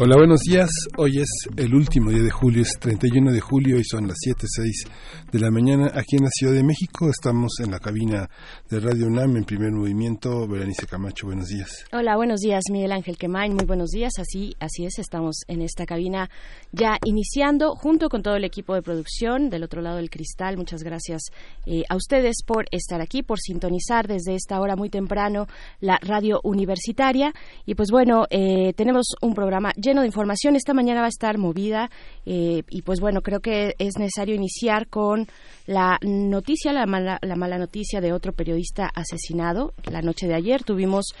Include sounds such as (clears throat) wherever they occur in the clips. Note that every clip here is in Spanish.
Hola, buenos días. Hoy es el último día de julio, es 31 de julio y son las 7.06 de la mañana aquí en la Ciudad de México. Estamos en la cabina de Radio UNAM en primer movimiento. Berenice Camacho, buenos días. Hola, buenos días, Miguel Ángel Quemain. Muy buenos días. Así, así es, estamos en esta cabina ya iniciando junto con todo el equipo de producción del otro lado del cristal. Muchas gracias eh, a ustedes por estar aquí, por sintonizar desde esta hora muy temprano la radio universitaria. Y pues bueno, eh, tenemos un programa lleno de información. Esta mañana va a estar movida eh, y pues bueno, creo que es necesario iniciar con la noticia, la mala, la mala noticia de otro periodista asesinado. La noche de ayer tuvimos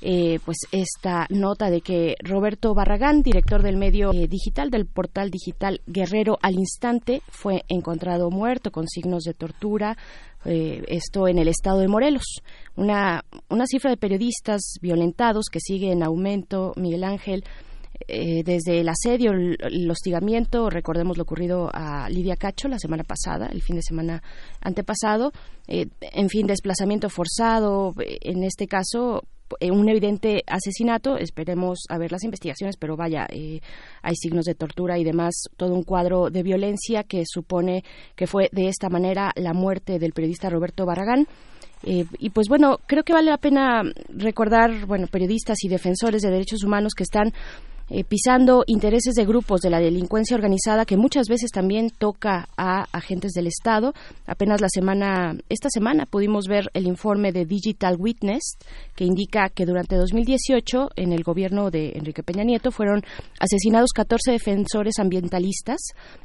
eh, pues esta nota de que Roberto Barragán, director del medio eh, digital del portal digital Guerrero al Instante, fue encontrado muerto con signos de tortura. esto en el estado de Morelos. Una, una cifra de periodistas violentados que sigue en aumento, Miguel Ángel. Eh, desde el asedio, el, hostigamiento, recordemos lo ocurrido a Lidia Cacho la semana pasada, el fin de semana antepasado, eh, en fin, desplazamiento forzado, eh, en este caso un evidente asesinato, esperemos a ver las investigaciones, pero vaya, hay signos de tortura y demás, todo un cuadro de violencia que supone que fue de esta manera la muerte del periodista Roberto Barragán. y pues bueno, creo que vale la pena recordar, bueno, periodistas y defensores de derechos humanos que están eh, pisando intereses de grupos de la delincuencia organizada que muchas veces también toca a agentes del Estado. Apenas la semana, esta semana pudimos ver el informe de Digital Witness que indica que durante 2018 en el gobierno de Enrique Peña Nieto fueron asesinados 14 defensores ambientalistas.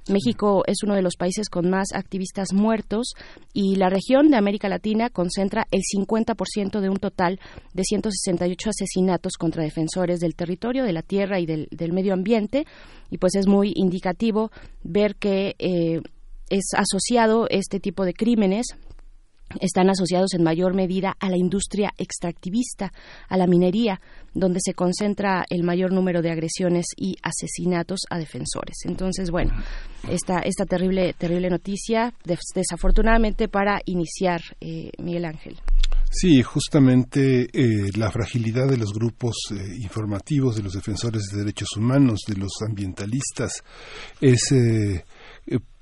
México es uno de los países con más activistas muertos y la región de América Latina concentra el 50% de un total de 168 asesinatos contra defensores del territorio, de la tierra y de del, medio ambiente y pues es muy indicativo ver que eh, es asociado este tipo de crímenes están asociados en mayor medida a la industria extractivista, a la minería, donde se concentra el mayor número de agresiones y asesinatos a defensores. Entonces, bueno, esta, esta terrible, terrible noticia, desafortunadamente para iniciar, eh, Miguel Ángel. Sí, justamente eh, la fragilidad de los grupos eh, informativos, de los defensores de derechos humanos, de los ambientalistas, es eh,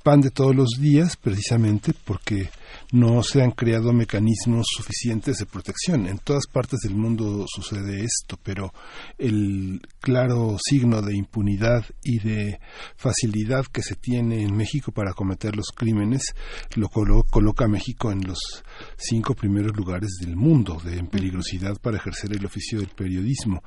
pan de todos los días precisamente porque no se han creado mecanismos suficientes de protección. En todas partes del mundo sucede esto, pero el claro signo de impunidad y de facilidad que se tiene en México para cometer los crímenes lo coloca a México en los cinco primeros lugares del mundo de peligrosidad para ejercer el oficio del periodismo,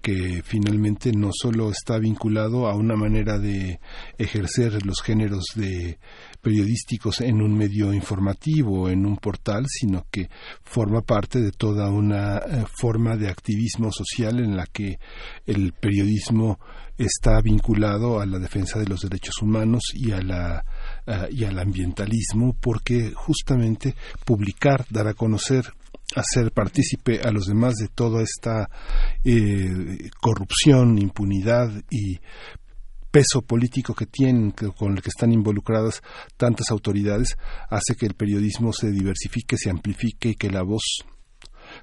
que finalmente no solo está vinculado a una manera de ejercer los géneros de periodísticos en un medio informativo, en un portal, sino que forma parte de toda una eh, forma de activismo social en la que el periodismo está vinculado a la defensa de los derechos humanos y a la eh, y al ambientalismo porque justamente publicar, dar a conocer hacer partícipe a los demás de toda esta eh, corrupción, impunidad y peso político que tienen, con el que están involucradas tantas autoridades, hace que el periodismo se diversifique, se amplifique y que la voz,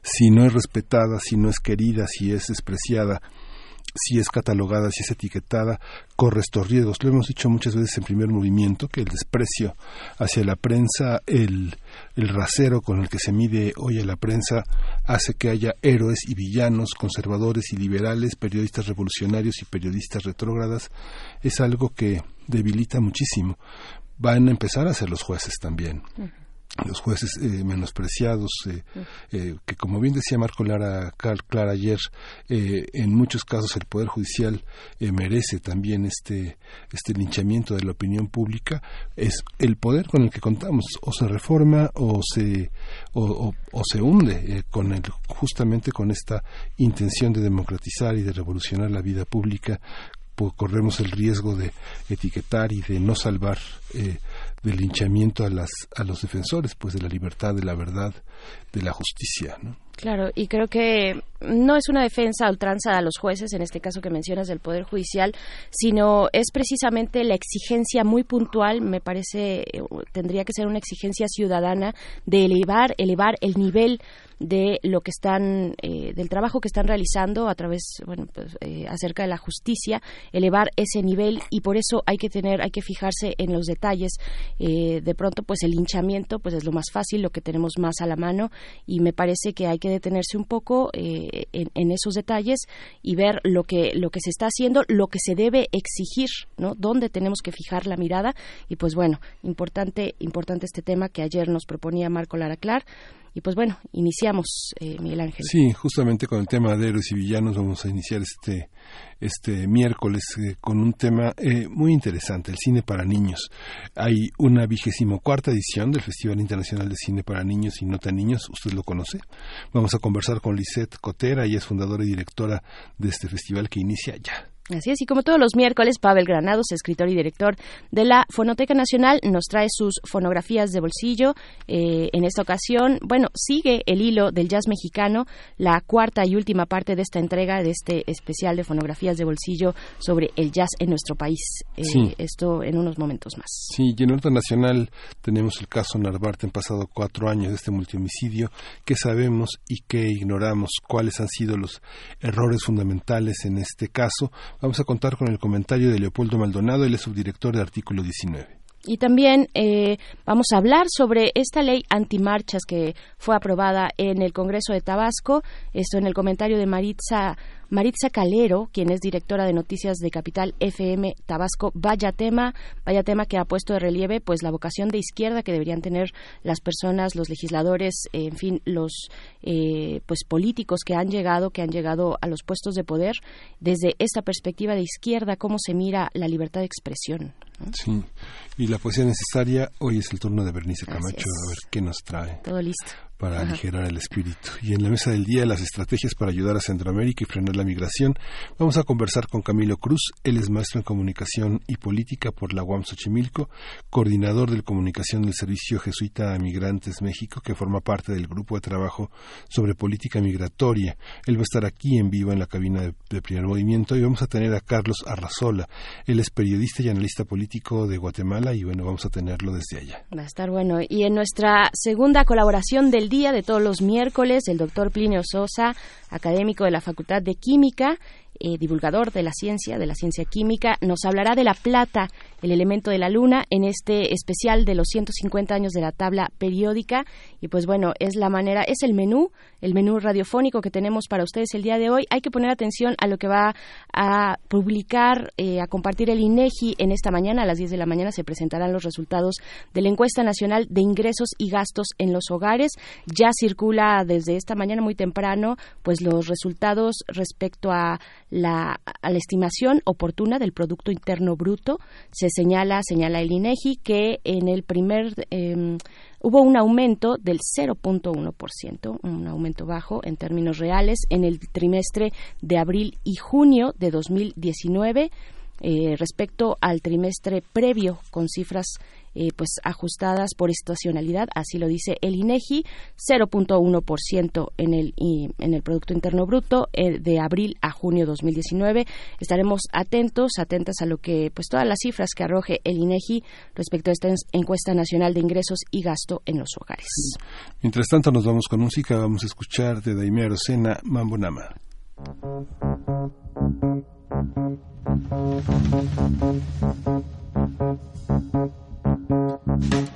si no es respetada, si no es querida, si es despreciada, si es catalogada, si es etiquetada, corre estos riesgos. Lo hemos dicho muchas veces en primer movimiento, que el desprecio hacia la prensa, el, el rasero con el que se mide hoy a la prensa, hace que haya héroes y villanos, conservadores y liberales, periodistas revolucionarios y periodistas retrógradas. Es algo que debilita muchísimo. Van a empezar a ser los jueces también. Los jueces eh, menospreciados, eh, eh, que como bien decía Marco Lara, Clara ayer, en muchos casos el Poder Judicial merece también este, este linchamiento de la opinión pública, es el poder con el que contamos, o se reforma o se, o, se hunde con el, justamente con esta intención de democratizar y de revolucionar la vida pública. Corremos el riesgo de etiquetar y de no salvar eh, del linchamiento a, las, a los defensores pues de la libertad, de la verdad, de la justicia. ¿no? Claro, y creo que no es una defensa ultranza a los jueces, en este caso que mencionas del Poder Judicial, sino es precisamente la exigencia muy puntual, me parece, tendría que ser una exigencia ciudadana de elevar, elevar el nivel de lo que están, eh, del trabajo que están realizando a través, bueno, pues, eh, acerca de la justicia, elevar ese nivel y por eso hay que tener, hay que fijarse en los detalles. Eh, de pronto, pues el hinchamiento, pues es lo más fácil, lo que tenemos más a la mano y me parece que hay que detenerse un poco en, en, esos detalles y ver lo que lo que se está haciendo, lo que se debe exigir, ¿no? Dónde tenemos que fijar la mirada y pues bueno, importante importante este tema que ayer nos proponía Marco Lara Clar y pues bueno, iniciamos, eh, Miguel Ángel. Sí, justamente con el tema de héroes y villanos vamos a iniciar este, este miércoles eh, con un tema eh, muy interesante, el cine para niños. Hay una vigésimo cuarta edición del Festival Internacional de Cine para Niños y Nota Niños, usted lo conoce. Vamos a conversar con Lisette Cotera, ella es fundadora y directora de este festival que inicia ya. Así es, y como todos los miércoles, Pavel Granados, escritor y director de la Fonoteca Nacional, nos trae sus fonografías de bolsillo. Eh, en esta ocasión, bueno, sigue el hilo del jazz mexicano, la cuarta y última parte de esta entrega, de este especial de fonografías de bolsillo sobre el jazz en nuestro país. Eh, esto en unos momentos más. Sí, y en orden nacional tenemos el caso Narvarte, han pasado cuatro años de este multihomicidio. ¿Qué sabemos y qué ignoramos? ¿Cuáles han sido los errores fundamentales en este caso? Vamos a contar con el comentario de Leopoldo Maldonado, él es subdirector de Artículo 19. Y también eh, vamos a hablar sobre esta ley antimarchas que fue aprobada en el Congreso de Tabasco. Esto en el comentario de Maritza Maritza Calero, quien es directora de noticias de Capital FM Tabasco, vaya tema, vaya tema que ha puesto de relieve pues la vocación de izquierda que deberían tener las personas, los legisladores, en fin, los eh, pues políticos que han llegado, que han llegado a los puestos de poder. Desde esta perspectiva de izquierda, cómo se mira la libertad de expresión. Sí, y la poesía necesaria, hoy es el turno de Bernice Camacho, a ver qué nos trae. Todo listo para aligerar el espíritu. Y en la mesa del día, las estrategias para ayudar a Centroamérica y frenar la migración, vamos a conversar con Camilo Cruz. Él es maestro en comunicación y política por la UAM Xochimilco, coordinador de comunicación del Servicio Jesuita a Migrantes México, que forma parte del grupo de trabajo sobre política migratoria. Él va a estar aquí en vivo en la cabina de, primer movimiento y vamos a tener a Carlos Arrazola. Él es periodista y analista político de Guatemala y bueno, vamos a tenerlo desde allá. Va a estar bueno. Y en nuestra segunda colaboración del día de todos los miércoles, el doctor Plinio Sosa, académico de la Facultad de Química, eh, divulgador de la ciencia, de la ciencia química, nos hablará de la plata, el elemento de la luna, en este especial de los 150 años de la tabla periódica. Y pues bueno, es la manera, es el menú, el menú radiofónico que tenemos para ustedes el día de hoy. Hay que poner atención a lo que va a publicar, eh, a compartir el INEGI en esta mañana. A las 10 de la mañana se presentarán los resultados de la encuesta nacional de ingresos y gastos en los hogares. Ya circula desde esta mañana muy temprano, pues los resultados respecto a la, a la estimación oportuna del Producto Interno Bruto. Se señala, señala el INEGI, que en el primer eh, hubo un aumento del 0.1%, un aumento bajo en términos reales en el trimestre de abril y junio de 2019 eh, respecto al trimestre previo con cifras eh, pues ajustadas por estacionalidad, así lo dice el INEGI, 0.1% en el en el producto interno bruto eh, de abril a junio 2019. Estaremos atentos, atentas a lo que pues todas las cifras que arroje el INEGI respecto a esta encuesta nacional de ingresos y gasto en los hogares. Mientras tanto nos vamos con música, vamos a escuchar de Daimea Rosena Mambo Thank you.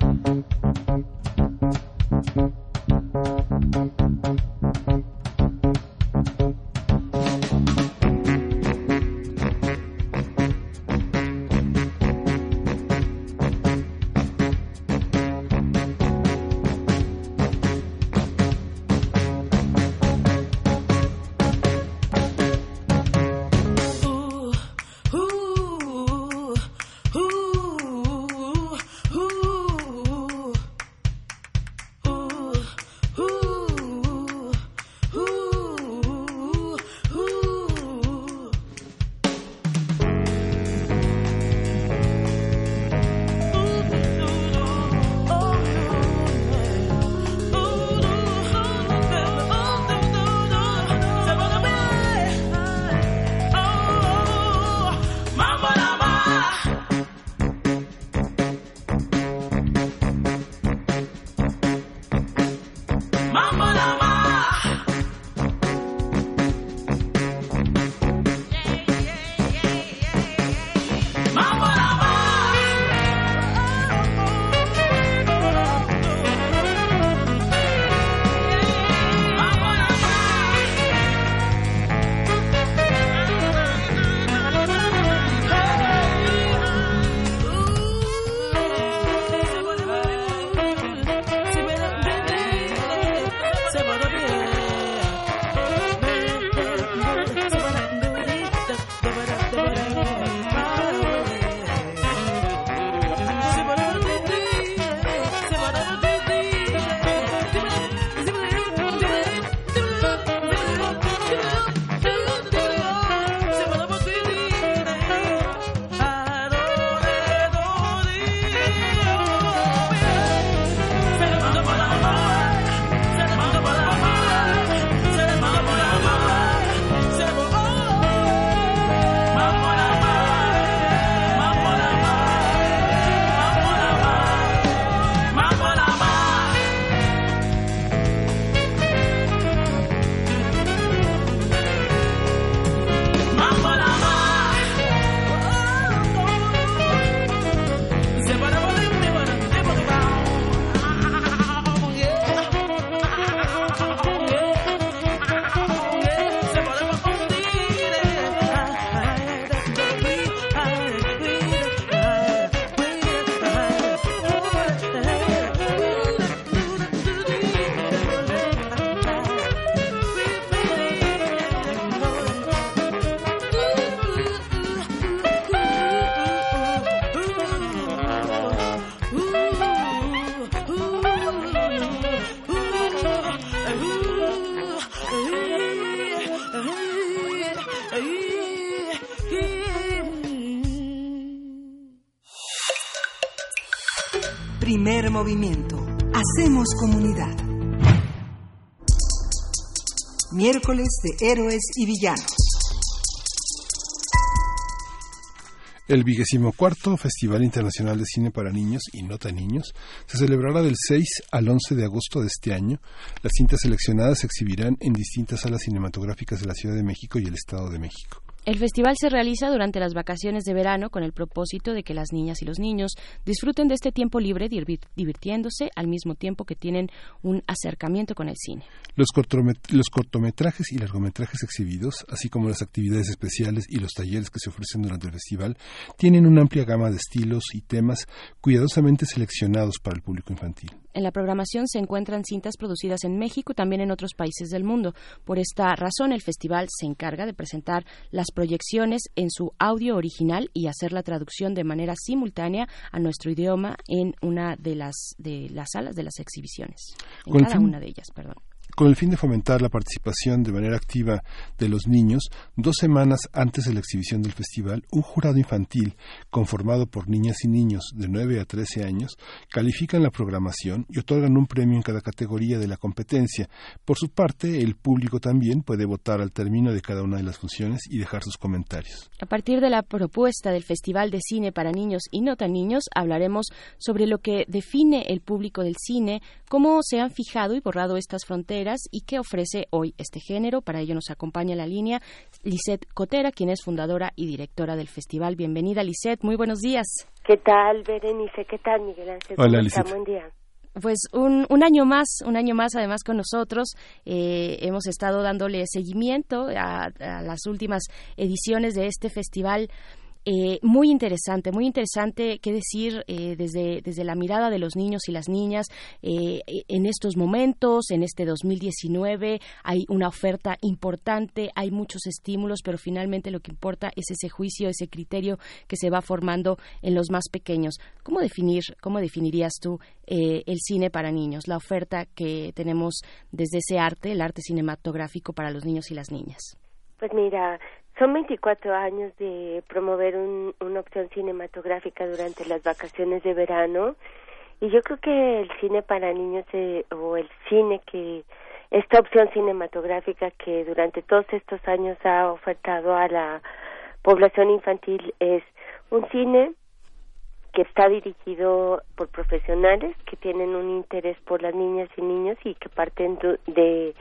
De Héroes y Villanos. El vigésimo cuarto Festival Internacional de Cine para Niños y No Tan Niños se celebrará del 6 al 11 de agosto de este año. Las cintas seleccionadas se exhibirán en distintas salas cinematográficas de la Ciudad de México y el Estado de México. El festival se realiza durante las vacaciones de verano con el propósito de que las niñas y los niños disfruten de este tiempo libre divirtiéndose al mismo tiempo que tienen un acercamiento con el cine. Los, cortometrajes y largometrajes exhibidos, así como las actividades especiales y los talleres que se ofrecen durante el festival, tienen una amplia gama de estilos y temas cuidadosamente seleccionados para el público infantil. En la programación se encuentran cintas producidas en México y también en otros países del mundo. Por esta razón, el festival se encarga de presentar las proyecciones en su audio original y hacer la traducción de manera simultánea a nuestro idioma en una de las de las salas de las exhibiciones. En cada una de ellas, perdón. Con el fin de fomentar la participación de manera activa de los niños, dos semanas antes de la exhibición del festival, un jurado infantil conformado por niñas y niños de 9 a 13 años califican la programación y otorgan un premio en cada categoría de la competencia. Por su parte, el público también puede votar al término de cada una de las funciones y dejar sus comentarios. A partir de la propuesta del Festival de Cine para Niños y No Tan Niños, hablaremos sobre lo que define el público del cine, cómo se han fijado y borrado estas fronteras y qué ofrece hoy este género. Para ello nos acompaña la línea Lisette Cotera, quien es fundadora y directora del festival. Bienvenida, Lisette. Muy buenos días. ¿Qué tal, Berenice? ¿Qué tal, Miguel Ángel? Hola, Lisette. Buen día. Pues un, un, año más, un año más además con nosotros. Eh, hemos estado dándole seguimiento a, las últimas ediciones de este festival eh, muy interesante, muy interesante qué decir eh, desde, desde la mirada de los niños y las niñas eh, en estos momentos, en este 2019. Hay una oferta importante, hay muchos estímulos, pero finalmente lo que importa es ese juicio, ese criterio que se va formando en los más pequeños. ¿Cómo definir, cómo definirías tú el cine para niños, la oferta que tenemos desde ese arte, el arte cinematográfico para los niños y las niñas? Pues mira, son 24 años de promover un, una opción cinematográfica durante las vacaciones de verano. Y yo creo que el cine para niños eh, o el cine que esta opción cinematográfica que durante todos estos años ha ofertado a la población infantil es un cine que está dirigido por profesionales que tienen un interés por las niñas y niños y que parten de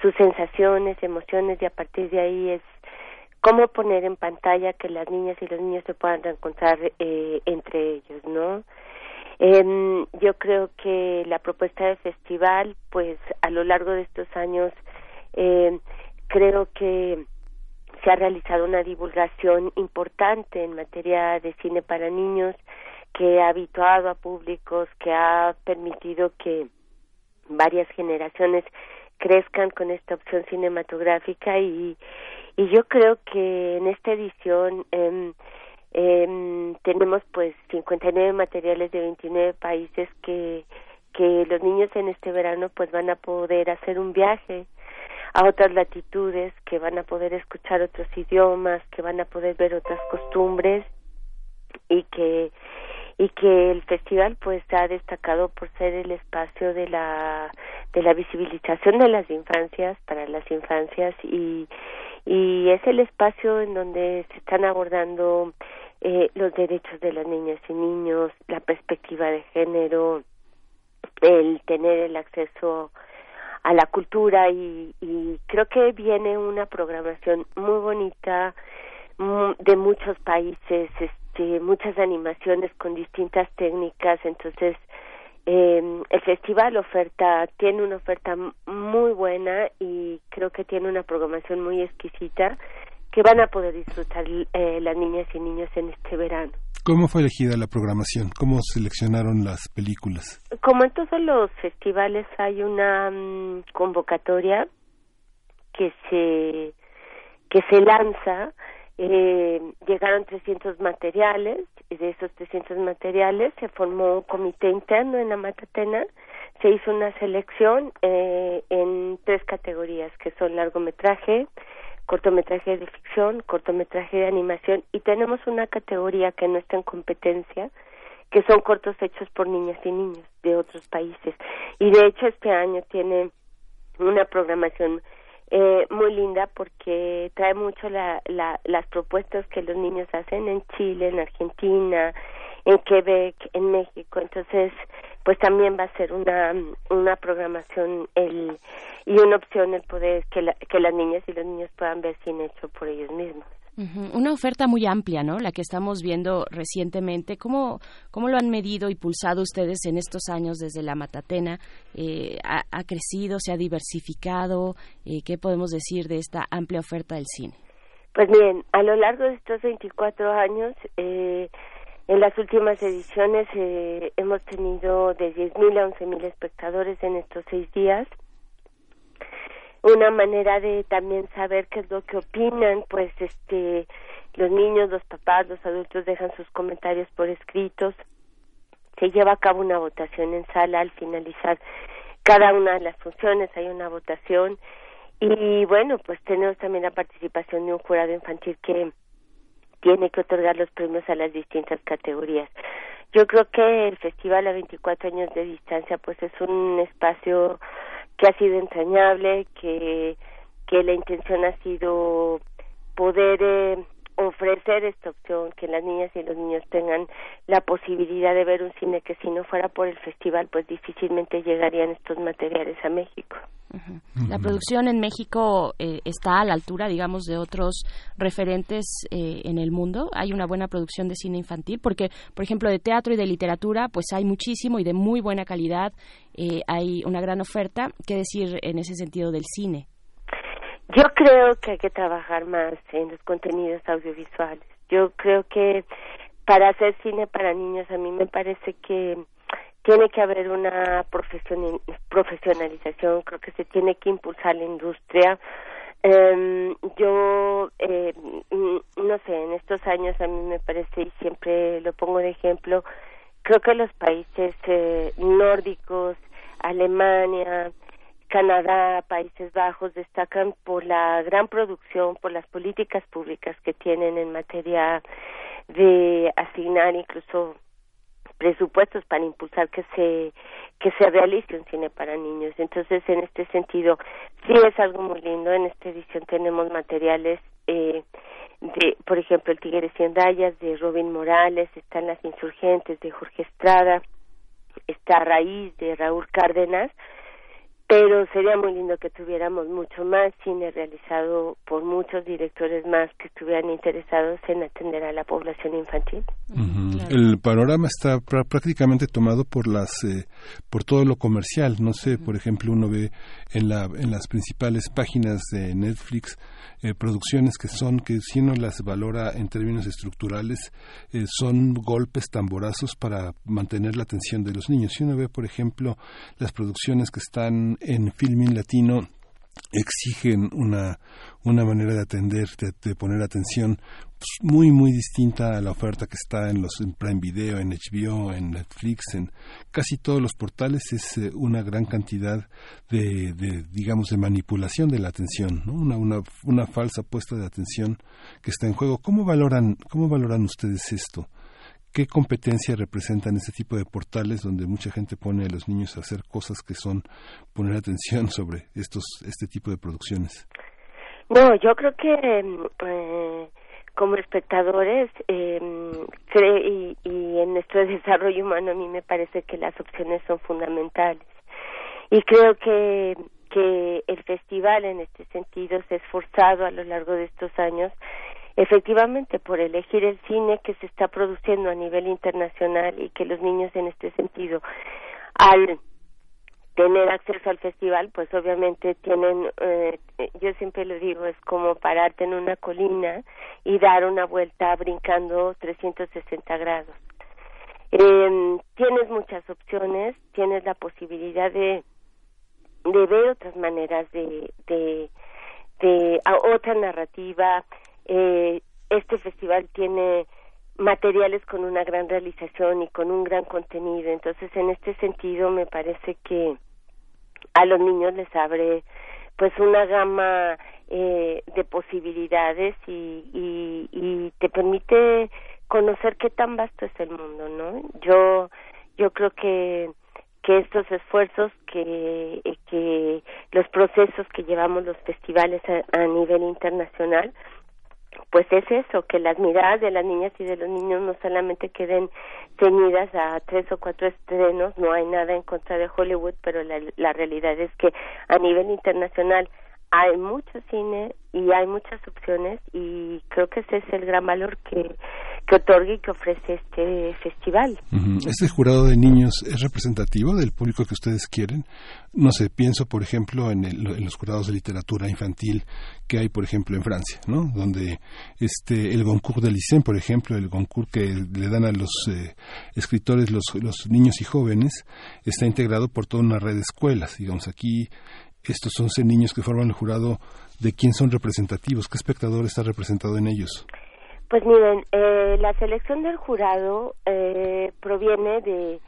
sus sensaciones, emociones y a partir de ahí es cómo poner en pantalla que las niñas y los niños se puedan encontrar eh, entre ellos, ¿no? Eh, yo creo que la propuesta de festival, pues a lo largo de estos años, eh, creo que se ha realizado una divulgación importante en materia de cine para niños que ha habituado a públicos, que ha permitido que varias generaciones crezcan con esta opción cinematográfica y, y yo creo que en esta edición eh, tenemos pues 59 materiales de 29 países que que los niños en este verano pues van a poder hacer un viaje a otras latitudes, que van a poder escuchar otros idiomas, que van a poder ver otras costumbres y que y que el festival pues ha destacado por ser el espacio de la de la visibilización de las infancias para las infancias y y es el espacio en donde se están abordando eh, los derechos de las niñas y niños, la perspectiva de género, el tener el acceso a la cultura y, y creo que viene una programación muy bonita de muchos países, este, muchas animaciones con distintas técnicas, entonces eh, el festival oferta tiene una oferta muy buena y creo que tiene una programación muy exquisita que van a poder disfrutar eh, las niñas y niños en este verano. ¿Cómo fue elegida la programación? ¿Cómo seleccionaron las películas? Como en todos los festivales hay una mm, convocatoria que se que se lanza eh, llegaron 300 materiales, de esos 300 materiales se formó un comité interno en la Matatena, se hizo una selección eh, en tres categorías, que son largometraje, cortometraje de ficción, cortometraje de animación, y tenemos una categoría que no está en competencia, que son cortos hechos por niñas y niños de otros países. Y de hecho este año tiene una programación eh, muy linda porque trae mucho la, la, las propuestas que los niños hacen en Chile, en Argentina, en Quebec, en México. Entonces, pues también va a ser una, una programación el, y una opción el poder que, la, que las niñas y los niños puedan ver cine hecho por ellos mismos. Una oferta muy amplia, ¿no? La que estamos viendo recientemente. ¿Cómo, cómo lo han medido y pulsado ustedes en estos años desde la Matatena? Eh, ha, crecido, se ha diversificado? Eh, ¿Qué podemos decir de esta amplia oferta del cine? Pues bien, a lo largo de estos 24 años, eh, en las últimas ediciones eh, hemos tenido de 10.000 a 11.000 espectadores en estos seis días una manera de también saber qué es lo que opinan, pues este los niños, los papás, los adultos dejan sus comentarios por escritos. Se lleva a cabo una votación en sala al finalizar cada una de las funciones, hay una votación y bueno, pues tenemos también la participación de un jurado infantil que tiene que otorgar los premios a las distintas categorías. Yo creo que el festival a 24 años de distancia pues es un espacio que ha sido entrañable, que, que la intención ha sido poder eh, ofrecer esta opción, que las niñas y los niños tengan la posibilidad de ver un cine que si no fuera por el festival, pues difícilmente llegarían estos materiales a México. La producción en México eh, está a la altura, digamos, de otros referentes eh, en el mundo. Hay una buena producción de cine infantil, porque, por ejemplo, de teatro y de literatura, pues hay muchísimo y de muy buena calidad. Eh, hay una gran oferta. ¿Qué decir en ese sentido del cine? Yo creo que hay que trabajar más en los contenidos audiovisuales. Yo creo que para hacer cine para niños a mí me parece que tiene que haber una profesionalización, creo que se tiene que impulsar la industria. Eh, yo, eh, no sé, en estos años a mí me parece, y siempre lo pongo de ejemplo, creo que los países eh, nórdicos, Alemania, Canadá, Países Bajos destacan por la gran producción, por las políticas públicas que tienen en materia de asignar incluso presupuestos para impulsar que se que se realice un cine para niños. Entonces, en este sentido, sí es algo muy lindo. En esta edición tenemos materiales eh, de, por ejemplo, El Tigre Cien Rayas de Robin Morales, están Las Insurgentes de Jorge Estrada, está Raíz de Raúl Cárdenas, pero sería muy lindo que tuviéramos mucho más cine realizado por muchos directores más que estuvieran interesados en atender a la población infantil. El panorama está prácticamente tomado por las eh, por todo lo comercial. No sé, por ejemplo, uno ve en la en las principales páginas de Netflix eh, producciones que son, que si uno las valora en términos estructurales, eh, son golpes tamborazos para mantener la atención de los niños. Si uno ve, por ejemplo, las producciones que están en Filming Latino, exigen una, una manera de atender, de, poner atención pues, muy, muy distinta a la oferta que está en los en Prime Video, en HBO, en Netflix, en casi todos los portales. Es eh, una gran cantidad de, de, digamos, de manipulación de la atención, ¿no? una, una, una falsa puesta de atención que está en juego. ¿Cómo valoran, cómo valoran ustedes esto? ¿Qué competencia representan este tipo de portales donde mucha gente pone a los niños a hacer cosas que son poner atención sobre estos este tipo de producciones? No, yo creo que eh, como espectadores eh, y, y en nuestro (laughs) desarrollo humano a mí me parece que las opciones son fundamentales y creo que que el festival en este sentido se ha esforzado a lo largo de estos años efectivamente por elegir el cine que se está produciendo a nivel internacional y que los niños en este sentido al tener acceso al festival pues obviamente tienen eh, yo siempre lo digo es como pararte en una colina y dar una vuelta brincando 360 grados. Eh, tienes muchas opciones tienes la posibilidad de de ver otras maneras de de de otra narrativa eh, este festival tiene materiales con una gran realización y con un gran contenido. Entonces, en este sentido, me parece que a los niños les abre pues una gama eh, de posibilidades y, y, y te permite conocer qué tan vasto es el mundo, ¿no? Yo yo creo que que estos esfuerzos que que los procesos que llevamos los festivales a, a nivel internacional pues es eso, que las miradas de las niñas y de los niños no solamente queden ceñidas a tres o cuatro estrenos, no hay nada en contra de Hollywood, pero la, la realidad es que a nivel internacional hay mucho cine y hay muchas opciones y creo que ese es el gran valor que, que otorga y que ofrece este festival. ¿Este jurado de niños es representativo del público que ustedes quieren? No sé, pienso por ejemplo en, en los jurados de literatura infantil que hay por ejemplo en Francia, ¿no? Donde este el Goncourt de Lycée, por ejemplo, el Goncourt que le dan a los eh, escritores los, los niños y jóvenes, está integrado por toda una red de escuelas. Digamos, aquí estos 11 niños que forman el jurado, ¿de quién son representativos? ¿Qué espectador está representado en ellos? Pues miren, eh, la selección del jurado eh, proviene de,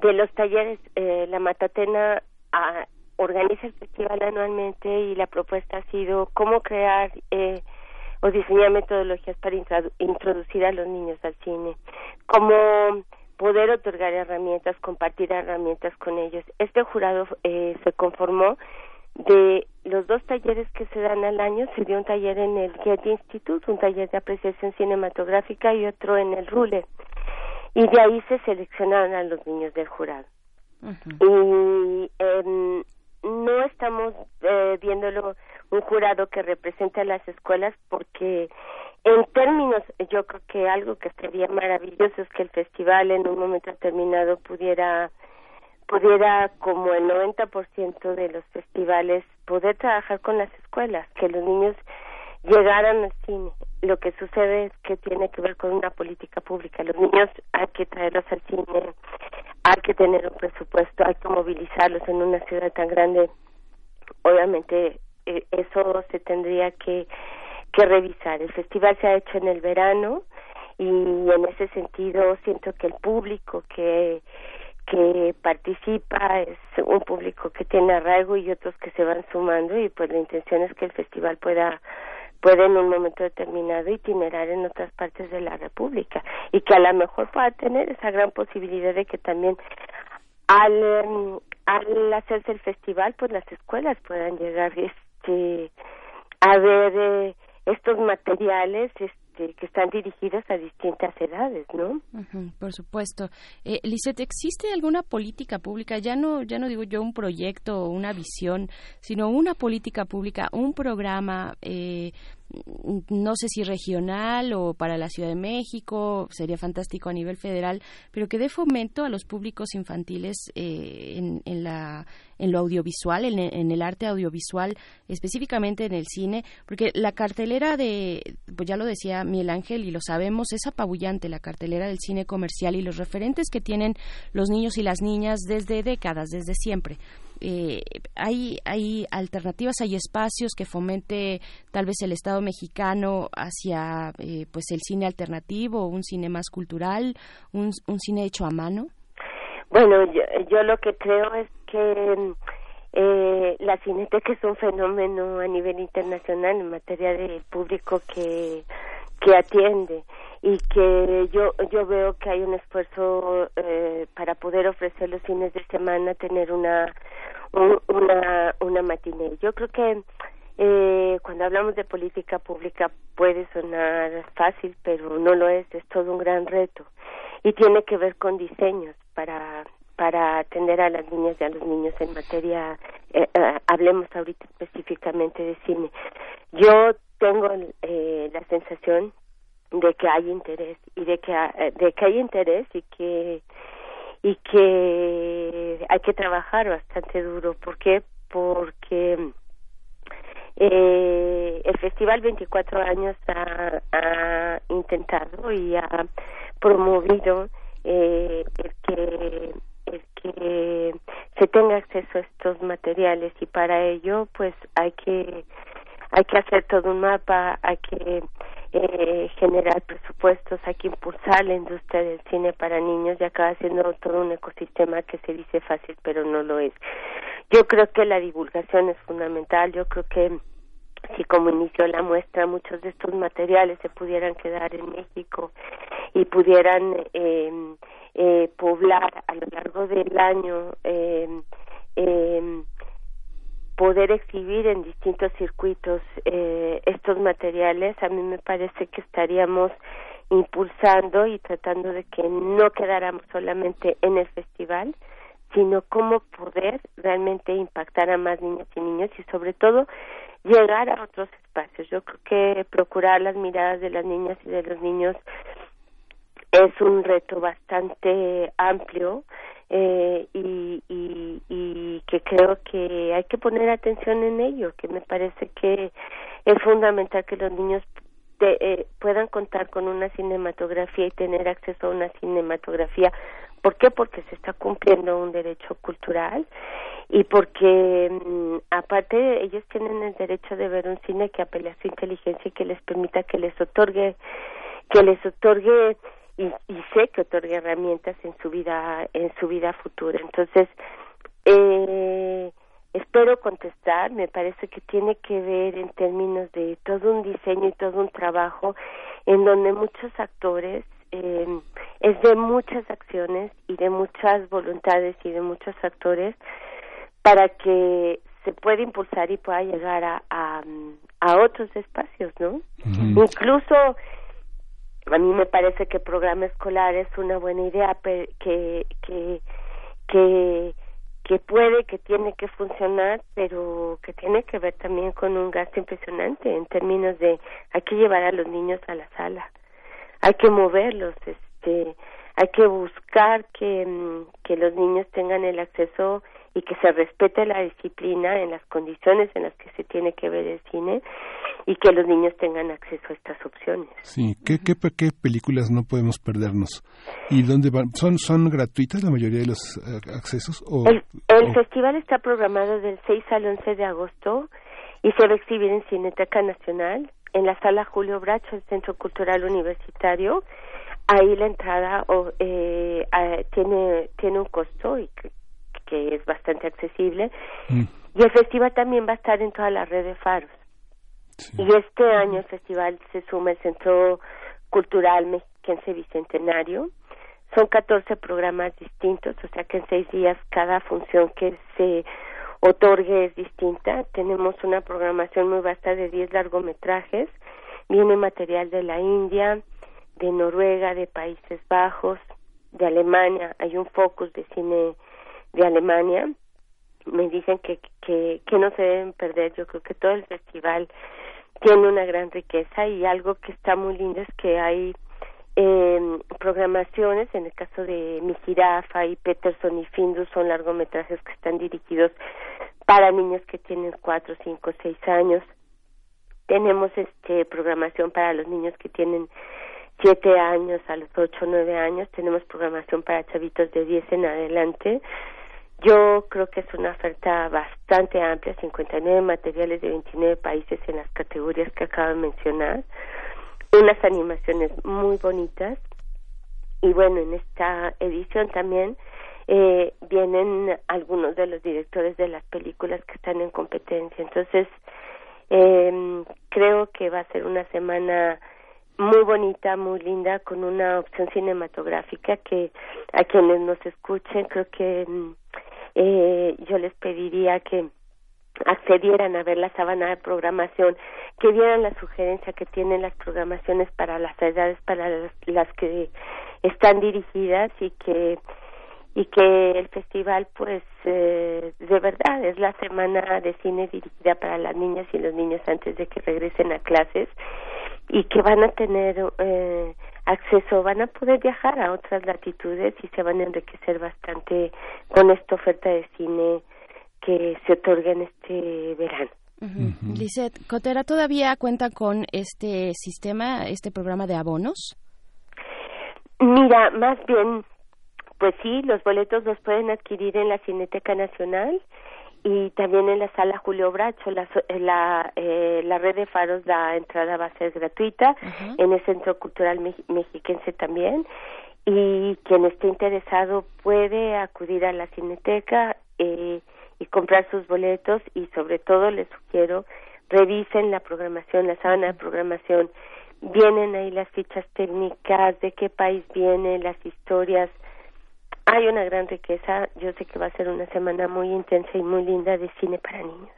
de los talleres. Eh, la Matatena ah, organiza el festival anualmente y la propuesta ha sido cómo crear o diseñar metodologías para introducir a los niños al cine, cómo poder otorgar herramientas, compartir herramientas con ellos. Este jurado eh, se conformó de los dos talleres que se dan al año, se dio un taller en el Getty Institute, un taller de apreciación cinematográfica y otro en el Rule. Y de ahí se seleccionaron a los niños del jurado. Y em, no estamos eh, viéndolo un jurado que represente a las escuelas porque en términos, yo creo que algo que sería maravilloso es que el festival en un momento determinado pudiera pudiera como el 90% de los festivales poder trabajar con las escuelas, que los niños llegaran al cine. Lo que sucede es que tiene que ver con una política pública. Los niños hay que traerlos al cine, hay que tener un presupuesto, hay que movilizarlos en una ciudad tan grande. Obviamente eh, eso se tendría que que revisar. El festival se ha hecho en el verano y en ese sentido siento que el público que que participa es un público que tiene arraigo y otros que se van sumando y pues la intención es que el festival pueda pueda en un momento determinado itinerar en otras partes de la República y que a lo mejor pueda tener esa gran posibilidad de que también al em, al hacerse el festival pues las escuelas puedan llegar este a ver eh, estos materiales este, que están dirigidos a distintas edades, ¿no? por supuesto. Eh, ¿existe alguna política pública? Ya no, ya no digo yo un proyecto o una visión, sino una política pública, un programa eh, no sé si regional o para la Ciudad de México, sería fantástico a nivel federal, pero que dé fomento a los públicos infantiles eh, en, en, la, lo audiovisual, en, en, el arte audiovisual, específicamente en el cine, porque la cartelera de, pues ya lo decía Miguel Ángel y lo sabemos, es apabullante la cartelera del cine comercial y los referentes que tienen los niños y las niñas desde décadas, desde siempre eh, hay, hay alternativas, hay espacios que fomente tal vez el Estado mexicano hacia eh, pues el cine alternativo, un cine más cultural, un, cine hecho a mano? Bueno, yo, yo lo que creo es que eh, la cineteca es un fenómeno a nivel internacional en materia de público que, que atiende y que yo yo veo que hay un esfuerzo eh, para poder ofrecer los fines de semana tener una una una matiné yo creo que eh, cuando hablamos de política pública puede sonar fácil pero no lo es es todo un gran reto. Y tiene que ver con diseños para para atender a las niñas y a los niños en materia eh, eh hablemos ahorita específicamente de cine. Yo tengo eh, la sensación de que hay interés y de que de que hay interés y que y que hay que trabajar bastante duro ¿por qué? porque eh, el festival 24 años ha, intentado y ha promovido eh, el que el que se tenga acceso a estos materiales y para ello pues hay que hay que hacer todo un mapa hay que eh, generar presupuestos, hay que impulsar la industria del cine para niños y acaba siendo todo un ecosistema que se dice fácil pero no lo es. Yo creo que la divulgación es fundamental, yo creo que si como inició la muestra muchos de estos materiales se pudieran quedar en México y pudieran eh, eh, poblar a lo largo del año eh, eh, poder exhibir en distintos circuitos eh, estos materiales, a mí me parece que estaríamos impulsando y tratando de que no quedáramos solamente en el festival, sino cómo poder realmente impactar a más niñas y niños y sobre todo llegar a otros espacios. Yo creo que procurar las miradas de las niñas y de los niños es un reto bastante amplio eh, y, y, que creo que hay que poner atención en ello, que me parece que es fundamental que los niños eh, puedan contar con una cinematografía y tener acceso a una cinematografía. ¿Por qué? Porque se está cumpliendo un derecho cultural y porque mm, aparte ellos tienen el derecho de ver un cine que apele a su inteligencia y que les permita que les otorgue que les otorgue y, y sé que otorgue herramientas en su vida en su vida futura. Entonces eh, espero contestar. Me parece que tiene que ver en términos de todo un diseño y todo un trabajo en donde muchos actores eh, es de muchas acciones y de muchas voluntades y de muchos actores para que se pueda impulsar y pueda llegar a, a, a otros espacios, ¿no? Incluso a mí me parece que el programa escolar es una buena idea que que que que puede que tiene que funcionar pero que tiene que ver también con un gasto impresionante en términos de hay que llevar a los niños a la sala hay que moverlos este hay que buscar que mm, que los niños tengan el acceso y que se respete la disciplina en las condiciones en las que se tiene que ver el cine y que los niños tengan acceso a estas opciones. Sí, ¿qué, qué, qué películas no podemos perdernos? ¿Y dónde van? ¿Son, son gratuitas la mayoría de los uh, accesos? O, el, el o... festival está programado del 6 al 11 de agosto y se va a exhibir en Cineteca Nacional, en la sala Julio Bracho, el Centro Cultural Universitario. Ahí la entrada o, eh, eh, tiene, tiene un costo y que es bastante accesible. Mm. Y el festival también va a estar en toda la red de faros. Sí. Y este año el festival se suma el Centro Cultural Mexiquense Bicentenario. Son 14 programas distintos, o sea que en seis días cada función que se otorgue es distinta. Tenemos una programación muy vasta de 10 largometrajes. Viene material de la India, de Noruega, de Países Bajos, de Alemania. Hay un focus de cine de Alemania me dicen que, que, no se deben perder. Yo creo que todo el festival tiene una gran riqueza y algo que está muy lindo es que hay eh, programaciones, en el caso de Mi Jirafa y Peterson y Findus son largometrajes que están dirigidos para niños que tienen cuatro, cinco, seis años. Tenemos este programación para los niños que tienen siete años a los ocho, nueve años. Tenemos programación para chavitos de diez en adelante yo creo que es una oferta bastante amplia, 59 materiales de 29 países en las categorías que acabo de mencionar, unas animaciones muy bonitas y bueno, en esta edición también eh, vienen algunos de los directores de las películas que están en competencia. Entonces, eh, creo que va a ser una semana muy bonita, muy linda, con una opción cinematográfica que a quienes nos escuchen creo que eh, yo les pediría que accedieran a ver la sábana de programación, que vieran la sugerencia que tienen las programaciones para las edades para las, las que están dirigidas y que y que el festival pues eh, de verdad es la semana de cine dirigida para las niñas y los niños antes de que regresen a clases y que van a tener eh, acceso, van a poder viajar a otras latitudes y se van a enriquecer bastante con esta oferta de cine que se otorga en este verano. Uh -huh. Lisette, Cotera todavía cuenta con este sistema, este programa de abonos. Mira, más bien, pues sí, los boletos los pueden adquirir en la Cineteca Nacional y también en la sala Julio Bracho la la, eh, la red de faros la entrada va a ser gratuita uh -huh. en el Centro Cultural Mexiquense también y quien esté interesado puede acudir a la Cineteca eh, y comprar sus boletos y sobre todo les sugiero revisen la programación, la sábana de programación, vienen ahí las fichas técnicas, de qué país viene, las historias. Hay una gran riqueza. Yo sé que va a ser una semana muy intensa y muy linda de cine para niños.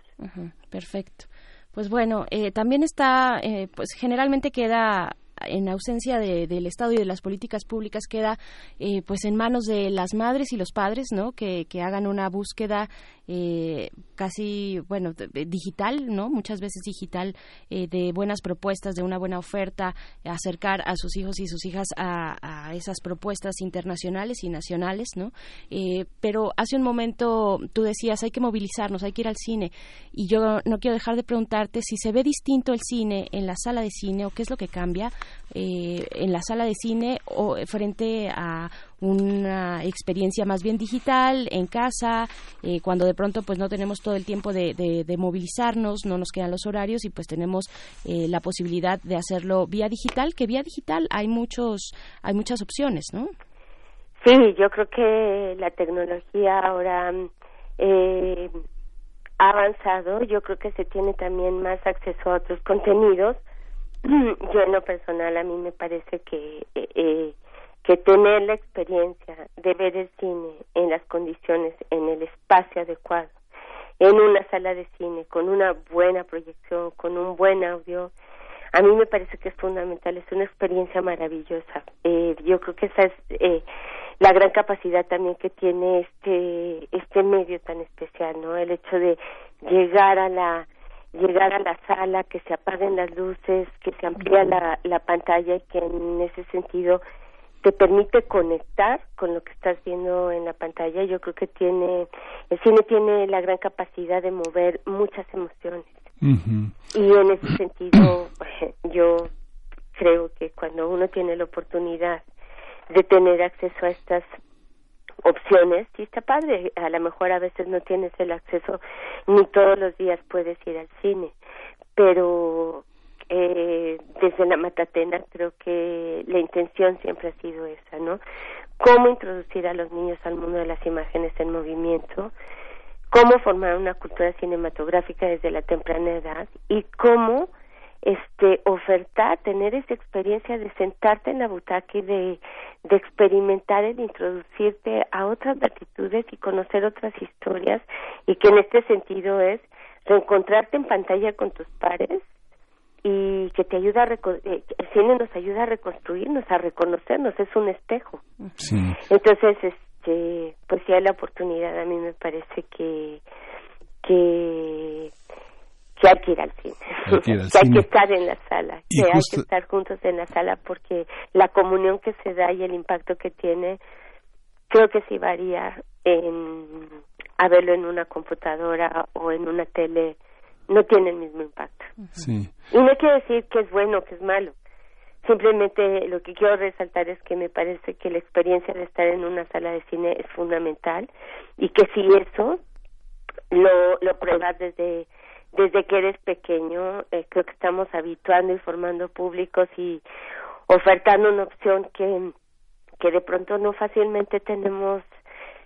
perfecto. Pues bueno, eh, también está, eh, pues generalmente queda en ausencia del Estado y de las políticas públicas queda eh, pues en manos de las madres y los padres no que, que hagan una búsqueda eh, casi, bueno, digital, ¿no? Muchas veces digital, eh, de buenas propuestas, de una buena oferta, acercar a sus hijos y sus hijas a, esas propuestas internacionales y nacionales, ¿no? Eh, pero hace un momento tú decías, hay que movilizarnos, hay que ir al cine. Y yo no quiero dejar de preguntarte si se ve distinto el cine en la sala de cine o qué es lo que cambia en la sala de cine o frente a una experiencia más bien digital en casa, eh, cuando de pronto pues no tenemos todo el tiempo de, de, movilizarnos, no nos quedan los horarios y pues tenemos eh, la posibilidad de hacerlo vía digital, que vía digital hay muchos, hay muchas opciones, ¿no? Sí, yo creo que la tecnología ahora eh, ha avanzado, yo creo que se tiene también más acceso a otros contenidos. (clears throat) Yo en lo personal a mí me parece que eh, que tener la experiencia de ver el cine en las condiciones, en el espacio adecuado, en una sala de cine, con una buena proyección, con un buen audio, a mí me parece que es fundamental, es una experiencia maravillosa. Eh, yo creo que esa es eh, la gran capacidad también que tiene este este medio tan especial, ¿no? El hecho de llegar a la llegar a la sala, que se apaguen las luces, que se amplía la, la pantalla y que en ese sentido te permite conectar con lo que estás viendo en la pantalla. Yo creo que tiene el cine tiene la gran capacidad de mover muchas emociones. Y en ese sentido, (clears throat) yo creo que cuando uno tiene la oportunidad de tener acceso a estas opciones, sí está padre. A lo mejor a veces no tienes el acceso ni todos los días puedes ir al cine, pero eh, desde la Matatena creo que la intención siempre ha sido esa, ¿no? Cómo introducir a los niños al mundo de las imágenes en movimiento, cómo formar una cultura cinematográfica desde la temprana edad y cómo este ofertar, tener esa experiencia de sentarte en la butaca y de, de experimentar el introducirte a otras latitudes y conocer otras historias y que en este sentido es reencontrarte en pantalla con tus pares y que te ayuda a eh, el cine nos ayuda a reconstruirnos, a reconocernos, es un espejo. Entonces, este, pues si hay la oportunidad, a mí me parece que que que hay que ir al cine, (laughs) que, hay que estar en la sala, que hay que estar juntos en la sala porque la comunión que se da y el impacto que tiene, creo que sí varía en a verlo en una computadora o en una tele no tiene el mismo impacto. Sí. Y no quiero decir que es bueno que es malo. Simplemente lo que quiero resaltar es que me parece que la experiencia de estar en una sala de cine es fundamental y que si eso lo, lo pruebas desde desde que eres pequeño, eh, creo que estamos habituando y formando públicos y ofertando una opción que, que de pronto no fácilmente tenemos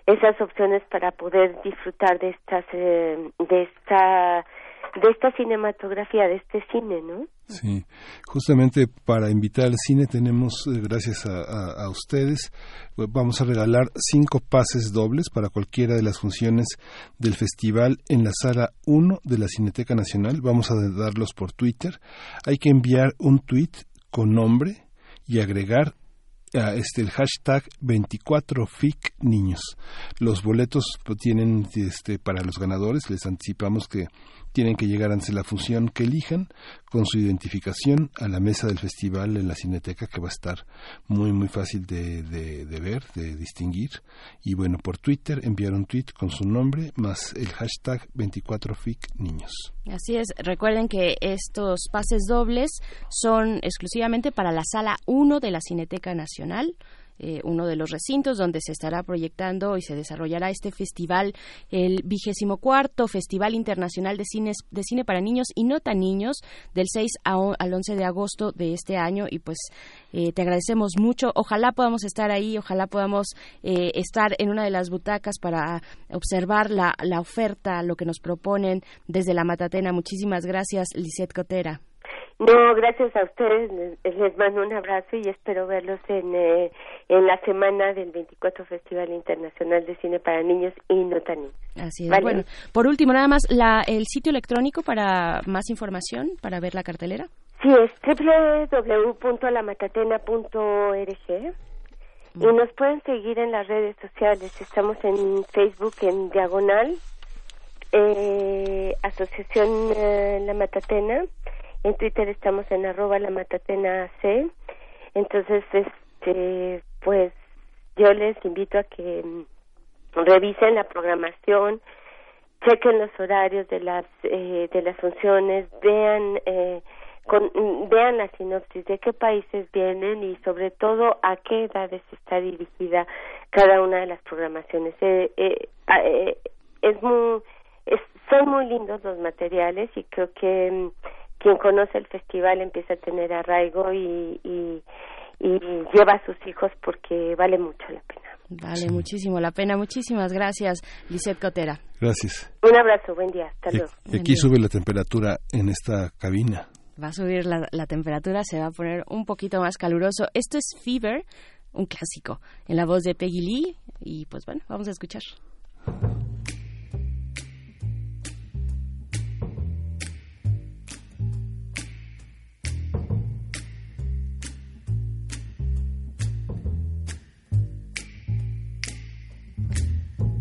esas opciones para poder disfrutar de estas eh, de esta de esta cinematografía, de este cine, ¿no? Sí, justamente para invitar al cine tenemos, eh, gracias a, ustedes, pues, vamos a regalar cinco pases dobles para cualquiera de las funciones del festival en la sala 1 de la Cineteca Nacional. Vamos a darlos por Twitter. Hay que enviar un tweet con nombre y agregar este el hashtag 24FIC niños. Los boletos tienen este para los ganadores, les anticipamos que tienen que llegar antes la función que elijan con su identificación a la mesa del festival en la Cineteca que va a estar muy muy fácil de, de, ver, de distinguir. Y bueno, por Twitter enviar un tweet con su nombre más el hashtag 24FIC niños. Así es, recuerden que estos pases dobles son exclusivamente para la sala 1 de la Cineteca Nacional eh, uno de los recintos donde se estará proyectando y se desarrollará este festival, el vigésimo cuarto Festival Internacional de, Cines, de Cine para Niños y No Tan Niños, del 6 al 11 de agosto de este año. Y pues eh, te agradecemos mucho. Ojalá podamos estar ahí, ojalá podamos eh, estar en una de las butacas para observar la, la oferta, lo que nos proponen desde la Matatena. Muchísimas gracias, Lisette Cotera. No, gracias a ustedes. Les, mando un abrazo y espero verlos en, eh, en la semana del 24 Festival Internacional de Cine para Niños y No Tan Niños. Así es. Bueno, por último, nada más, la, el sitio electrónico para más información, para ver la cartelera. Sí, es www.lamatatena.org y nos pueden seguir en las redes sociales. Estamos en Facebook en Diagonal, eh, Asociación eh, La Matatena en Twitter estamos en arroba la matatena C. Entonces, este, pues yo les invito a que mm, revisen la programación, chequen los horarios de las eh, de las funciones, vean eh, con, mm, vean la sinopsis de qué países vienen y sobre todo a qué edades está dirigida cada una de las programaciones. Eh, eh, eh es muy es, son muy lindos los materiales y creo que mm, quien conoce el festival empieza a tener arraigo y, y, lleva a sus hijos porque vale mucho la pena. Vale muchísimo la pena. Muchísimas gracias, Lisette Cotera. Gracias. Un abrazo, buen día. Hasta luego. aquí sube la temperatura en esta cabina. Va a subir la, la temperatura, se va a poner un poquito más caluroso. Esto es Fever, un clásico, en la voz de Peggy Lee. Y pues bueno, vamos a escuchar.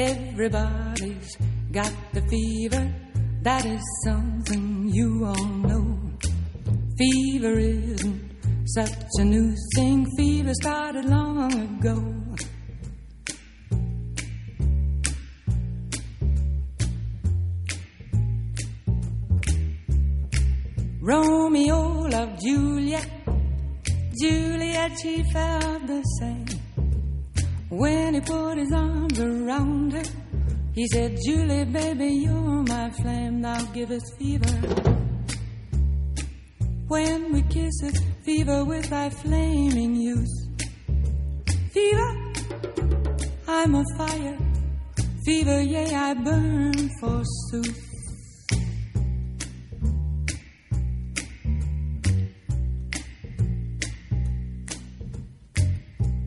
Everybody's got the fever. That is something you all know. Fever isn't such a new thing. Fever started long ago. Romeo loved Juliet. Juliet, she felt the same. When he put his arms around her, he said, Julie, baby, you're my flame, now give us fever. When we kiss it, fever with thy flaming youth. Fever, I'm a fire. Fever, yea, I burn forsooth.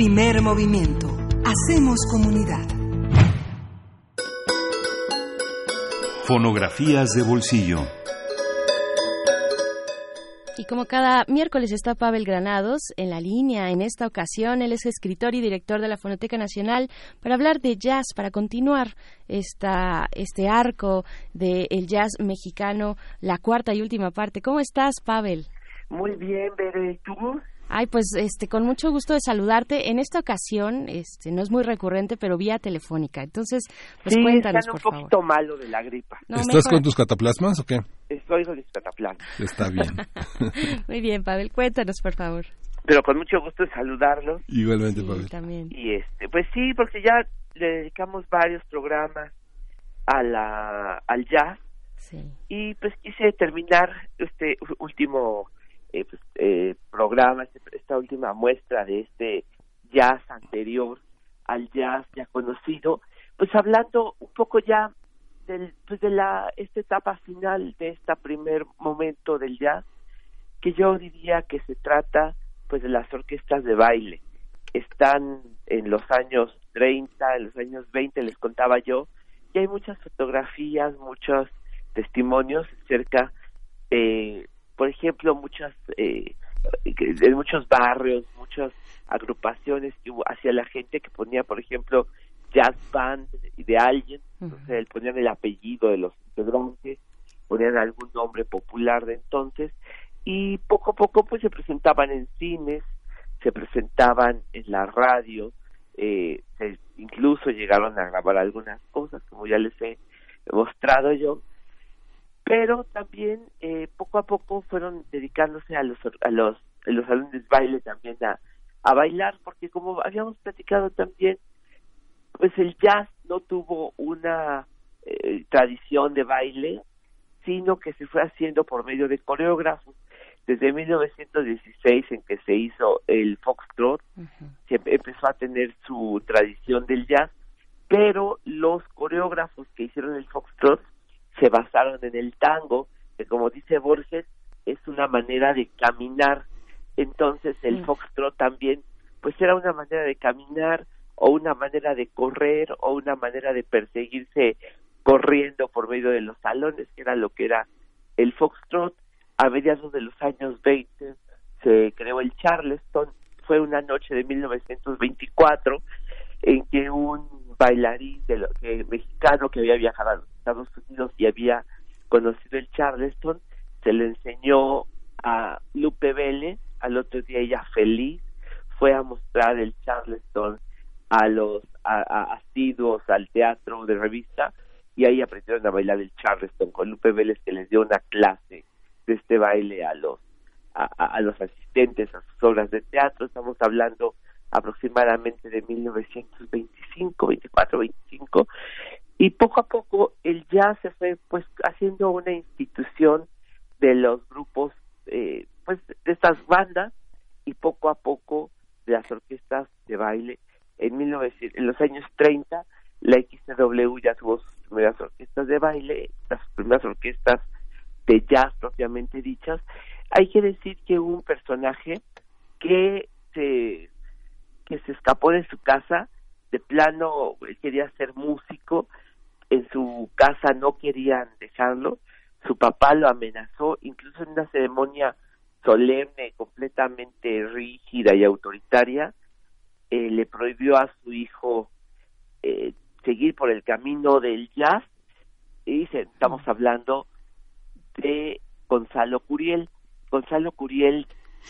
Primer movimiento. Hacemos comunidad. Fonografías de bolsillo. Y como cada miércoles está Pavel Granados en la línea, en esta ocasión él es escritor y director de la Fonoteca Nacional para hablar de jazz, para continuar esta, este arco del jazz mexicano, la cuarta y última parte. ¿Cómo estás, Pavel? Muy bien, Bere, ¿tú? Ay, pues este, con mucho gusto de saludarte. En esta ocasión, este, no es muy recurrente, pero vía telefónica. Entonces, pues sí, cuéntanos, están un por poquito favor. malo de la gripa. No, ¿Estás mejor- con tus cataplasmas o qué? Estoy con mis cataplasmas. Está bien. (laughs) Muy bien, Pavel, cuéntanos, por favor. Pero con mucho gusto de saludarlos. Igualmente, Sí, Pavel. también. Y este, pues sí, porque ya le dedicamos varios programas a la, al jazz Sí. y pues quise terminar este último eh, pues, eh, programa, este- esta última muestra de este jazz anterior al jazz ya conocido, pues hablando un poco ya del, pues de la esta etapa final de este primer momento del jazz, que yo diría que se trata pues de las orquestas de baile. Están en los años 30, en los años 20, les contaba yo, y hay muchas fotografías, muchos testimonios acerca, eh, por ejemplo, muchas eh, de muchos barrios, muchas agrupaciones que hubo hacia la gente que ponía, por ejemplo, jazz band de alguien, ponían el apellido de los integrantes, ponían algún nombre popular de entonces, y poco a poco pues se presentaban en cines, se presentaban en la radio, eh, se- incluso llegaron a grabar algunas cosas, como ya les he mostrado yo, pero también eh, poco a poco fueron dedicándose a los a los a los salones de baile también a, a bailar porque como habíamos platicado también pues el jazz no tuvo una eh, tradición de baile sino que se fue haciendo por medio de coreógrafos desde 1916 en que se hizo el foxtrot Ujú. se empe- empezó a tener su tradición del jazz, pero los coreógrafos que hicieron el foxtrot se basaron en el tango, que como dice Borges, es una manera de caminar. Entonces el foxtrot también, pues era una manera de caminar o una manera de correr o una manera de perseguirse corriendo por medio de los salones, que era lo que era el foxtrot. A mediados de los años 20 se creó el Charleston, fue una noche de 1924 en que un bailarín de lo, que, mexicano que había viajado a los Estados Unidos y había conocido el Charleston, se le enseñó a Lupe Vélez, al otro día ella feliz, fue a mostrar el Charleston a los asiduos al teatro de revista y ahí aprendieron a bailar el Charleston con Lupe Vélez que les dio una clase de este baile a los a- a los asistentes a sus obras de teatro. Estamos hablando aproximadamente de 1925 24 25 y poco a poco el jazz se fue pues haciendo una institución de los grupos eh, pues de estas bandas y poco a poco de las orquestas de baile. En 1900 en los años 30 la XW ya tuvo sus primeras orquestas de baile las primeras orquestas de jazz propiamente dichas. Hay que decir que hubo un personaje que se que se escapó de su casa de plano él quería ser músico en su casa no querían dejarlo su papá lo amenazó incluso en una ceremonia solemne completamente rígida y autoritaria eh, le prohibió a su hijo eh, seguir por el camino del jazz y se- estamos hablando de Gonzalo Curiel. Gonzalo Curiel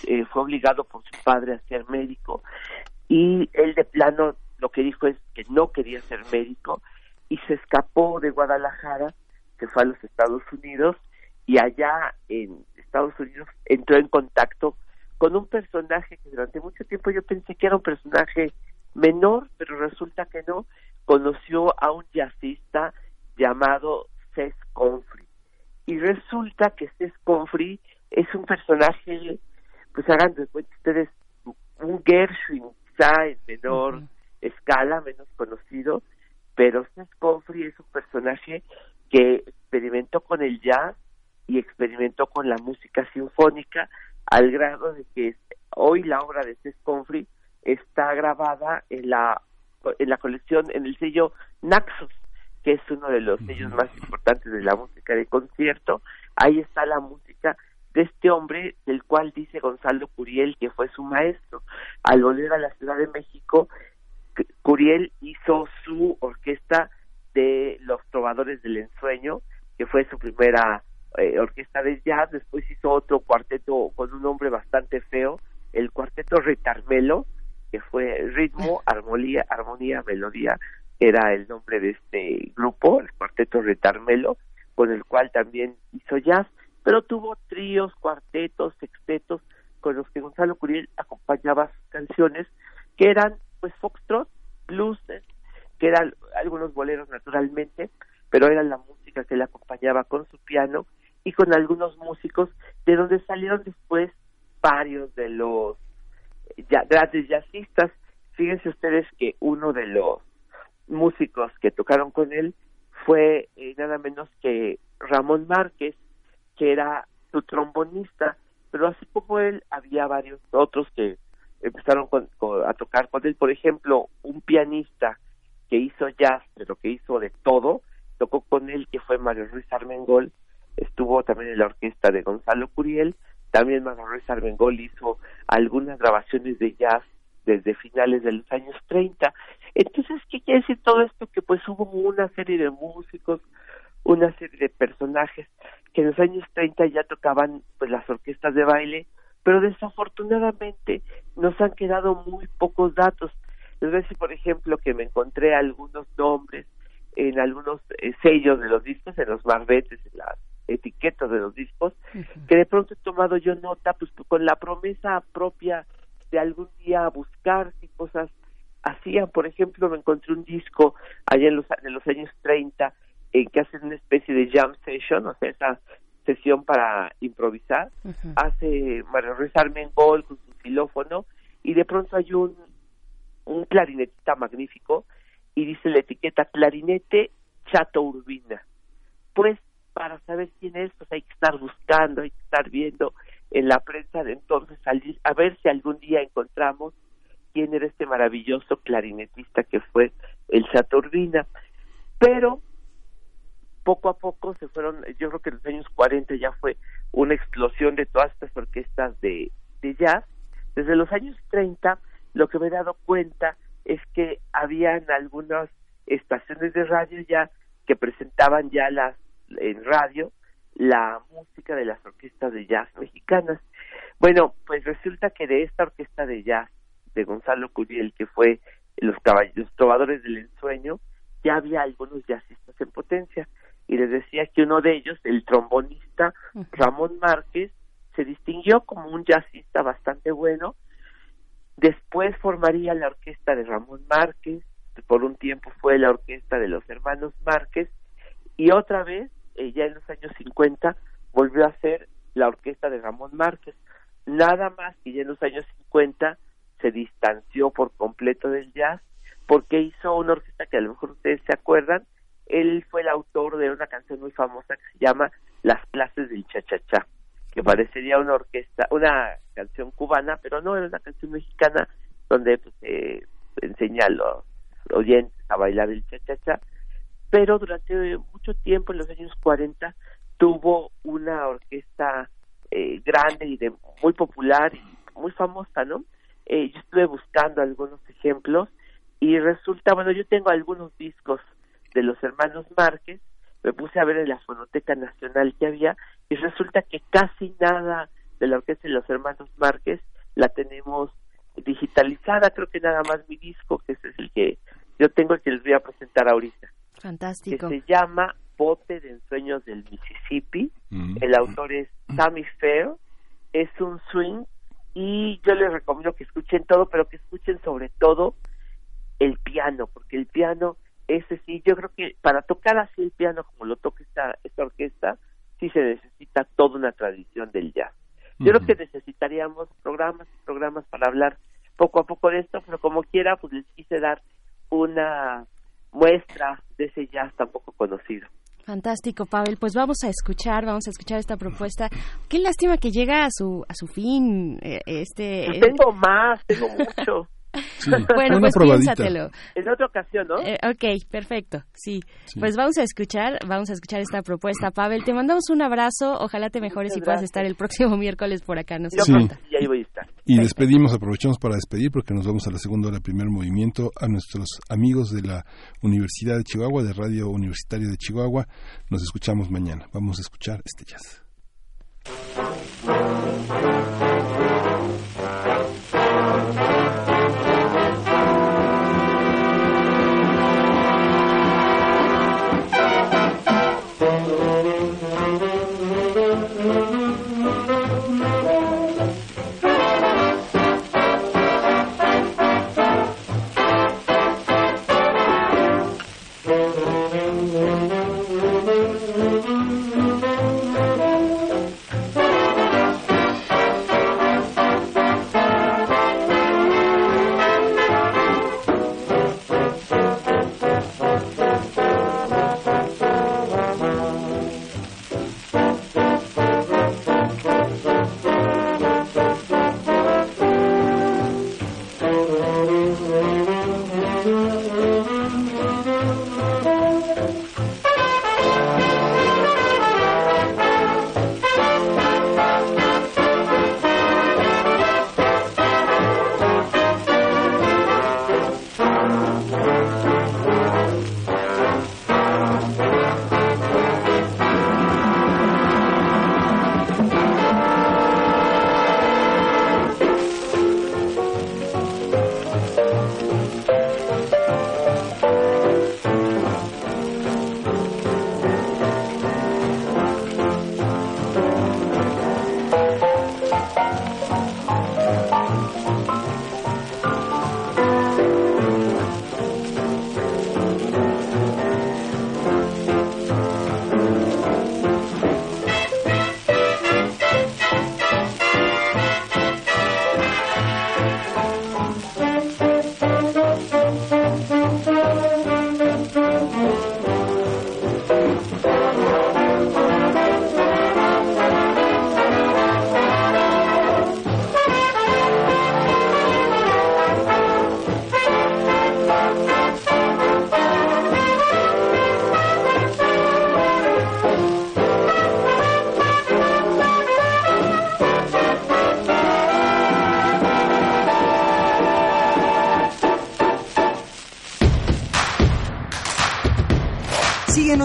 eh, fue obligado por su padre a ser médico y él de plano lo que dijo es que no quería ser médico y se escapó de Guadalajara, se fue a los Estados Unidos y allá en Estados Unidos entró en contacto con un personaje que durante mucho tiempo yo pensé que era un personaje menor, pero resulta que no, conoció a un jazzista llamado Cés Confrey y resulta que Cés Confrey es un personaje, pues hagan de cuenta ustedes, un Gershwin quizá en menor. Escala, menos conocido, pero Cés Confrey es un personaje que experimentó con el jazz y experimentó con la música sinfónica al grado de que hoy la obra de Cés Confrey está grabada en la en la colección en el sello Naxos que es uno de los sellos más importantes de la música de concierto. Ahí está la música de este hombre del cual dice Gonzalo Curiel que fue su maestro. Al volver a la Ciudad de México Curiel hizo su orquesta de los trovadores del ensueño que fue su primera eh, orquesta de jazz. Después hizo otro cuarteto con un nombre bastante feo el cuarteto Retarmelo que fue ritmo, armonía, armonía, melodía, era el nombre de este grupo, el cuarteto Retarmelo, con el cual también hizo jazz, pero tuvo tríos, cuartetos, sextetos, con los que Gonzalo Curiel acompañaba sus canciones, que eran pues foxtrot, blues, que eran algunos boleros naturalmente, pero era la música que le acompañaba con su piano y con algunos músicos de donde salieron después varios de los ya, grandes jazzistas. Fíjense ustedes que uno de los músicos que tocaron con él fue eh, nada menos que Ramón Márquez, que era su trombonista, pero así como él había varios otros que empezaron a tocar con él, por ejemplo, un pianista que hizo jazz, pero que hizo de todo, tocó con él, que fue Mario Ruiz Armengol, estuvo también en la orquesta de Gonzalo Curiel, también Manuel Ruiz Armengol hizo algunas grabaciones de jazz desde finales de los años 30. Entonces, ¿qué quiere decir todo esto? Que pues hubo una serie de músicos, una serie de personajes que en los años 30 ya tocaban pues las orquestas de baile, pero desafortunadamente nos han quedado muy pocos datos. Les voy a decir, por ejemplo, que me encontré algunos nombres en algunos eh, sellos de los discos, en los marbetes, en las etiquetas de los discos, que de pronto he tomado yo nota, pues con la promesa propia de algún día buscar qué cosas hacían. Por ejemplo, me encontré un disco allá en los, en los años 30 en que hacen una especie de jam session, o sea, esa sesión para improvisar. Hace María Ruiz Armengol con su xilófono y de pronto hay un, un clarinetista magnífico y dice la etiqueta clarinete Chato Urbina. Pues para saber quién es, pues hay que estar buscando, hay que estar viendo en la prensa de entonces a ver si algún día encontramos quién era este maravilloso clarinetista que fue el Urbina. Pero poco a poco se fueron, yo creo que en los años 40 ya fue una explosión de todas estas orquestas de, jazz. Desde los años 30 lo que me he dado cuenta es que habían algunas estaciones de radio ya que presentaban ya las en radio la música de las orquestas de jazz mexicanas. Bueno, pues resulta que de esta orquesta de jazz de Gonzalo Curiel, que fue los caballos trovadores del ensueño, ya había algunos jazzistas en potencia. Y les decía que uno de ellos, el trombonista Ramón Márquez, se distinguió como un jazzista bastante bueno. Después formaría la orquesta de Ramón Márquez, por un tiempo fue la orquesta de los hermanos Márquez, y otra vez eh, ya en los años 50 volvió a ser la orquesta de Ramón Márquez. Nada más que ya en los años 50 se distanció por completo del jazz porque hizo una orquesta que a lo mejor ustedes se acuerdan. Él fue el autor de una canción muy famosa que se llama Las clases del cha-cha-cha, que parecería una orquesta, una canción cubana, pero no era una canción mexicana donde pues, eh, enseña a los oyentes a bailar el cha-cha-cha pero durante mucho tiempo, en los años 40, tuvo una orquesta eh, grande y de muy popular y muy famosa, ¿no? Eh, yo estuve buscando algunos ejemplos y resulta, bueno, yo tengo algunos discos de los hermanos Márquez, me puse a ver en la Fonoteca Nacional que había y resulta que casi nada de la orquesta de los hermanos Márquez la tenemos digitalizada, creo que nada más mi disco, que ese es el que yo tengo el que les voy a presentar ahorita. Fantástico. Que se llama Bote de Ensueños del Mississippi. Mm. El autor es Sammy Fair. Es un swing y yo les recomiendo que escuchen todo, pero que escuchen sobre todo el piano, porque el piano, ese sí, yo creo que para tocar así el piano como lo toca esta, esta orquesta, sí se necesita toda una tradición del jazz. Yo creo que necesitaríamos programas y programas para hablar poco a poco de esto, pero como quiera, pues les quise dar una muestra de ese jazz tan poco conocido. Fantástico, Pavel. Pues vamos a escuchar, vamos a escuchar esta propuesta. Qué lástima que llega a su a su fin. Eh, este. Pues tengo más, tengo mucho. (laughs) (laughs) bueno, pues piénsatelo. En otra ocasión, ¿no? Eh, ok, perfecto. Sí. Pues vamos a escuchar, vamos a escuchar esta propuesta. Pavel, te mandamos un abrazo. Ojalá te mejores y puedas estar el próximo miércoles por acá. No sé sí. Y ahí voy a estar. Y despedimos, aprovechamos para despedir porque nos vamos a la segunda hora, primer movimiento, a nuestros amigos de la Universidad de Chihuahua, de Radio Universitaria de Chihuahua. Nos escuchamos mañana. Vamos a escuchar este jazz.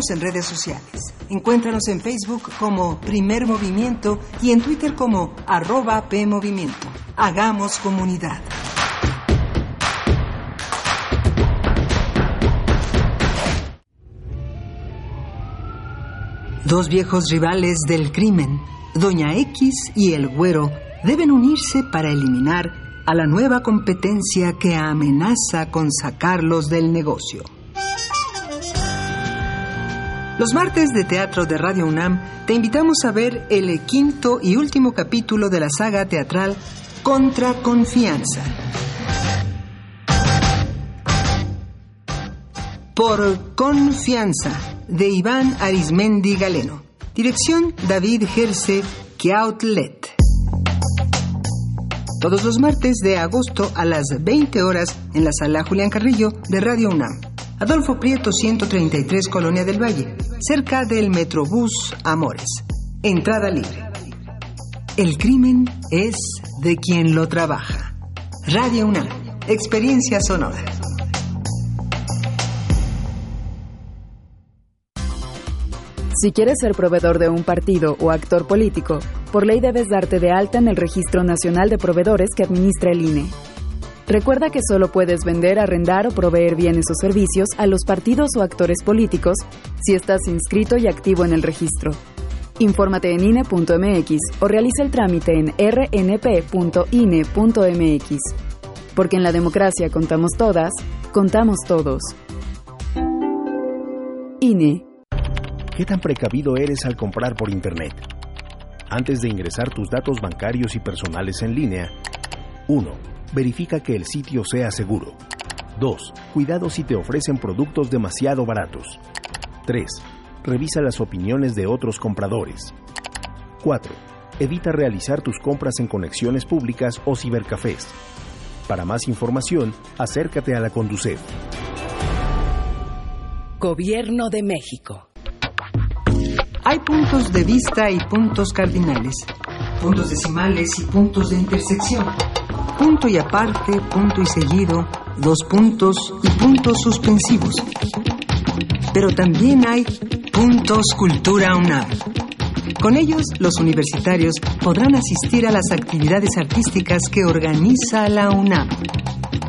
En redes sociales. Encuéntranos en Facebook como Primer Movimiento y en Twitter como arroba PMovimiento. Hagamos comunidad. Dos viejos rivales del crimen, Doña X y el Güero, deben unirse para eliminar a la nueva competencia que amenaza con sacarlos del negocio. Los martes de teatro de Radio UNAM te invitamos a ver el quinto y último capítulo de la saga teatral Contra Confianza. Por Confianza, de Iván Arismendi Galeno. Dirección David Gerse Kiautlet. Todos los martes de agosto a las 20 horas en la sala Julián Carrillo de Radio UNAM. Adolfo Prieto 133 Colonia del Valle, cerca del Metrobús Amores. Entrada libre. El crimen es de quien lo trabaja. Radio UNAM, experiencia sonora. Si quieres ser proveedor de un partido o actor político, por ley debes darte de alta en el Registro Nacional de Proveedores que administra el INE. Recuerda que solo puedes vender, arrendar o proveer bienes o servicios a los partidos o actores políticos si estás inscrito y activo en el registro. Infórmate en INE.mx o realiza el trámite en rnp.ine.mx. Porque en la democracia contamos todas, contamos todos. INE. ¿Qué tan precavido eres al comprar por Internet? Antes de ingresar tus datos bancarios y personales en línea, 1 verifica que el sitio sea seguro. 2. Cuidado si te ofrecen productos demasiado baratos. 3. Revisa las opiniones de otros compradores. 4. Evita realizar tus compras en conexiones públicas o cibercafés. Para más información, acércate a la Conducef. Gobierno de México. Hay puntos de vista y puntos cardinales, puntos decimales y puntos de intersección, punto y aparte, punto y seguido, dos puntos y puntos suspensivos. Pero también hay puntos cultura UNAM. Con ellos, los universitarios podrán asistir a las actividades artísticas que organiza la UNAM.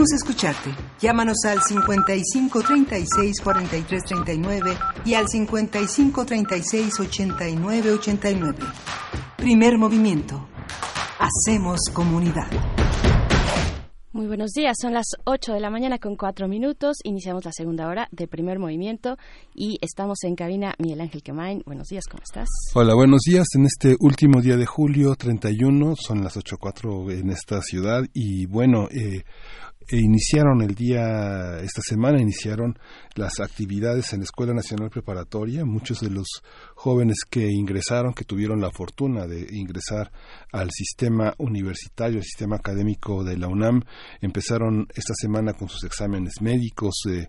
Queremos escucharte. Llámanos al 55 36 43 39 y al 55 36 89 89. Primer movimiento. Hacemos comunidad. Muy buenos días, son las 8 de la mañana con 4 minutos. Iniciamos la segunda hora de primer movimiento y estamos en cabina Miguel Ángel Quemain. Buenos días, ¿cómo estás? Hola, buenos días. En este último día de julio 31, son las 8.04 en esta ciudad y bueno, eh, e iniciaron el día, esta semana iniciaron las actividades en la Escuela Nacional Preparatoria. Muchos de los jóvenes que ingresaron, que tuvieron la fortuna de ingresar al sistema universitario, al sistema académico de la UNAM, empezaron esta semana con sus exámenes médicos, eh,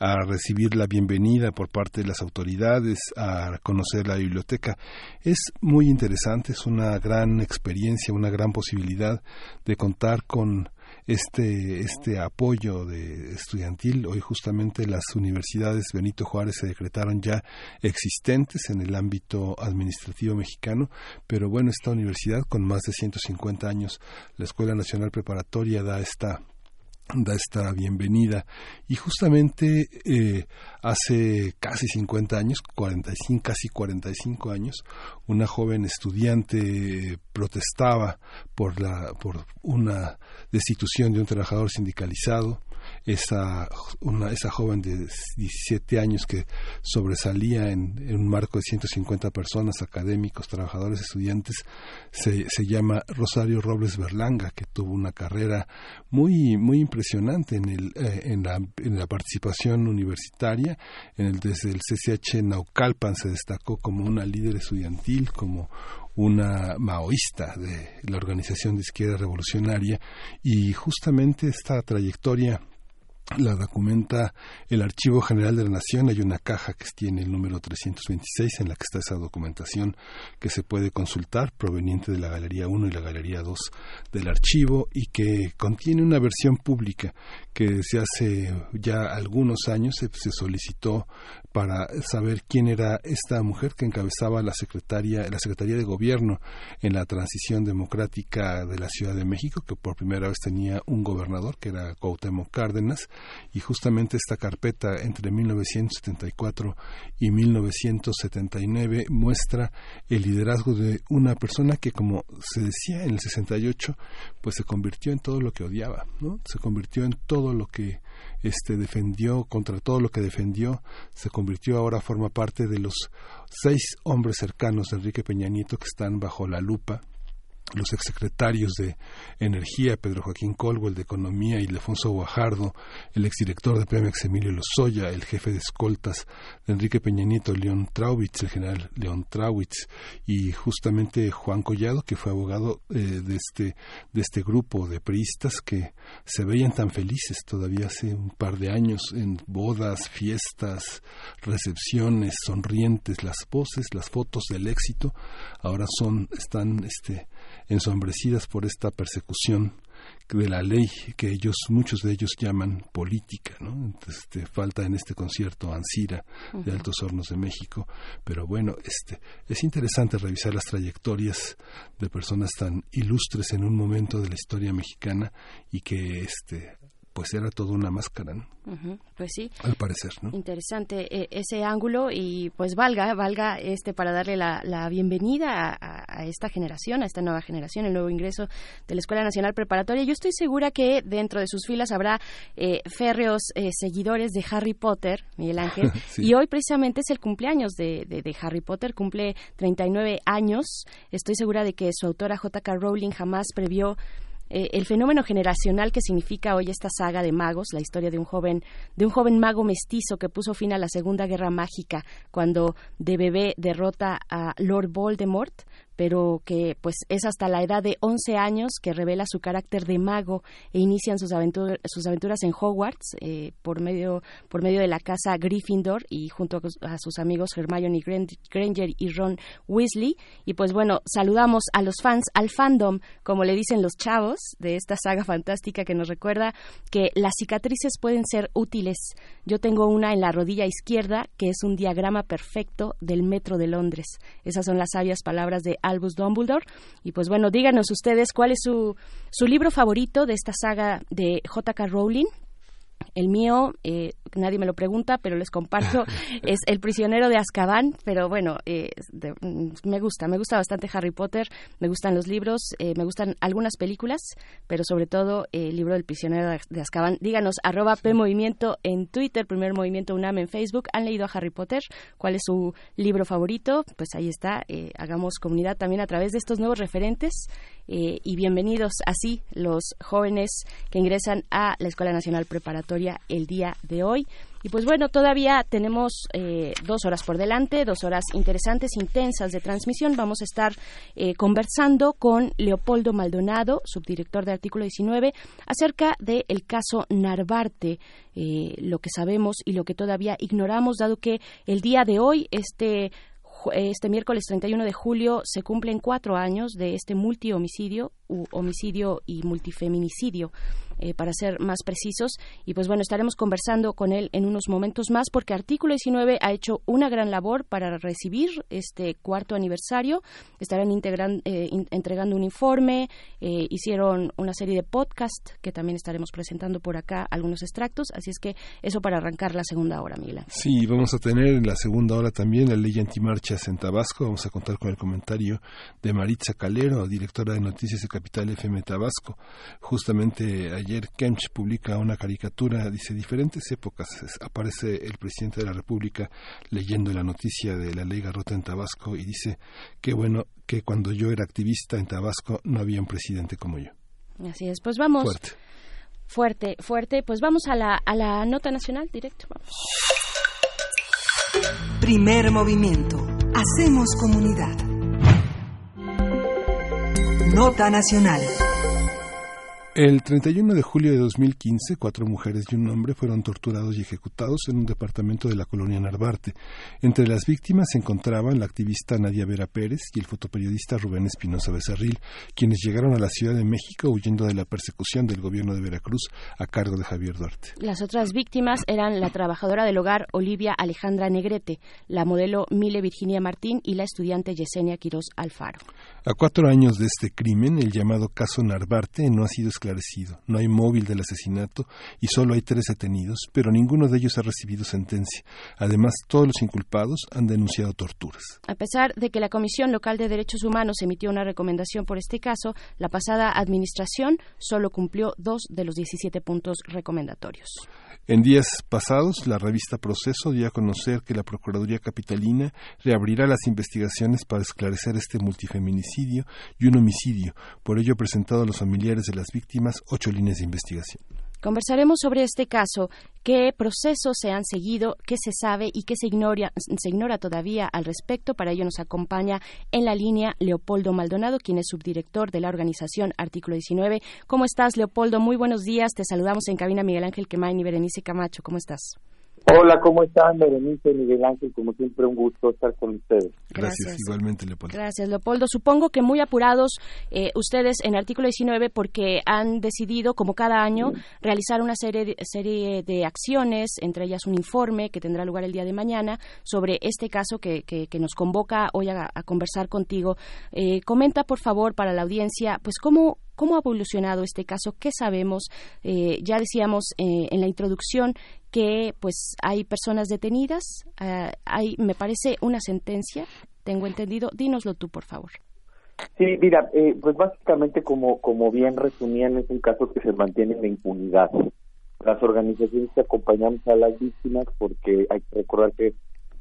a recibir la bienvenida por parte de las autoridades, a conocer la biblioteca. Es muy interesante, es una gran experiencia, una gran posibilidad de contar con este, este apoyo de estudiantil. Hoy justamente las universidades Benito Juárez se decretaron ya existentes en el ámbito administrativo mexicano, pero bueno, esta universidad con más de 150 años, la Escuela Nacional Preparatoria da esta da esta bienvenida y justamente eh, hace casi 50 años, 45, casi 45 años, una joven estudiante protestaba por la por una destitución de un trabajador sindicalizado esa, una, esa joven de 17 años que sobresalía en, un marco de 150 personas, académicos, trabajadores, estudiantes, se, se llama Rosario Robles Berlanga, que tuvo una carrera muy, muy impresionante en, el, eh, en, la, en la participación universitaria. En el, desde el CCH Naucalpan se destacó como una líder estudiantil, como una maoísta de la organización de izquierda revolucionaria y justamente esta trayectoria la documenta el Archivo General de la Nación. Hay una caja que tiene el número 326 en la que está esa documentación que se puede consultar proveniente de la Galería 1 y la Galería 2 del archivo y que contiene una versión pública que desde hace ya algunos años se, solicitó para saber quién era esta mujer que encabezaba la secretaria la Secretaría de Gobierno en la transición democrática de la Ciudad de México, que por primera vez tenía un gobernador que era Cuauhtémoc Cárdenas y justamente esta carpeta entre 1974 y 1979 muestra el liderazgo de una persona que como se decía en el 68 pues se convirtió en todo lo que odiaba, ¿no? Se convirtió en todo lo que este defendió contra todo lo que defendió, se convirtió ahora forma parte de los seis hombres cercanos de Enrique Peña Nieto que están bajo la lupa los exsecretarios de Energía, Pedro Joaquín Colwell, de Economía, Ildefonso Guajardo, el exdirector de Pemex, Emilio Lozoya, el jefe de escoltas de Enrique Peña Nieto, León Traubitz, el general León Traubitz, y justamente Juan Collado, que fue abogado eh, de, este, de este grupo de priistas que se veían tan felices todavía hace un par de años en bodas, fiestas, recepciones, sonrientes, las voces, las fotos del éxito, ahora son, están, este, ensombrecidas por esta persecución de la ley que ellos muchos de ellos llaman política no este, falta en este concierto Ansira de Altos Hornos de México. Pero bueno este es interesante revisar las trayectorias de personas tan ilustres en un momento de la historia mexicana y que este pues era toda una máscara, ¿no? Pues sí. Al parecer, ¿no? Interesante eh, ese ángulo y pues valga, valga este para darle la, bienvenida a, esta generación, a esta nueva generación, el nuevo ingreso de la Escuela Nacional Preparatoria. Yo estoy segura que dentro de sus filas habrá eh, férreos eh, seguidores de Harry Potter, Miguel (laughs) Ángel, y hoy precisamente es el cumpleaños de, de Harry Potter, cumple 39 años. Estoy segura de que su autora J.K. Rowling jamás previó eh, el fenómeno generacional que significa hoy esta saga de magos, la historia de un joven, de un joven mago mestizo que puso fin a la Segunda Guerra Mágica cuando de bebé derrota a Lord Voldemort, pero que pues es hasta la edad de 11 años que revela su carácter de mago e inician sus, sus aventuras en Hogwarts eh, por medio por medio de la casa Gryffindor y junto a sus amigos Hermione Granger y Ron Weasley. Y pues bueno saludamos a los fans al fandom como le dicen los chavos de esta saga fantástica que nos recuerda que las cicatrices pueden ser útiles. Yo tengo una en la rodilla izquierda que es un diagrama perfecto del metro de Londres. Esas son las sabias palabras de Albus Dumbledore. Y pues bueno, díganos ustedes cuál es su, su libro favorito de esta saga de J.K. Rowling. El mío, eh, nadie me lo pregunta, pero les comparto, (laughs) es El prisionero de Azkaban, pero bueno, eh, mm, me gusta, me gusta bastante Harry Potter, me gustan los libros, eh, me gustan algunas películas, pero sobre todo el libro del prisionero de Azkaban. Díganos, arroba PMovimiento en Twitter, Primer Movimiento UNAM en Facebook, ¿han leído a Harry Potter? ¿Cuál es su libro favorito? Pues ahí está, hagamos comunidad también a través de estos nuevos referentes eh, y bienvenidos así los jóvenes que ingresan a la Escuela Nacional Preparatoria el día de hoy. Y pues bueno, todavía tenemos eh, dos horas por delante, dos horas interesantes, intensas de transmisión. Vamos a estar eh, conversando con Leopoldo Maldonado, subdirector de Artículo 19, acerca del caso Narvarte, lo que sabemos y lo que todavía ignoramos, dado que el día de hoy este este miércoles 31 de julio se cumplen cuatro años de este multihomicidio, homicidio y multifeminicidio eh, para ser más precisos. Y pues bueno, estaremos conversando con él en unos momentos más porque Artículo 19 ha hecho una gran labor para recibir este cuarto aniversario. Estarán eh, entregando un informe, eh, hicieron una serie de podcasts que también estaremos presentando por acá algunos extractos. Así es que eso para arrancar la segunda hora, Mila. Sí, vamos a tener en la segunda hora también la ley antimarchas en Tabasco. Vamos a contar con el comentario de Maritza Calero, directora de Noticias de Capital FM Tabasco. Justamente ayer Kemch publica una caricatura, dice diferentes épocas, aparece el presidente de la República leyendo la noticia de la ley Garrota en Tabasco y dice, qué bueno que cuando yo era activista en Tabasco no había un presidente como yo. Así es, pues vamos. Fuerte. Fuerte, fuerte. Pues vamos a la, a la nota nacional directo. Vamos. Primer movimiento. Hacemos comunidad. Nota nacional. El 31 de julio de 2015, cuatro mujeres y un hombre fueron torturados y ejecutados en un departamento de la colonia Narvarte. Entre las víctimas se encontraban la activista Nadia Vera Pérez y el fotoperiodista Rubén Espinosa Becerril, quienes llegaron a la Ciudad de México huyendo de la persecución del gobierno de Veracruz a cargo de Javier Duarte. Las otras víctimas eran la trabajadora del hogar Olivia Alejandra Negrete, la modelo Mile Virginia Martín y la estudiante Yesenia Quirós Alfaro. A cuatro años de este crimen, el llamado caso Narvarte no ha sido esclarecido. No hay móvil del asesinato y solo hay tres detenidos, pero ninguno de ellos ha recibido sentencia. Además, todos los inculpados han denunciado torturas. A pesar de que la Comisión Local de Derechos Humanos emitió una recomendación por este caso, la pasada administración solo cumplió dos de los 17 puntos recomendatorios. En días pasados, la revista Proceso dio a conocer que la Procuraduría Capitalina reabrirá las investigaciones para esclarecer este multifeminicidio y un homicidio. Por ello, presentado a los familiares de las víctimas ocho líneas de investigación. Conversaremos sobre este caso, qué procesos se han seguido, qué se sabe y qué se ignora, se ignora todavía al respecto. Para ello nos acompaña en la línea Leopoldo Maldonado, quien es subdirector de la organización Artículo 19. ¿Cómo estás, Leopoldo? Muy buenos días. Te saludamos en cabina Miguel Ángel Quemain y Berenice Camacho. ¿Cómo estás? Hola, ¿cómo están, Berenice y Miguel Ángel? Como siempre, un gusto estar con ustedes. Gracias, igualmente, Leopoldo. Gracias, Leopoldo. Supongo que muy apurados eh, ustedes en artículo 19 porque han decidido, como cada año, realizar una serie de, serie de acciones, entre ellas un informe que tendrá lugar el día de mañana sobre este caso que, que, nos convoca hoy a, conversar contigo. Eh, comenta, por favor, para la audiencia, pues cómo ¿Cómo ha evolucionado este caso? ¿Qué sabemos? Eh, ya decíamos eh, en la introducción que pues hay personas detenidas, ah, hay, me parece, una sentencia, tengo entendido. Dínoslo tú, por favor. Sí, mira, eh, pues básicamente como, como bien resumían, es un caso que se mantiene en la impunidad. Las organizaciones que acompañamos a las víctimas, porque hay que recordar que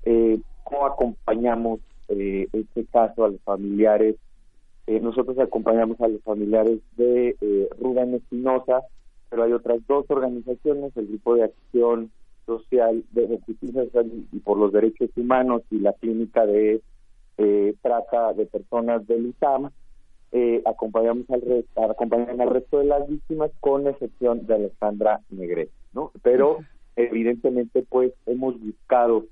eh, cómo acompañamos eh, este caso a los familiares. Eh, nosotros acompañamos a los familiares de eh, Rubén Espinosa, pero hay otras dos organizaciones, el Grupo de Acción Social de Justicia y por los Derechos Humanos y la Clínica de eh, Trata de Personas del ISAM, eh, acompañamos al resto, acompañan al resto de las víctimas con excepción de Alejandra Negret, ¿no? Pero evidentemente pues hemos buscado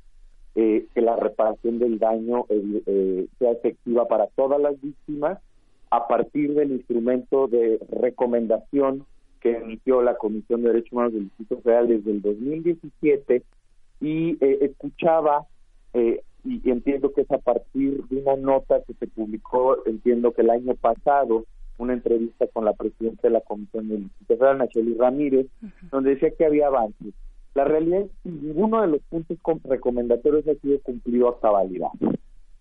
eh, que la reparación del daño eh, eh, sea efectiva para todas las víctimas a partir del instrumento de recomendación que emitió la Comisión de Derechos Humanos del Distrito Federal desde el 2017 y escuchaba y entiendo que es a partir de una nota que se publicó, entiendo que el año pasado, una entrevista con la presidenta de la Comisión del Distrito Federal, Nacheli Ramírez, donde decía que había avances la realidad es que ninguno de los puntos recomendatorios ha sido cumplido a cabalidad.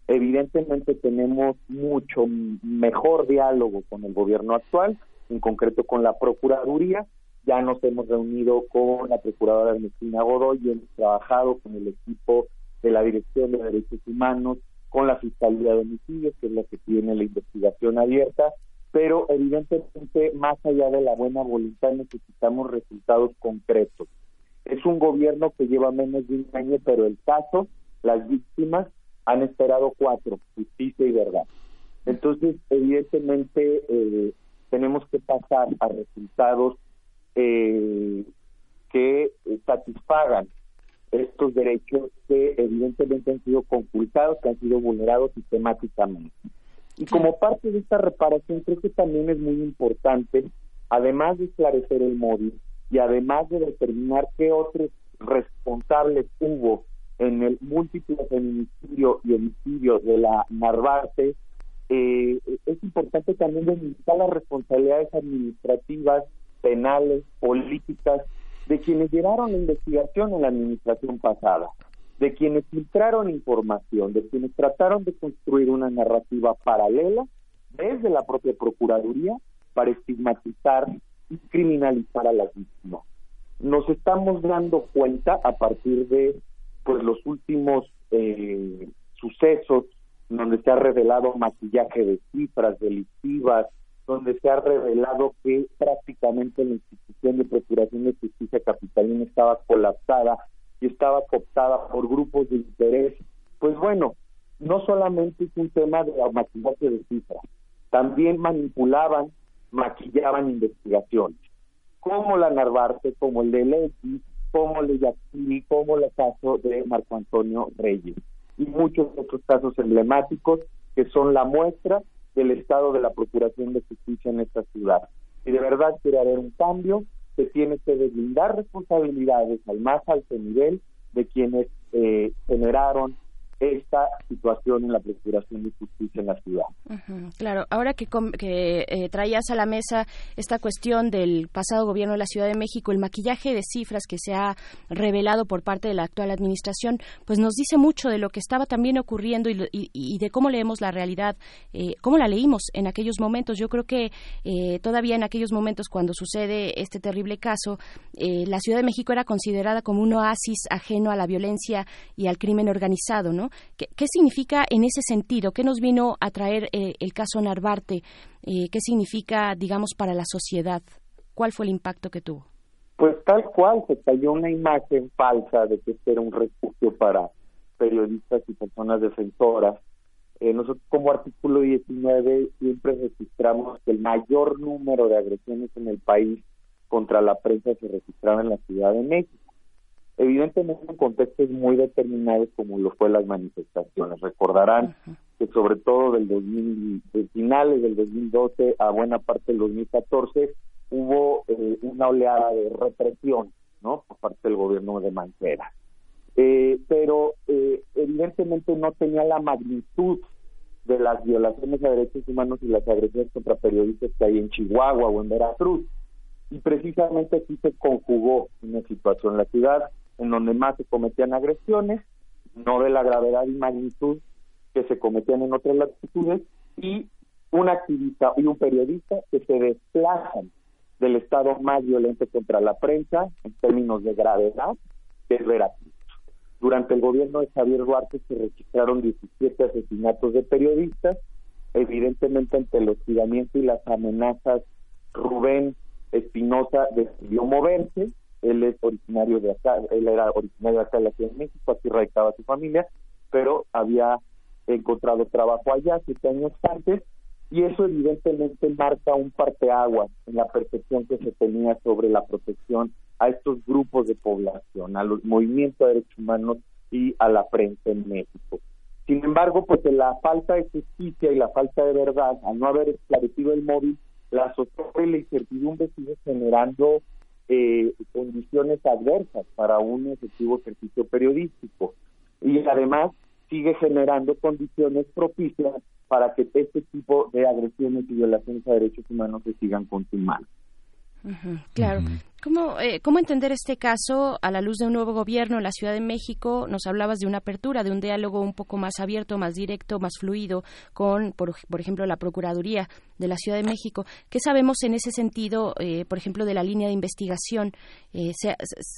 Evidentemente tenemos mucho mejor diálogo con el gobierno actual, en concreto con la Procuraduría. Ya nos hemos reunido con la Procuradora Ernestina Godoy y hemos trabajado con el equipo de la Dirección de Derechos Humanos, con la Fiscalía de Homicidios, que es la que tiene la investigación abierta, pero evidentemente más allá de la buena voluntad necesitamos resultados concretos. Es un gobierno que lleva menos de un año, pero el caso, las víctimas han esperado cuatro, justicia y verdad. Entonces, evidentemente, eh, tenemos que pasar a resultados eh, que satisfagan estos derechos que evidentemente han sido conculcados, que han sido vulnerados sistemáticamente. Y como parte de esta reparación, creo que también es muy importante, además de esclarecer el móvil, y además de determinar qué otros responsables hubo en el múltiple feminicidio y homicidio de la Narvarte, eh, es importante también delimitar las responsabilidades administrativas, penales, políticas de quienes llevaron la investigación en la administración pasada, de quienes filtraron información, de quienes trataron de construir una narrativa paralela desde la propia Procuraduría para estigmatizar y criminalizar a las víctimas. Nos estamos dando cuenta a partir de pues los últimos eh, sucesos donde se ha revelado maquillaje de cifras delictivas, donde se ha revelado que prácticamente la institución de Procuración de Justicia Capitalina estaba colapsada y estaba cooptada por grupos de interés. Pues bueno, no solamente es un tema de maquillaje de cifras, también manipulaban maquillaban investigaciones, como la Narvarte, como el de Leti, como el de Yacini, como el caso de Marco Antonio Reyes y muchos otros casos emblemáticos que son la muestra del estado de la Procuración de Justicia en esta ciudad. Si de verdad quiere haber un cambio, se tiene que deslindar responsabilidades al más alto nivel de quienes eh, generaron esta situación en la Procuración de Justicia en la ciudad. claro, ahora que, que eh, traías a la mesa esta cuestión del pasado gobierno de la Ciudad de México, el maquillaje de cifras que se ha revelado por parte de la actual administración, pues nos dice mucho de lo que estaba también ocurriendo y, de cómo leemos la realidad, eh, cómo la leímos en aquellos momentos. Yo creo que eh, todavía en aquellos momentos, cuando sucede este terrible caso, la Ciudad de México era considerada como un oasis ajeno a la violencia y al crimen organizado, ¿no? ¿Qué, significa en ese sentido? ¿Qué nos vino a traer eh, el caso Narvarte? Eh, ¿Qué significa, digamos, para la sociedad? ¿Cuál fue el impacto que tuvo? Pues tal cual, se cayó una imagen falsa de que este era un refugio para periodistas y personas defensoras. Eh, nosotros como artículo 19 siempre registramos que el mayor número de agresiones en el país contra la prensa se registraba en la Ciudad de México evidentemente en contextos muy determinados como lo fue las manifestaciones. Recordarán que sobre todo del 2000, de finales del 2012 a buena parte del 2014 hubo eh, una oleada de represión, ¿no? Por parte del gobierno de Mancera. Eh, pero eh, evidentemente no tenía la magnitud de las violaciones a derechos humanos y las agresiones contra periodistas que hay en Chihuahua o en Veracruz. Y precisamente aquí se conjugó una situación en la ciudad en donde más se cometían agresiones, no de la gravedad y magnitud que se cometían en otras latitudes, y un activista y un periodista que se desplazan del estado más violento contra la prensa en términos de gravedad, que es Veracruz. Durante el gobierno de Javier Duarte se registraron 17 asesinatos de periodistas. Evidentemente, ante el hostigamiento y las amenazas, Rubén Espinosa decidió moverse. Él es originario de acá, él era originario de acá de la Ciudad de México, aquí radicaba su familia, pero había encontrado trabajo allá siete años antes y eso evidentemente marca un parteaguas en la percepción que se tenía sobre la protección a estos grupos de población, a los movimientos de derechos humanos y a la prensa en México. Sin embargo, pues la falta de justicia y la falta de verdad, al no haber esclarecido el móvil, la zozobra y la incertidumbre sigue generando eh, condiciones adversas para un efectivo ejercicio periodístico. Y además sigue generando condiciones propicias para que este tipo de agresiones y violaciones a derechos humanos se sigan consumando claro. ¿Cómo, eh, ¿Cómo entender este caso a la luz de un nuevo gobierno en la Ciudad de México? Nos hablabas de una apertura, de un diálogo un poco más abierto, más directo, más fluido con, por, ejemplo, la Procuraduría de la Ciudad de México. ¿Qué sabemos en ese sentido, eh, por ejemplo, de la línea de investigación? Eh,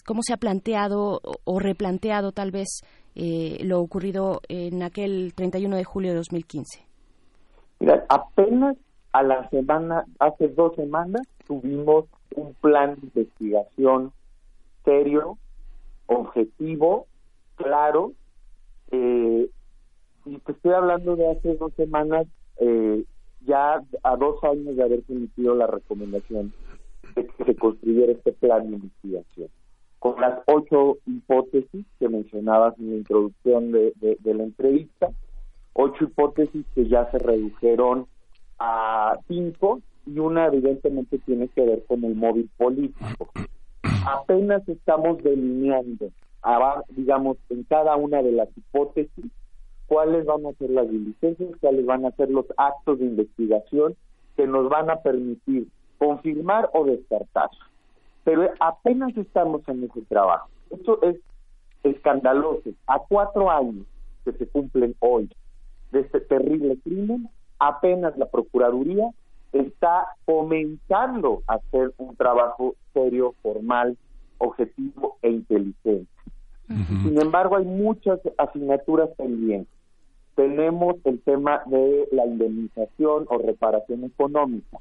¿Cómo se ha planteado o replanteado tal vez lo ocurrido en aquel 31 de julio de 2015? Mira, apenas a la semana, hace dos semanas, tuvimos un plan de investigación serio, objetivo, claro, eh, y te estoy hablando de hace dos semanas, eh, ya a dos años de haberse emitido la recomendación de que se construyera este plan de investigación, con las ocho hipótesis que mencionabas en la introducción de la entrevista, ocho hipótesis que ya se redujeron a cinco y una evidentemente tiene que ver con el móvil político. Apenas estamos delineando, digamos, en cada una de las hipótesis, cuáles van a ser las diligencias, cuáles van a ser los actos de investigación que nos van a permitir confirmar o descartar. Pero apenas estamos en ese trabajo. Esto es escandaloso. A cuatro años que se cumplen hoy de este terrible crimen, apenas la Procuraduría está comenzando a hacer un trabajo serio, formal, objetivo e inteligente. Sin embargo, hay muchas asignaturas pendientes. Tenemos el tema de la indemnización o reparación económica.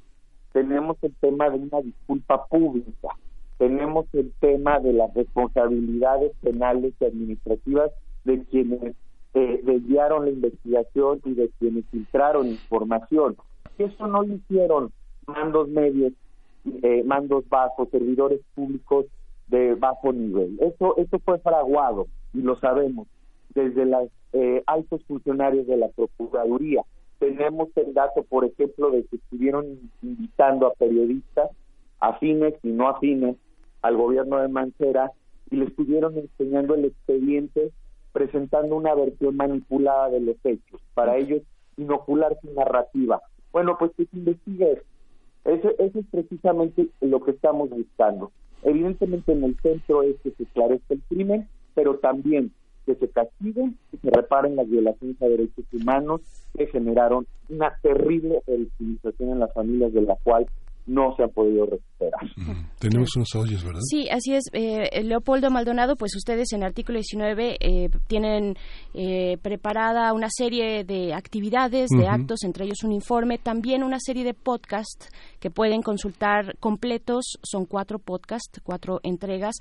Tenemos el tema de una disculpa pública. Tenemos el tema de las responsabilidades penales y administrativas de quienes eh, desviaron la investigación y de quienes filtraron información eso no lo hicieron mandos medios, eh, mandos bajos, servidores públicos de bajo nivel. Eso, eso fue fraguado y lo sabemos desde los eh, altos funcionarios de la Procuraduría. Tenemos el dato, por ejemplo, de que estuvieron invitando a periodistas afines y no afines al gobierno de Mancera y le estuvieron enseñando el expediente presentando una versión manipulada de los hechos, para ellos inocular su narrativa. Bueno, pues que se investigue eso. Eso, es precisamente lo que estamos buscando. Evidentemente en el centro es que se esclarezca el crimen, pero también que se castiguen, que se reparen las violaciones a derechos humanos que generaron una terrible revictimización en las familias de la cual no se ha podido recuperar. Tenemos unos audios, ¿verdad? Sí, así es. Eh, Leopoldo Maldonado, pues ustedes en el artículo 19 eh, tienen eh, preparada una serie de actividades, de actos, entre ellos un informe, también una serie de podcasts que pueden consultar completos. Son cuatro podcasts, cuatro entregas.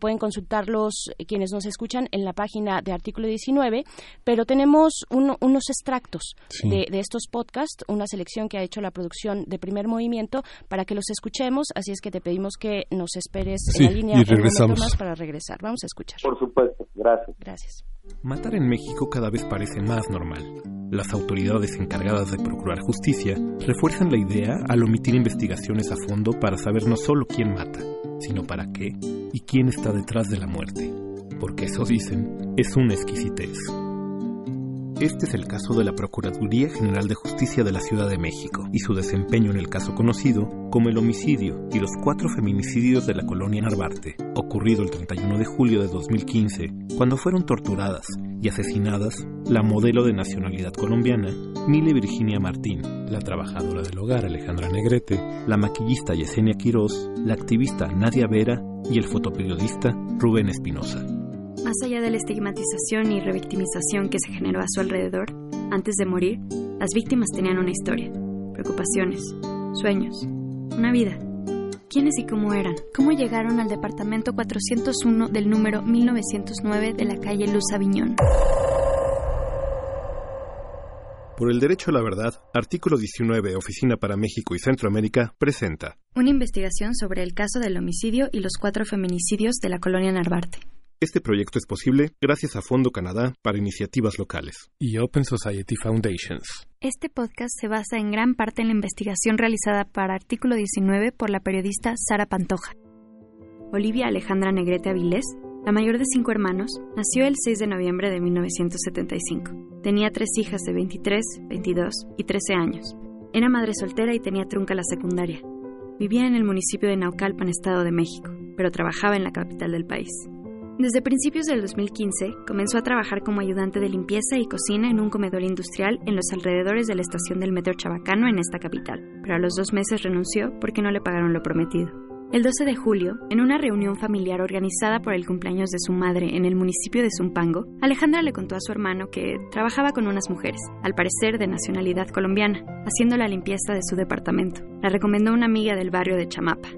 pueden consultarlos quienes nos escuchan en la página de artículo 19, pero tenemos unos extractos de, de estos podcasts, una selección que ha hecho la producción de primer movimiento para que los escuchemos, así es que te pedimos que nos esperes en la línea y regresamos. un más para regresar. Vamos a escuchar. Por supuesto, gracias. Gracias. Matar en México cada vez parece más normal. Las autoridades encargadas de procurar justicia refuerzan la idea al omitir investigaciones a fondo para saber no solo quién mata, sino para qué y quién está detrás de la muerte. Porque eso dicen es una exquisitez. Este es el caso de la Procuraduría General de Justicia de la Ciudad de México y su desempeño en el caso conocido como el homicidio y los cuatro feminicidios de la colonia Narvarte, ocurrido el 31 de julio de 2015, cuando fueron torturadas y asesinadas la modelo de nacionalidad colombiana, Mile Virginia Martín, la trabajadora del hogar Alejandra Negrete, la maquillista Yesenia Quirós, la activista Nadia Vera y el fotoperiodista Rubén Espinosa. Más allá de la estigmatización y revictimización que se generó a su alrededor, antes de morir, las víctimas tenían una historia, preocupaciones, sueños, una vida. ¿Quiénes y cómo eran? ¿Cómo llegaron al departamento 401 del número 1909 de la calle Luz Aviñón? Por el derecho a la verdad, artículo 19, Oficina para México y Centroamérica, presenta una investigación sobre el caso del homicidio y los cuatro feminicidios de la colonia Narvarte. Este proyecto es posible gracias a Fondo Canadá para iniciativas locales y Open Society Foundations. Este podcast se basa en gran parte en la investigación realizada para Artículo 19 por la periodista Sara Pantoja. Olivia Alejandra Negrete Avilés, la mayor de cinco hermanos, nació el 6 de noviembre de 1975. Tenía tres hijas de 23, 22 y 13 años. Era madre soltera y tenía trunca la secundaria. Vivía en el municipio de Naucalpan, Estado de México, pero trabajaba en la capital del país. Desde principios del 2015 comenzó a trabajar como ayudante de limpieza y cocina en un comedor industrial en los alrededores de la estación del metro Chabacano en esta capital, pero a los dos meses renunció porque no le pagaron lo prometido. El 12 de julio, en una reunión familiar organizada por el cumpleaños de su madre en el municipio de Zumpango, Alejandra le contó a su hermano que trabajaba con unas mujeres, al parecer de nacionalidad colombiana, haciendo la limpieza de su departamento. La recomendó una amiga del barrio de Chamapa,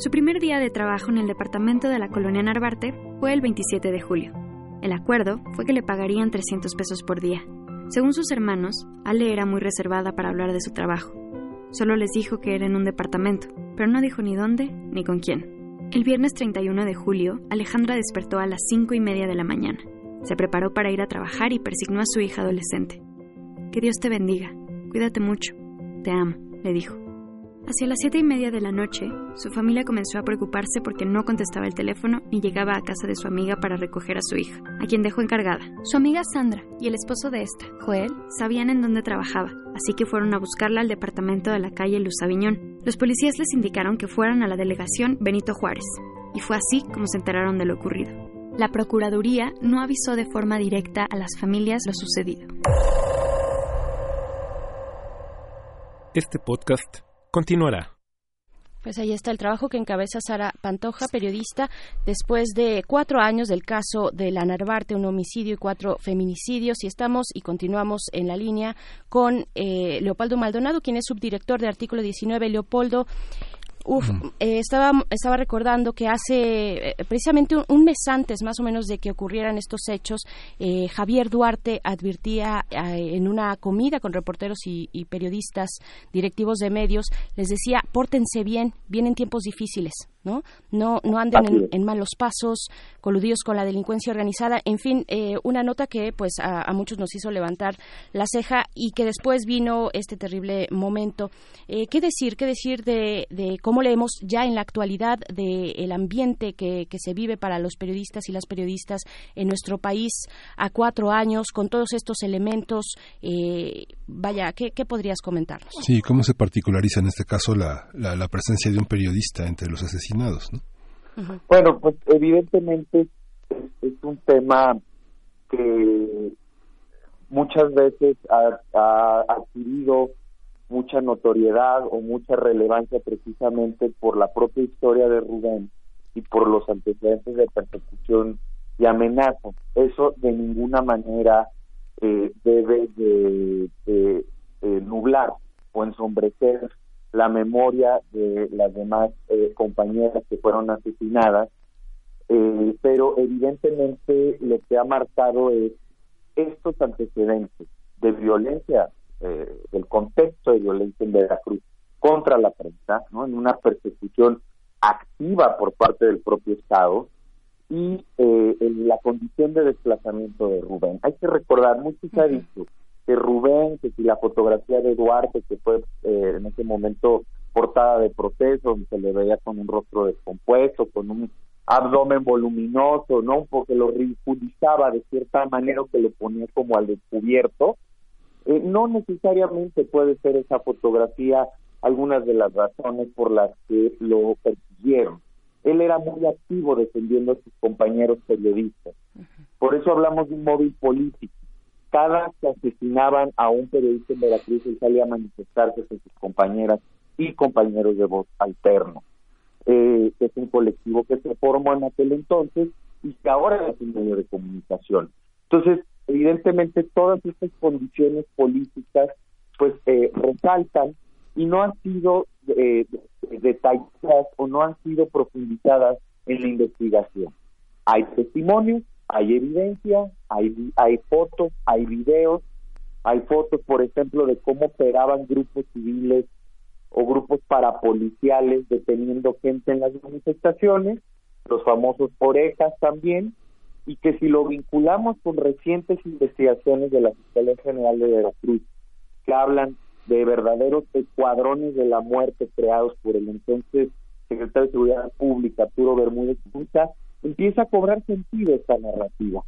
su primer día de trabajo en el departamento de la colonia Narvarte fue el 27 de julio. El acuerdo fue que le pagarían 300 pesos por día. Según sus hermanos, Ale era muy reservada para hablar de su trabajo. Solo les dijo que era en un departamento, pero no dijo ni dónde ni con quién. El viernes 31 de julio, Alejandra despertó a las 5 y media de la mañana. Se preparó para ir a trabajar y persignó a su hija adolescente. Que Dios te bendiga. Cuídate mucho. Te amo, le dijo. Hacia las siete y media de la noche, su familia comenzó a preocuparse porque no contestaba el teléfono ni llegaba a casa de su amiga para recoger a su hija, a quien dejó encargada. Su amiga Sandra y el esposo de esta, Joel, sabían en dónde trabajaba, así que fueron a buscarla al departamento de la calle Luz Aviñón. Los policías les indicaron que fueran a la delegación Benito Juárez, y fue así como se enteraron de lo ocurrido. La Procuraduría no avisó de forma directa a las familias lo sucedido. Este podcast continuará. Pues ahí está el trabajo que encabeza Sara Pantoja, periodista, después de cuatro años del caso de la Narvarte, un homicidio y cuatro feminicidios. Y estamos y continuamos en la línea con eh, Leopoldo Maldonado, quien es subdirector de Artículo 19. Leopoldo, Uf, eh, estaba, estaba recordando que hace eh, precisamente un, mes antes, más o menos, de que ocurrieran estos hechos, eh, Javier Duarte advirtía en una comida con reporteros y, periodistas, directivos de medios, les decía, pórtense bien, vienen tiempos difíciles, ¿no? No, no anden en, malos pasos, coludidos con la delincuencia organizada, en fin, una nota que pues a, muchos nos hizo levantar la ceja y que después vino este terrible momento. ¿Qué decir? ¿Qué decir de, de cómo leemos ya en la actualidad del ambiente que, se vive para los periodistas y las periodistas en nuestro país a cuatro años con todos estos elementos. Eh, vaya, ¿qué, podrías comentarnos? Sí, ¿cómo se particulariza en este caso la, la, presencia de un periodista entre los asesinados? Bueno, pues evidentemente es, un tema que muchas veces ha adquirido mucha notoriedad o mucha relevancia precisamente por la propia historia de Rubén y por los antecedentes de persecución y amenaza. Eso de ninguna manera eh, debe de, nublar o ensombrecer la memoria de las demás eh, compañeras que fueron asesinadas, eh, pero evidentemente lo que ha marcado es estos antecedentes de violencia eh, del contexto de violencia en Veracruz contra la prensa, ¿no? en una persecución activa por parte del propio Estado y eh, en la condición de desplazamiento de Rubén. Hay que recordar, mucho se ha dicho que Rubén, que si la fotografía de Duarte, que fue eh, en ese momento portada de proceso, se le veía con un rostro descompuesto, con un abdomen voluminoso, ¿no? Porque lo ridiculizaba de cierta manera que lo ponía como al descubierto. Eh, no necesariamente puede ser esa fotografía algunas de las razones por las que lo persiguieron. Él era muy activo defendiendo a sus compañeros periodistas. Por eso hablamos de un móvil político. Cada que asesinaban a un periodista en Veracruz, él salía a manifestarse con sus compañeras y compañeros de voz alterno. Eh, es un colectivo que se formó en aquel entonces y que ahora es un medio de comunicación. Entonces, evidentemente, todas estas condiciones políticas pues eh, resaltan y no han sido eh, detalladas o no han sido profundizadas en la investigación. Hay testimonios, hay evidencia, hay, hay fotos, hay videos, hay fotos, por ejemplo, de cómo operaban grupos civiles o grupos parapoliciales deteniendo gente en las manifestaciones, los famosos orejas también, y que si lo vinculamos con recientes investigaciones de la Fiscalía General de Veracruz, que hablan de verdaderos escuadrones de la muerte creados por el entonces secretario de Seguridad Pública, Arturo Bermúdez Punta, empieza a cobrar sentido esta narrativa.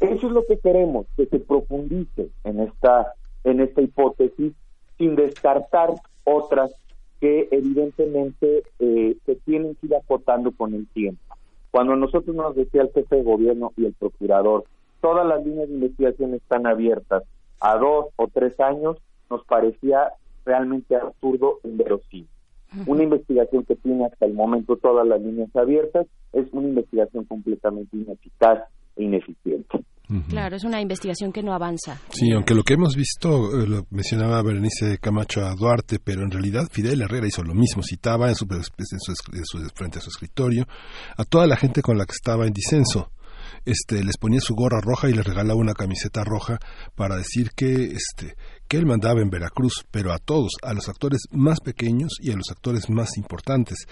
Eso es lo que queremos, que se profundice en esta, en esta hipótesis, sin descartar otras que evidentemente eh, se tienen que ir acotando con el tiempo. Cuando nosotros nos decía el jefe de gobierno y el procurador, todas las líneas de investigación están abiertas a dos o tres años, nos parecía realmente absurdo e inverosímil. (laughs) Una investigación que tiene hasta el momento todas las líneas abiertas es una investigación completamente ineficaz e ineficiente. Claro, es una investigación que no avanza. Sí, aunque lo que hemos visto, eh, lo mencionaba Berenice Camacho a Duarte, pero en realidad Fidel Herrera hizo lo mismo, citaba en su, en su, frente a su escritorio a toda la gente con la que estaba en disenso este les ponía su gorra roja y les regalaba una camiseta roja para decir que este él mandaba en Veracruz, pero a todos, a los actores más pequeños y a los actores más importantes.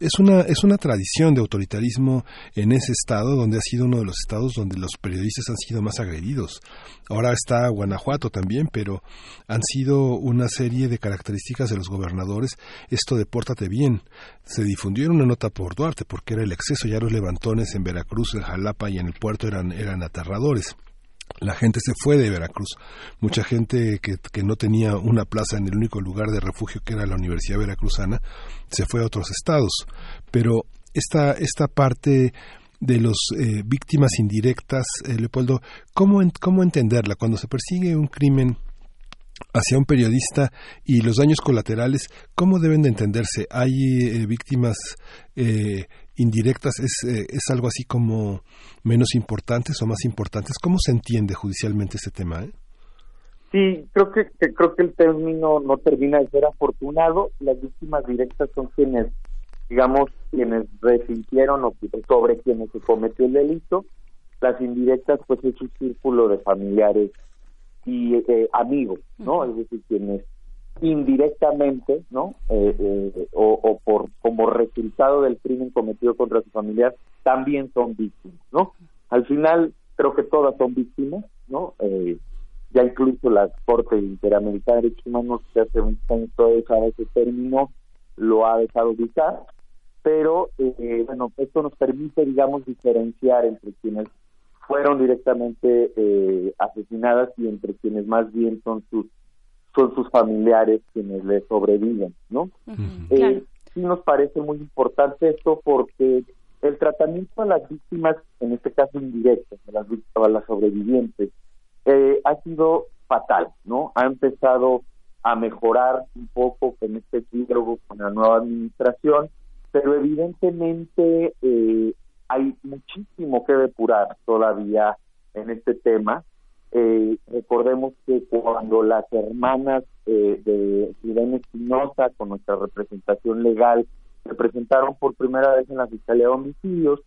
Es una, es una tradición de autoritarismo en ese estado, donde ha sido uno de los estados donde los periodistas han sido más agredidos. Ahora está Guanajuato también, pero han sido una serie de características de los gobernadores. Esto de pórtate bien. Se difundió en una nota por Duarte, porque era el exceso, ya los levantones en Veracruz, en Jalapa y en el puerto eran, eran aterradores la gente se fue de Veracruz. Mucha gente que, que, no tenía una plaza en el único lugar de refugio que era la Universidad Veracruzana se fue a otros estados. Pero esta, esta parte de las eh, víctimas indirectas, eh, Leopoldo, ¿cómo, ¿cómo entenderla? Cuando se persigue un crimen hacia un periodista y los daños colaterales, ¿cómo deben de entenderse? ¿Hay eh, víctimas eh, indirectas? ¿Es, eh, ¿Es algo así como menos importantes o más importantes? ¿Cómo se entiende judicialmente ese tema? Sí, creo que, creo que el término no termina de ser afortunado. Las víctimas directas son quienes, digamos, quienes resintieron o sobre quienes se cometió el delito. Las indirectas, pues es un círculo de familiares y eh, amigos, ¿no? Es decir, quienes indirectamente, ¿no? Eh, eh, o, por como resultado del crimen cometido contra su familiar, también son víctimas, ¿no? Al final, creo que todas son víctimas, ¿no? ya incluso la Corte Interamericana de Derechos Humanos, que hace un tiempo ese término, lo ha dejado de usar, pero, bueno, esto nos permite, digamos, diferenciar entre quienes fueron directamente eh, asesinadas y entre quienes más bien son sus son sus familiares quienes le sobreviven, ¿no? Eh, sí nos parece muy importante esto porque el tratamiento a las víctimas, en este caso indirectas, a las víctimas, a las sobrevivientes, eh, ha sido fatal, ¿no? Ha empezado a mejorar un poco con este diálogo con la nueva administración, pero evidentemente eh, hay muchísimo que depurar todavía en este tema. Eh, recordemos que cuando las hermanas eh, de Irene Espinosa, con nuestra representación legal, se presentaron por primera vez en la Fiscalía de Homicidios,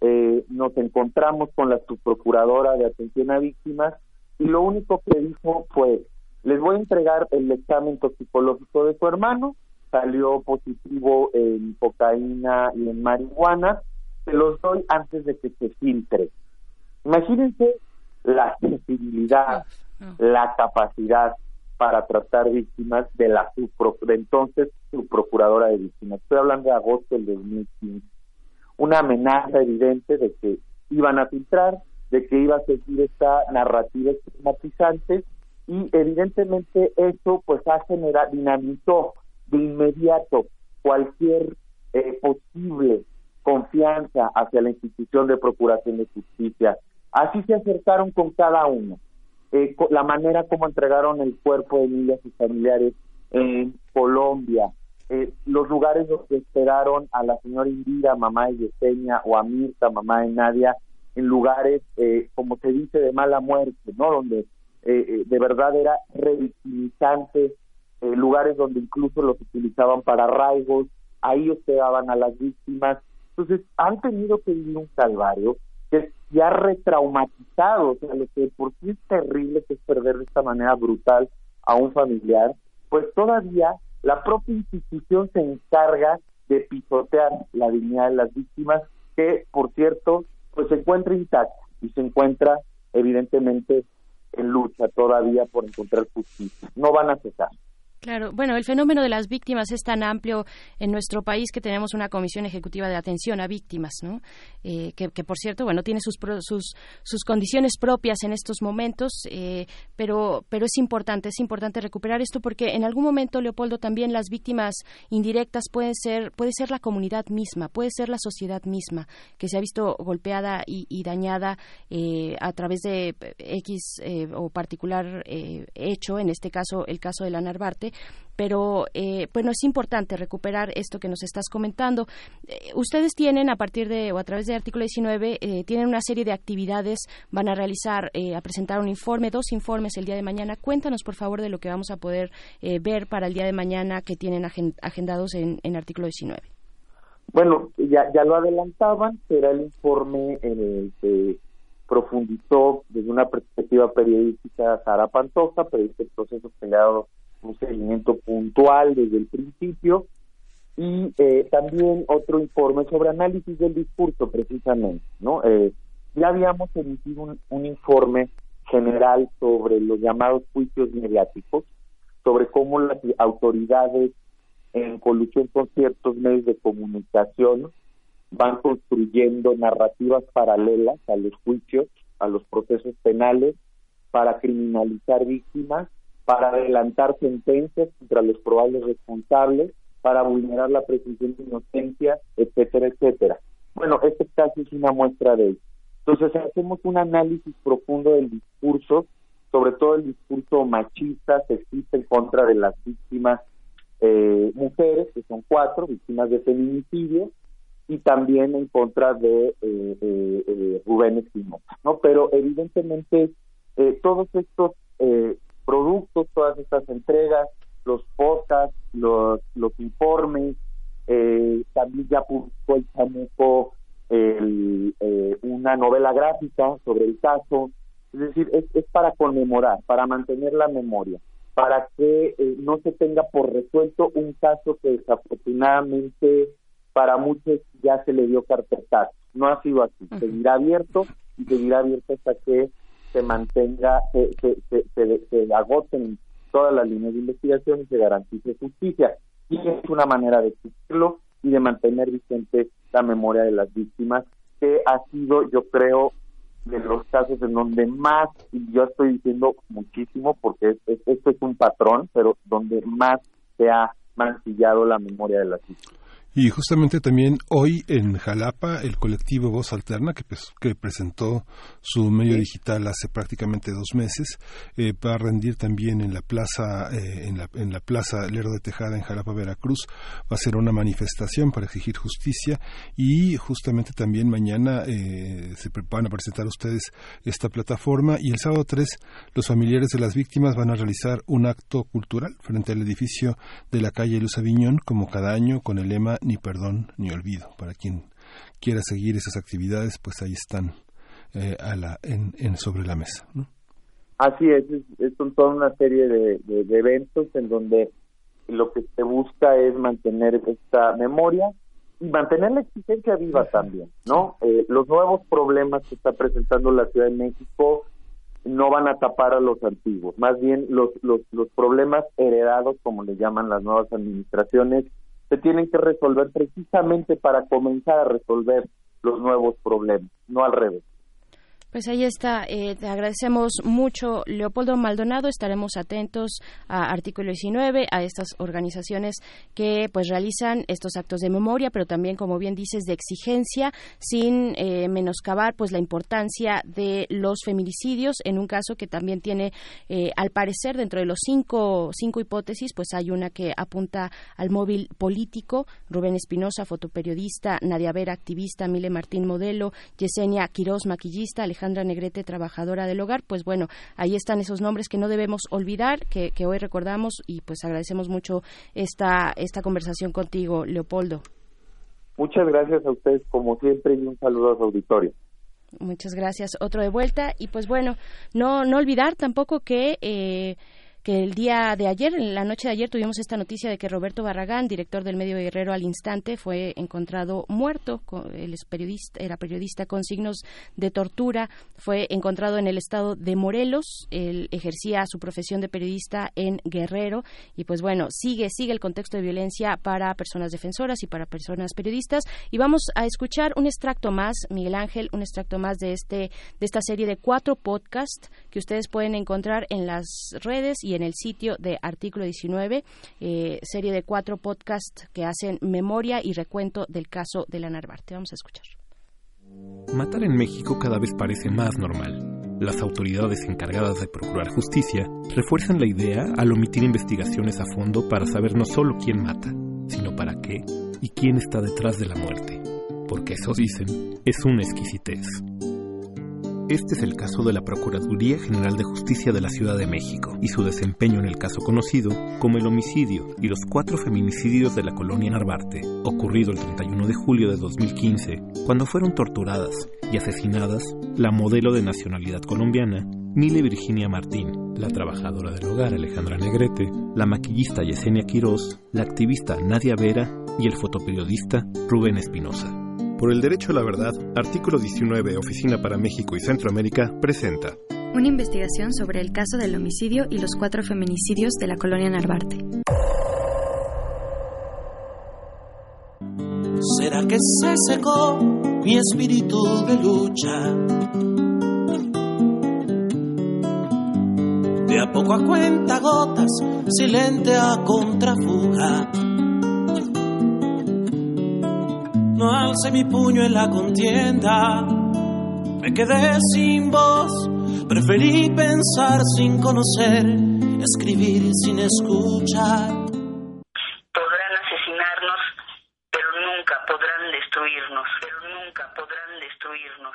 eh, nos encontramos con la subprocuradora de atención a víctimas y lo único que dijo fue, les voy a entregar el examen toxicológico de su hermano, salió positivo en cocaína y en marihuana, se los doy antes de que se filtre. Imagínense la sensibilidad, la capacidad para tratar víctimas de la de entonces su procuradora de víctimas. Estoy hablando de agosto del 2015. una amenaza evidente de que iban a filtrar, de que iba a seguir esta narrativa estigmatizante y evidentemente eso pues ha generado, dinamizó de inmediato cualquier eh, posible confianza hacia la institución de procuración de justicia. Así se acercaron con cada uno. Eh, la manera como entregaron el cuerpo de Emilia y familiares en Colombia, eh, los lugares donde esperaron a la señora Indira, mamá de Yesenia, o a Mirta, mamá de Nadia, en lugares, eh, como se dice, de mala muerte, ¿no? Donde eh, de verdad era revictimizante, lugares donde incluso los utilizaban para arraigos, ahí hospedaban a las víctimas. Entonces, han tenido que vivir un calvario ya retraumatizado, o sea, lo que por sí es terrible que es perder de esta manera brutal a un familiar, pues todavía la propia institución se encarga de pisotear la dignidad de las víctimas, que por cierto, pues se encuentra intacta y se encuentra evidentemente en lucha todavía por encontrar justicia. No van a cesar. Claro, bueno, el fenómeno de las víctimas es tan amplio en nuestro país que tenemos una comisión ejecutiva de atención a víctimas, ¿no? Eh, que, por cierto, bueno, tiene sus, sus, sus condiciones propias en estos momentos, eh, pero, pero es importante, es importante recuperar esto porque en algún momento, Leopoldo, también las víctimas indirectas pueden ser, puede ser la comunidad misma, puede ser la sociedad misma que se ha visto golpeada y, dañada eh, a través de X o particular hecho, en este caso el caso de la Narvarte pero eh, bueno, es importante recuperar esto que nos estás comentando. Eh, ustedes tienen, a partir de o a través del artículo 19, eh, tienen una serie de actividades, van a realizar, a presentar un informe, dos informes el día de mañana. Cuéntanos, por favor, de lo que vamos a poder ver para el día de mañana que tienen agendados en, en artículo 19. Bueno, ya, ya lo adelantaban, será el informe en el que profundizó desde una perspectiva periodística Sara Pantoja, pero este proceso peleado un seguimiento puntual desde el principio y eh, también otro informe sobre análisis del discurso precisamente, ¿no? Eh, ya habíamos emitido un, informe general sobre los llamados juicios mediáticos, sobre cómo las autoridades en colusión con ciertos medios de comunicación van construyendo narrativas paralelas a los juicios, a los procesos penales, para criminalizar víctimas para adelantar sentencias contra los probables responsables, para vulnerar la presunción de inocencia, etcétera, etcétera. Bueno, este caso es una muestra de ello. Entonces hacemos un análisis profundo del discurso, sobre todo el discurso machista, sexista en contra de las víctimas eh, mujeres, que son cuatro, víctimas de feminicidio, y también en contra de eh, eh, Rubén Espinosa, ¿no? Pero evidentemente todos estos productos, todas estas entregas, los podcasts, los, los informes, eh, también ya publicó el Chamuco eh, una novela gráfica sobre el caso, es decir, es, es para conmemorar, para mantener la memoria, para que eh, no se tenga por resuelto un caso que desafortunadamente para muchos ya se le dio carpetazo. No ha sido así, seguirá abierto y seguirá abierto hasta que se mantenga, se, se, se, agoten todas las líneas de investigación y se garantice justicia. Y es una manera de exigirlo y de mantener vigente la memoria de las víctimas, que ha sido, yo creo, de los casos en donde más, y yo estoy diciendo muchísimo porque esto es un patrón, pero donde más se ha mancillado la memoria de las víctimas. Y justamente también hoy en Jalapa, el colectivo Voz Alterna, que, pues, que presentó su medio digital hace prácticamente dos meses, eh, va a rendir también en la plaza, eh, en, la, en la plaza Lerdo de Tejada en Jalapa, Veracruz. Va a ser una manifestación para exigir justicia. Y justamente también mañana eh, se van a presentar ustedes esta plataforma. Y el sábado 3 los familiares de las víctimas van a realizar un acto cultural frente al edificio de la calle Luz Aviñón, como cada año, con el lema ni perdón ni olvido. Para quien quiera seguir esas actividades, pues ahí están eh, a la, en, sobre la mesa. Así es, es, son toda una serie de, eventos en donde lo que se busca es mantener esta memoria y mantener la existencia viva también, ¿no? Eh, los nuevos problemas que está presentando la Ciudad de México no van a tapar a los antiguos, más bien los, los, los problemas heredados, como le llaman las nuevas administraciones, se tienen que resolver precisamente para comenzar a resolver los nuevos problemas, no al revés. Pues ahí está. Eh, te agradecemos mucho, Leopoldo Maldonado. Estaremos atentos a Artículo 19, a estas organizaciones que pues realizan estos actos de memoria, pero también, como bien dices, de exigencia, sin eh, menoscabar pues la importancia de los feminicidios. En un caso que también tiene, eh, al parecer, dentro de los cinco, cinco hipótesis, pues hay una que apunta al móvil político. Rubén Espinosa, fotoperiodista, Nadia Vera, activista, Mile Martín, modelo, Yesenia Quiroz, maquillista, Alejandra Negrete, trabajadora del hogar. Pues bueno, ahí están esos nombres que no debemos olvidar, que, que hoy recordamos y pues agradecemos mucho esta, esta conversación contigo, Leopoldo. Muchas gracias a ustedes como siempre y un saludo a su auditorio. Muchas gracias. Otro de vuelta. Y pues bueno, no, no olvidar tampoco que eh, que el día de ayer, en la noche de ayer, tuvimos esta noticia de que Roberto Barragán, director del medio Guerrero al instante, fue encontrado muerto. Él periodista, era periodista con signos de tortura. Fue encontrado en el estado de Morelos. Él ejercía su profesión de periodista en Guerrero. Y pues bueno, sigue, sigue el contexto de violencia para personas defensoras y para personas periodistas. Y vamos a escuchar un extracto más, Miguel Ángel, un extracto más de este, de esta serie de cuatro podcasts que ustedes pueden encontrar en las redes y en el sitio de Artículo 19, eh, serie de cuatro podcasts que hacen memoria y recuento del caso de la Narvarte. Vamos a escuchar. Matar en México cada vez parece más normal. Las autoridades encargadas de procurar justicia refuerzan la idea al omitir investigaciones a fondo para saber no solo quién mata, sino para qué y quién está detrás de la muerte. Porque eso dicen, es una exquisitez. Este es el caso de la Procuraduría General de Justicia de la Ciudad de México y su desempeño en el caso conocido como el homicidio y los cuatro feminicidios de la colonia Narvarte, ocurrido el 31 de julio de 2015, cuando fueron torturadas y asesinadas la modelo de nacionalidad colombiana Mile Virginia Martín, la trabajadora del hogar Alejandra Negrete, la maquillista Yesenia Quiroz, la activista Nadia Vera y el fotoperiodista Rubén Espinosa. Por el derecho a la verdad, artículo 19, Oficina para México y Centroamérica, presenta una investigación sobre el caso del homicidio y los cuatro feminicidios de la colonia Narvarte. ¿Será que se secó mi espíritu de lucha? De a poco a cuenta gotas, silente a contrafuga no alce mi puño en la contienda. Me quedé sin voz, preferí pensar sin conocer, escribir sin escuchar. Podrán asesinarnos, pero nunca podrán destruirnos, pero nunca podrán destruirnos.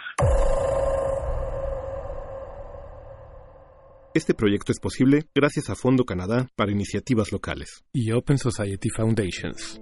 Este proyecto es posible gracias a Fondo Canadá para iniciativas locales y Open Society Foundations.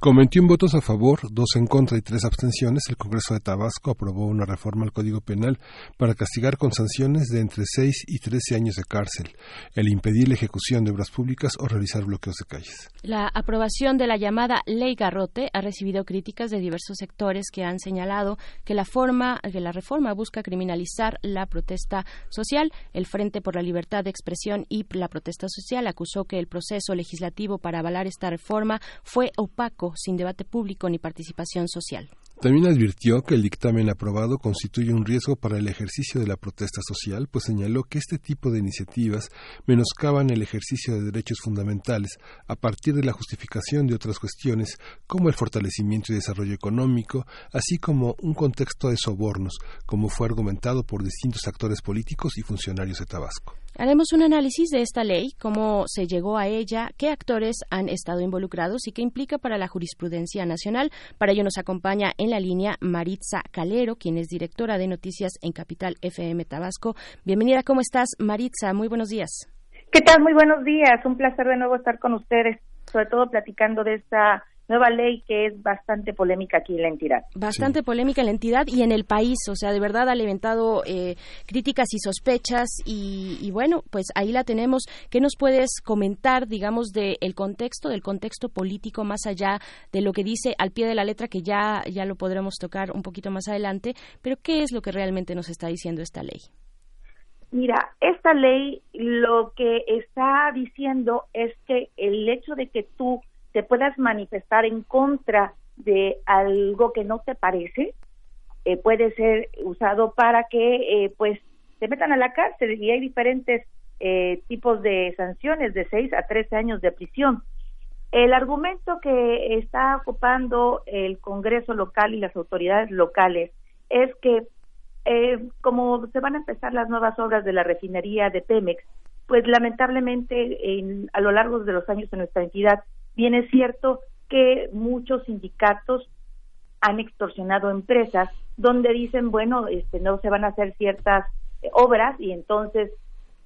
Con 21 votos a favor, dos en contra y tres abstenciones, el Congreso de Tabasco aprobó una reforma al Código Penal para castigar con sanciones de entre 6 y 13 años de cárcel, el impedir la ejecución de obras públicas o realizar bloqueos de calles. La aprobación de la llamada Ley Garrote ha recibido críticas de diversos sectores que han señalado que la forma que la reforma busca criminalizar la protesta social. El Frente por la Libertad de Expresión y la protesta social acusó que el proceso legislativo para avalar esta reforma fue opaco sin debate público ni participación social. También advirtió que el dictamen aprobado constituye un riesgo para el ejercicio de la protesta social, pues señaló que este tipo de iniciativas menoscaban el ejercicio de derechos fundamentales a partir de la justificación de otras cuestiones como el fortalecimiento y desarrollo económico, así como un contexto de sobornos, como fue argumentado por distintos actores políticos y funcionarios de Tabasco. Haremos un análisis de esta ley, cómo se llegó a ella, qué actores han estado involucrados y qué implica para la jurisprudencia nacional. Para ello nos acompaña en la línea Maritza Calero, quien es directora de noticias en Capital FM Tabasco. Bienvenida, ¿cómo estás, Maritza? Muy buenos días. ¿Qué tal? Muy buenos días. Un placer de nuevo estar con ustedes, sobre todo platicando de esta nueva ley que es bastante polémica aquí en la entidad. Bastante polémica en la entidad y en el país, o sea, de verdad ha levantado eh, críticas y sospechas y, bueno, pues ahí la tenemos. ¿Qué nos puedes comentar, digamos, del contexto, del contexto político más allá de lo que dice al pie de la letra, que ya, ya lo podremos tocar un poquito más adelante, pero qué es lo que realmente nos está diciendo esta ley? Mira, esta ley lo que está diciendo es que el hecho de que tú te puedas manifestar en contra de algo que no te parece eh, puede ser usado para que eh, pues te metan a la cárcel y hay diferentes eh, tipos de sanciones de 6 a 13 años de prisión. El argumento que está ocupando el Congreso local y las autoridades locales es que como se van a empezar las nuevas obras de la refinería de Pemex, pues lamentablemente en, a lo largo de los años en nuestra entidad Bien es cierto que muchos sindicatos han extorsionado empresas donde dicen, bueno, este, no se van a hacer ciertas eh, obras y entonces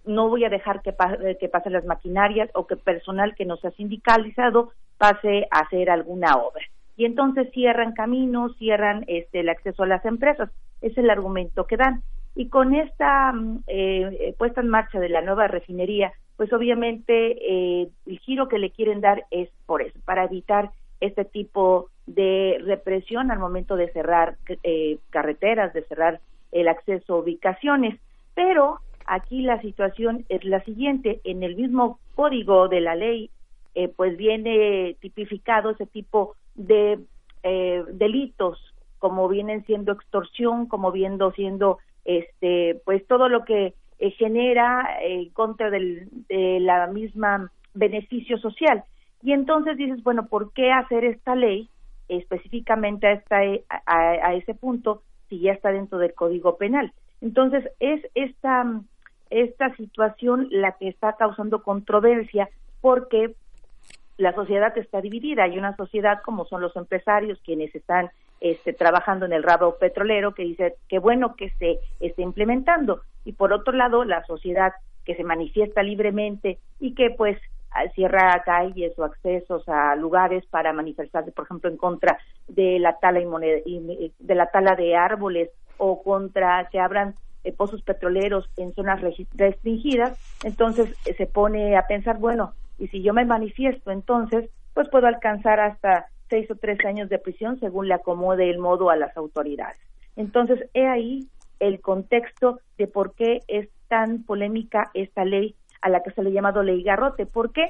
no voy a dejar que, eh, que pasen las maquinarias o que personal que no sea sindicalizado pase a hacer alguna obra. Y entonces cierran caminos, cierran este, el acceso a las empresas. Es el argumento que dan. Y con esta mm, eh, puesta en marcha de la nueva refinería, pues obviamente eh, el giro que le quieren dar es por eso, para evitar este tipo de represión al momento de cerrar eh, carreteras, de cerrar el acceso a ubicaciones. Pero aquí la situación es la siguiente, en el mismo código de la ley, eh, pues viene tipificado ese tipo de delitos, como vienen siendo extorsión, como viendo siendo este, pues todo lo que eh, genera en eh, contra del, de la misma beneficio social. Y entonces dices, bueno, ¿por qué hacer esta ley específicamente a, esta, a, ese punto si ya está dentro del Código Penal? Entonces, es esta, esta situación la que está causando controversia porque la sociedad está dividida. Hay una sociedad como son los empresarios quienes están este, trabajando en el rabo petrolero que dice que bueno que se esté implementando. Y por otro lado la sociedad que se manifiesta libremente y que pues cierra calles o accesos a lugares para manifestarse, por ejemplo, en contra de la tala y de la tala de árboles o contra que abran eh, pozos petroleros en zonas restringidas, entonces eh, se pone a pensar, bueno, y si yo me manifiesto, entonces, pues puedo alcanzar hasta seis o tres años de prisión según le acomode el modo a las autoridades. Entonces, he ahí el contexto de por qué es tan polémica esta ley a la que se le ha llamado ley garrote. ¿Por qué?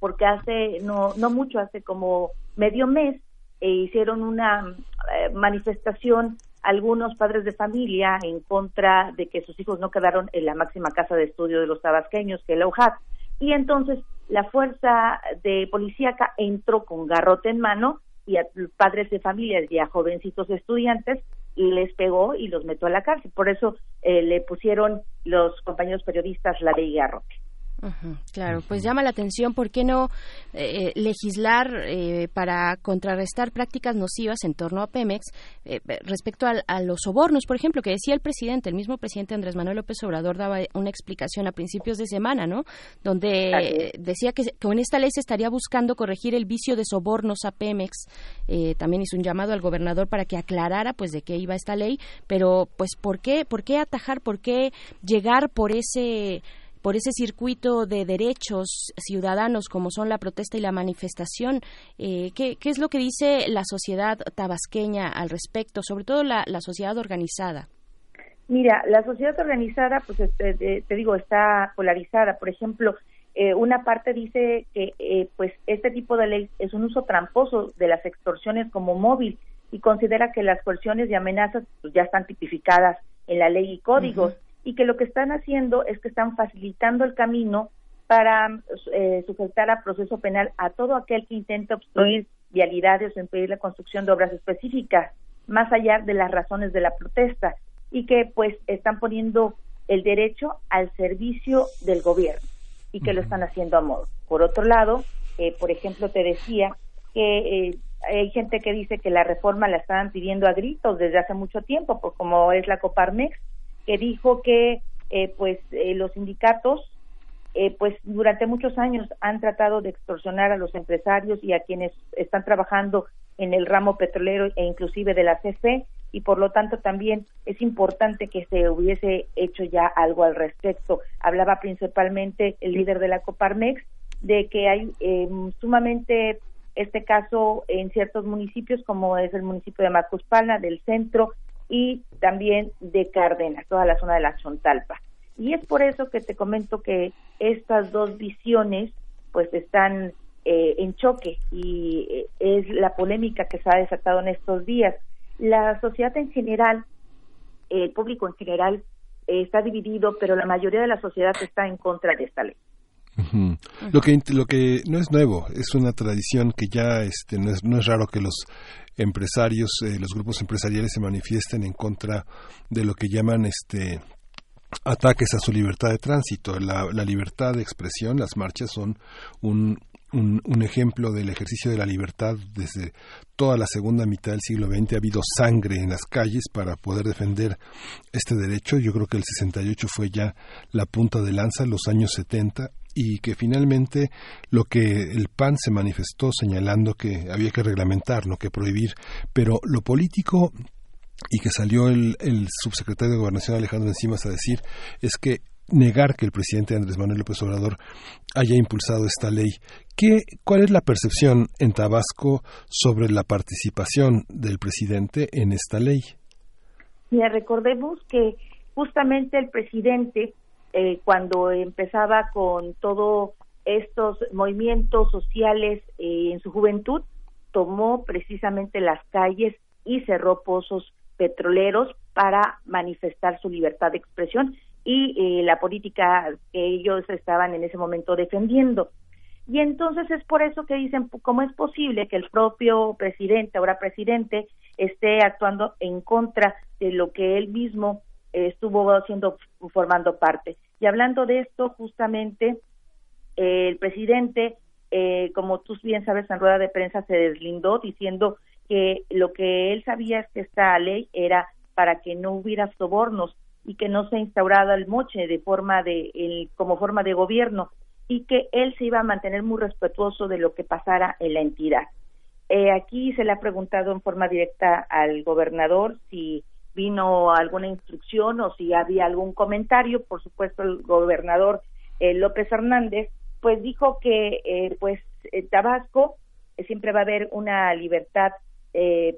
Porque hace, no, no mucho, hace como medio mes, e hicieron una eh, manifestación algunos padres de familia en contra de que sus hijos no quedaron en la máxima casa de estudio de los tabasqueños, que es la UJAT. Y entonces la fuerza de policíaca entró con garrote en mano y a padres de familias y a jovencitos estudiantes les pegó y los metió a la cárcel. Por eso eh, le pusieron los compañeros periodistas la ley Garrote claro, pues llama la atención por qué no eh, legislar eh, para contrarrestar prácticas nocivas en torno a Pemex eh, respecto a, los sobornos, por ejemplo, que decía el presidente, el mismo presidente Andrés Manuel López Obrador daba una explicación a principios de semana, ¿no? Donde decía que, con esta ley se estaría buscando corregir el vicio de sobornos a Pemex. también hizo un llamado al gobernador para que aclarara, pues, de qué iba esta ley, pero, pues, ¿por qué, por qué atajar, por qué llegar por ese por ese circuito de derechos ciudadanos como son la protesta y la manifestación. Eh, ¿qué, es lo que dice la sociedad tabasqueña al respecto, sobre todo la, sociedad organizada? Mira, la sociedad organizada, pues este, te digo, está polarizada. Por ejemplo, eh, una parte dice que eh, pues este tipo de ley es un uso tramposo de las extorsiones como móvil y considera que las coerciones y amenazas pues, ya están tipificadas en la ley y códigos y que lo que están haciendo es que están facilitando el camino para eh, sujetar a proceso penal a todo aquel que intenta obstruir vialidades o impedir la construcción de obras específicas, más allá de las razones de la protesta, y que pues están poniendo el derecho al servicio del gobierno y que lo están haciendo a modo. Por otro lado, eh, por ejemplo, te decía que eh, hay gente que dice que la reforma la estaban pidiendo a gritos desde hace mucho tiempo, por como es la Coparmex, que dijo que eh, pues eh, los sindicatos eh, pues durante muchos años han tratado de extorsionar a los empresarios y a quienes están trabajando en el ramo petrolero e inclusive de la CFE y por lo tanto también es importante que se hubiese hecho ya algo al respecto. Hablaba principalmente el líder de la Coparmex de que hay eh, sumamente este caso en ciertos municipios como es el municipio de Macuspana, del centro y también de Cárdenas, toda la zona de la Chontalpa. Y es por eso que te comento que estas dos visiones pues están eh, en choque y eh, es la polémica que se ha desatado en estos días. La sociedad en general, el público en general eh, está dividido, pero la mayoría de la sociedad está en contra de esta ley. Lo que lo que no es nuevo es una tradición que ya este no es no es raro que los empresarios los grupos empresariales se manifiesten en contra de lo que llaman este ataques a su libertad de tránsito. La, la, libertad de expresión, las marchas son un, un, ejemplo del ejercicio de la libertad desde toda la segunda mitad del siglo XX. Ha habido sangre en las calles para poder defender este derecho. Yo creo que el 68 fue ya la punta de lanza, los años 70, y que finalmente lo que el PAN se manifestó señalando que había que reglamentar, no que prohibir, pero lo político y que salió el, el subsecretario de Gobernación Alejandro Encimas a decir es que negar que el presidente Andrés Manuel López Obrador haya impulsado esta ley. ¿Qué, ¿Cuál es la percepción en Tabasco sobre la participación del presidente en esta ley? Mira, recordemos que justamente el presidente, eh, cuando empezaba con todos estos movimientos sociales eh, en su juventud, tomó precisamente las calles y cerró pozos petroleros para manifestar su libertad de expresión y eh, la política que ellos estaban en ese momento defendiendo. Y entonces es por eso que dicen, ¿cómo es posible que el propio presidente, ahora presidente, esté actuando en contra de lo que él mismo eh, estuvo haciendo, formando parte? Y hablando de esto, justamente, eh, el presidente, como tú bien sabes, en rueda de prensa se deslindó diciendo que lo que él sabía es que esta ley era para que no hubiera sobornos y que no se instaurado el moche de forma de el, como forma de gobierno y que él se iba a mantener muy respetuoso de lo que pasara en la entidad. Eh, aquí se le ha preguntado en forma directa al gobernador si vino alguna instrucción o si había algún comentario. Por supuesto, el gobernador eh, López Hernández, pues dijo que, eh, pues, en Tabasco siempre va a haber una libertad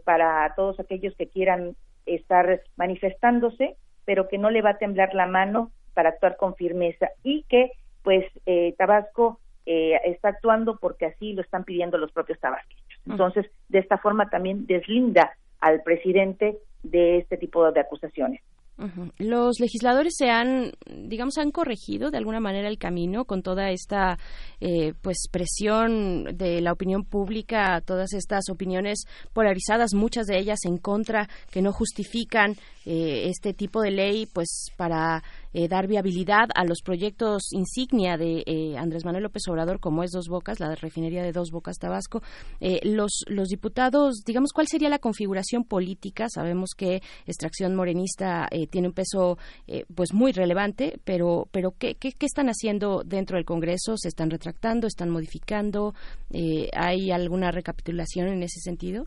para todos aquellos que quieran estar manifestándose pero que no le va a temblar la mano para actuar con firmeza y que pues eh, Tabasco eh, está actuando porque así lo están pidiendo los propios tabasqueños. Entonces, de esta forma también deslinda al presidente de este tipo de acusaciones. Los legisladores se han, digamos, han corregido de alguna manera el camino con toda esta, eh, pues, presión de la opinión pública, todas estas opiniones polarizadas, muchas de ellas en contra, que no justifican eh, este tipo de ley, pues, para eh, dar viabilidad a los proyectos insignia de eh, Andrés Manuel López Obrador, como es Dos Bocas, la refinería de Dos Bocas Tabasco. Eh, los, los diputados, digamos, ¿cuál sería la configuración política? Sabemos que extracción morenista tiene un peso pues muy relevante, pero, pero ¿qué, qué, están haciendo dentro del Congreso? ¿Se están retractando? ¿Están modificando? ¿Hay alguna recapitulación en ese sentido?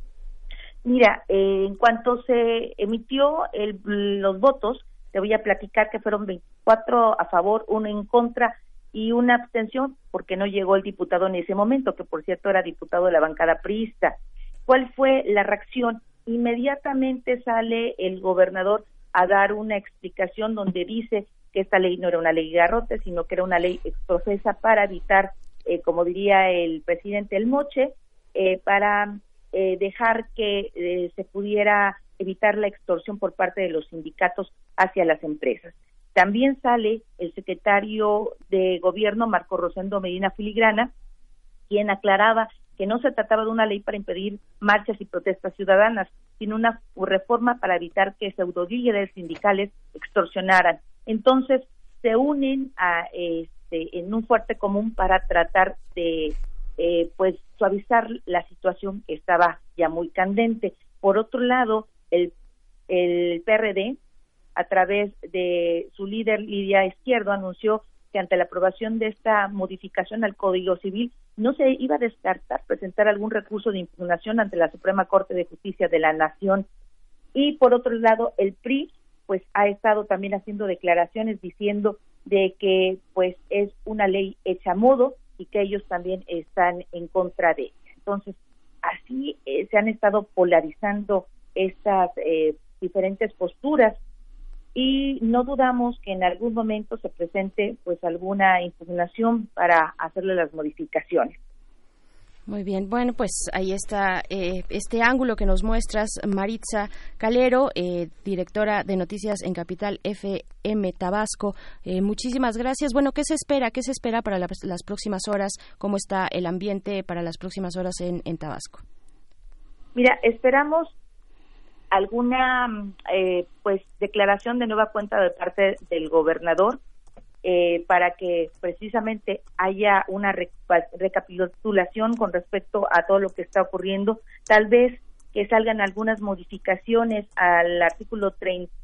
Mira, en cuanto se emitió el, los votos, te voy a platicar que fueron 24 a favor, uno en contra y una abstención porque no llegó el diputado en ese momento, que por cierto era diputado de la bancada priista. ¿Cuál fue la reacción? Inmediatamente sale el gobernador a dar una explicación donde dice que esta ley no era una ley garrote, sino que era una ley exprofesa para evitar, eh, como diría el presidente, el moche, eh, para eh, dejar que se pudiera evitar la extorsión por parte de los sindicatos hacia las empresas. También sale el secretario de Gobierno, Marco Rosendo Medina Filigrana, quien aclaraba que no se trataba de una ley para impedir marchas y protestas ciudadanas, sino una reforma para evitar que pseudolíderes sindicales extorsionaran. Entonces, se unen a, este, en un fuerte común para tratar de eh, pues suavizar la situación que estaba ya muy candente. Por otro lado, el, el PRD, a través de su líder Lidia Izquierdo, anunció que ante la aprobación de esta modificación al Código Civil no se iba a descartar presentar algún recurso de impugnación ante la Suprema Corte de Justicia de la Nación. Y por otro lado, el PRI pues ha estado también haciendo declaraciones diciendo de que pues es una ley hecha a modo y que ellos también están en contra de ella. Entonces, así eh, se han estado polarizando estas eh, diferentes posturas y no dudamos que en algún momento se presente pues alguna impugnación para hacerle las modificaciones. Muy bien, bueno, pues ahí está eh, este ángulo que nos muestras, Maritza Calero, eh, directora de noticias en Capital FM Tabasco. Eh, muchísimas gracias. Bueno, ¿qué se espera? ¿Qué se espera para las próximas horas? ¿Cómo está el ambiente para las próximas horas en, en Tabasco? Mira, esperamos alguna pues declaración de nueva cuenta de parte del gobernador eh, para que precisamente haya una recapitulación con respecto a todo lo que está ocurriendo, tal vez que salgan algunas modificaciones al artículo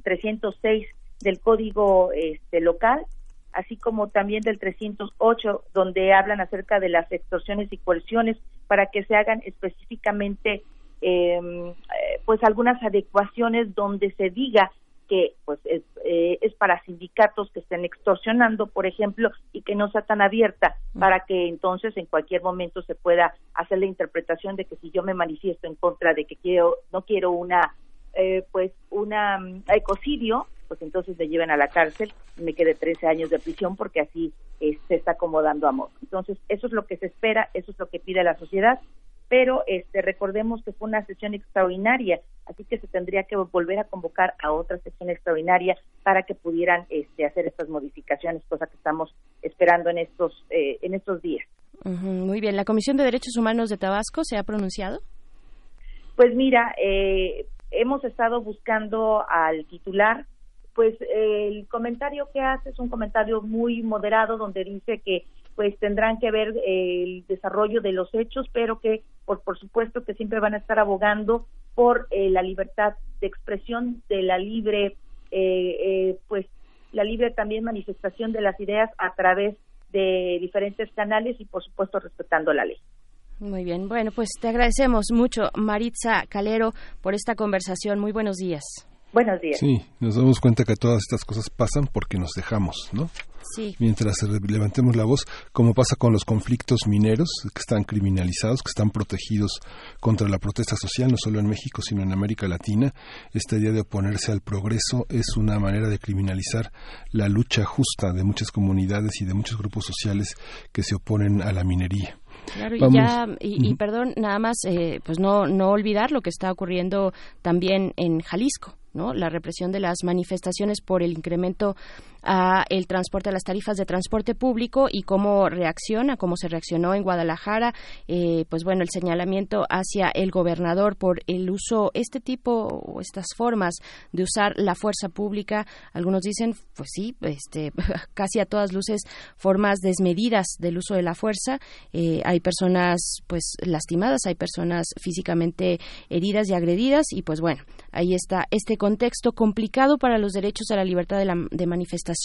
306 del Código este, local, así como también del 308, donde hablan acerca de las extorsiones y coerciones, para que se hagan específicamente eh, pues algunas adecuaciones donde se diga que pues es, eh, es, para sindicatos que estén extorsionando, por ejemplo, y que no sea tan abierta para que entonces en cualquier momento se pueda hacer la interpretación de que si yo me manifiesto en contra de que quiero no quiero una eh, pues una um, ecocidio, pues entonces me lleven a la cárcel y me quede 13 años de prisión porque así eh, se está acomodando amor. Entonces, eso es lo que se espera, eso es lo que pide la sociedad pero este recordemos que fue una sesión extraordinaria, así que se tendría que volver a convocar a otra sesión extraordinaria para que pudieran este, hacer estas modificaciones, cosa que estamos esperando en estos eh, en estos días. muy bien, la Comisión de Derechos Humanos de Tabasco se ha pronunciado. Pues mira, eh, hemos estado buscando al titular pues el comentario que hace es un comentario muy moderado donde dice que pues tendrán que ver el desarrollo de los hechos, pero que por, por supuesto que siempre van a estar abogando por eh, la libertad de expresión, de la libre, eh, eh, pues la libre también manifestación de las ideas a través de diferentes canales y por supuesto respetando la ley. Muy bien, bueno, pues te agradecemos mucho, Maritza Calero, por esta conversación. Muy buenos días. Buenos días. Sí, nos damos cuenta que todas estas cosas pasan porque nos dejamos, ¿no? Sí. Mientras levantemos la voz, como pasa con los conflictos mineros que están criminalizados, que están protegidos contra la protesta social, no solo en México, sino en América Latina, esta idea de oponerse al progreso es una manera de criminalizar la lucha justa de muchas comunidades y de muchos grupos sociales que se oponen a la minería. Claro, y ya, y, perdón, nada más, eh, pues no, no olvidar lo que está ocurriendo también en Jalisco. ¿no? la represión de las manifestaciones por el incremento a el transporte, a las tarifas de transporte público y cómo reacciona, cómo se reaccionó en Guadalajara, eh, pues bueno, el señalamiento hacia el gobernador por el uso, este tipo o estas formas de usar la fuerza pública, algunos dicen, pues sí, este, (laughs) casi a todas luces, formas desmedidas del uso de la fuerza, eh, hay personas pues lastimadas, hay personas físicamente heridas y agredidas y pues bueno, ahí está este contexto complicado para los derechos a la libertad de, la, de manifestación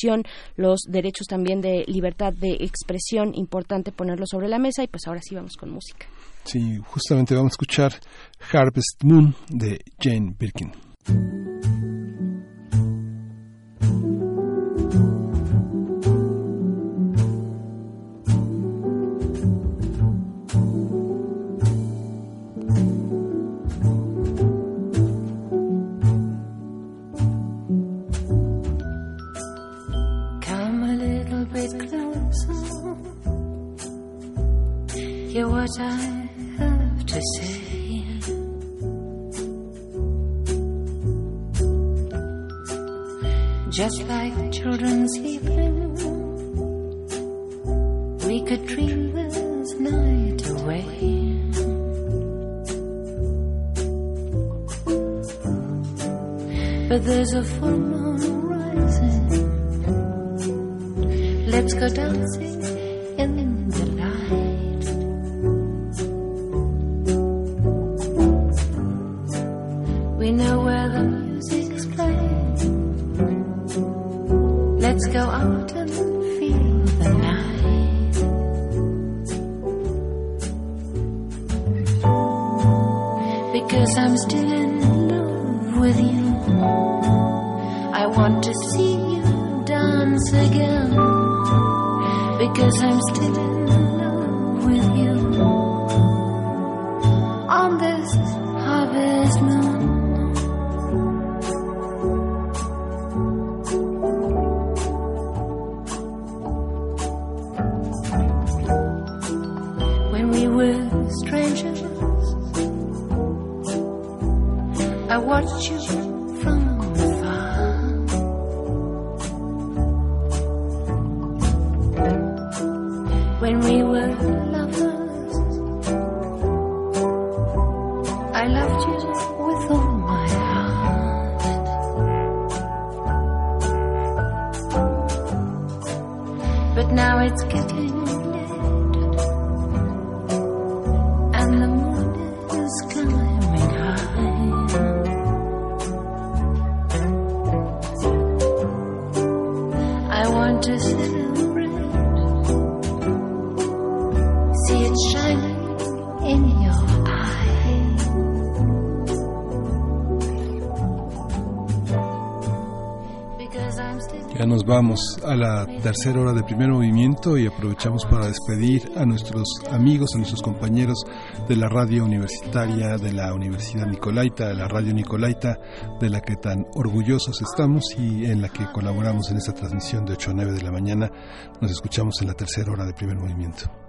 los derechos también de libertad de expresión, importante ponerlo sobre la mesa y pues ahora sí vamos con música. Sí, justamente vamos a escuchar Harvest Moon de Jane Birkin. La tercera hora de primer movimiento y aprovechamos para despedir a nuestros amigos, a nuestros compañeros de la radio universitaria, de la Universidad Nicolaita, de la radio Nicolaita, de la que tan orgullosos estamos y en la que colaboramos en esta transmisión de 8 a 9 de la mañana. Nos escuchamos en la tercera hora de primer movimiento.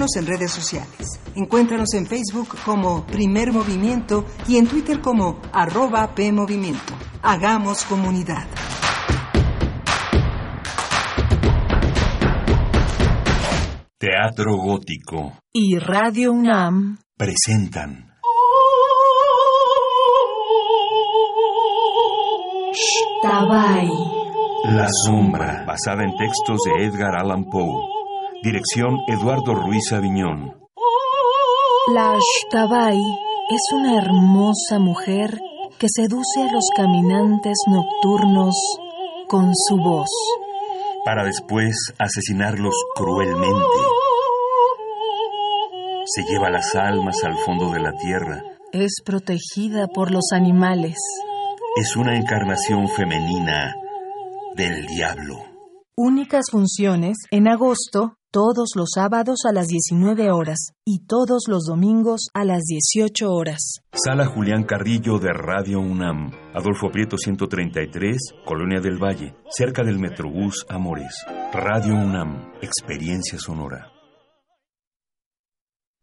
Síguenos en redes sociales. Encuéntranos en Facebook como Primer Movimiento y en Twitter como arroba PMovimiento. Hagamos comunidad. Teatro Gótico Y Radio UNAM presentan Tabay. La Sombra, basada en textos de Edgar Allan Poe. Dirección Eduardo Ruiz Aviñón. La Shtabai es una hermosa mujer que seduce a los caminantes nocturnos con su voz. Para después asesinarlos cruelmente. Se lleva las almas al fondo de la tierra. Es protegida por los animales. Es una encarnación femenina del diablo. Únicas funciones en agosto, todos los sábados a las 19 horas y todos los domingos a las 18 horas. Sala Julián Carrillo de Radio UNAM. Adolfo Prieto 133, Colonia del Valle, cerca del Metrobús Amores. Radio UNAM, experiencia sonora.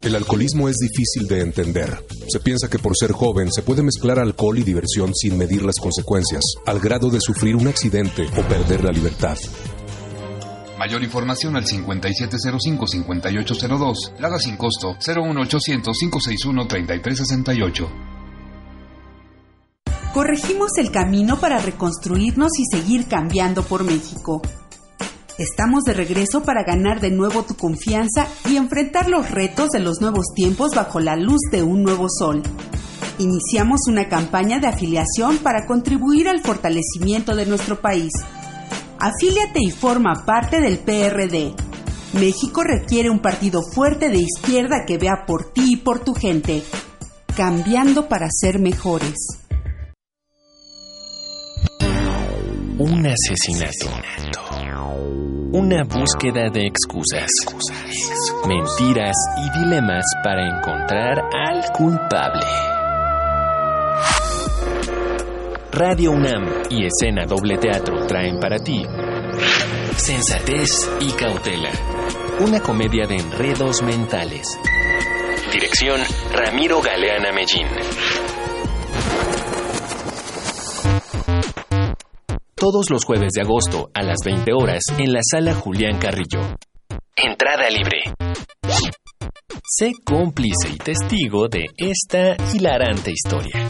El alcoholismo es difícil de entender. Se piensa que por ser joven se puede mezclar alcohol y diversión sin medir las consecuencias, al grado de sufrir un accidente o perder la libertad. Mayor información al 5705-5802. Lada sin costo 01800-561-3368. Corregimos el camino para reconstruirnos y seguir cambiando por México. Estamos de regreso para ganar de nuevo tu confianza y enfrentar los retos de los nuevos tiempos bajo la luz de un nuevo sol. Iniciamos una campaña de afiliación para contribuir al fortalecimiento de nuestro país. Afíliate y forma parte del PRD. México requiere un partido fuerte de izquierda que vea por ti y por tu gente, cambiando para ser mejores. Un asesinato. Una búsqueda de excusas, mentiras y dilemas para encontrar al culpable. Radio UNAM y Escena Doble Teatro traen para ti Sensatez y Cautela, una comedia de enredos mentales. Dirección Ramiro Galeana Mellín. Todos los jueves de agosto a las 20 horas en la sala Julián Carrillo. Entrada libre. Sé cómplice y testigo de esta hilarante historia.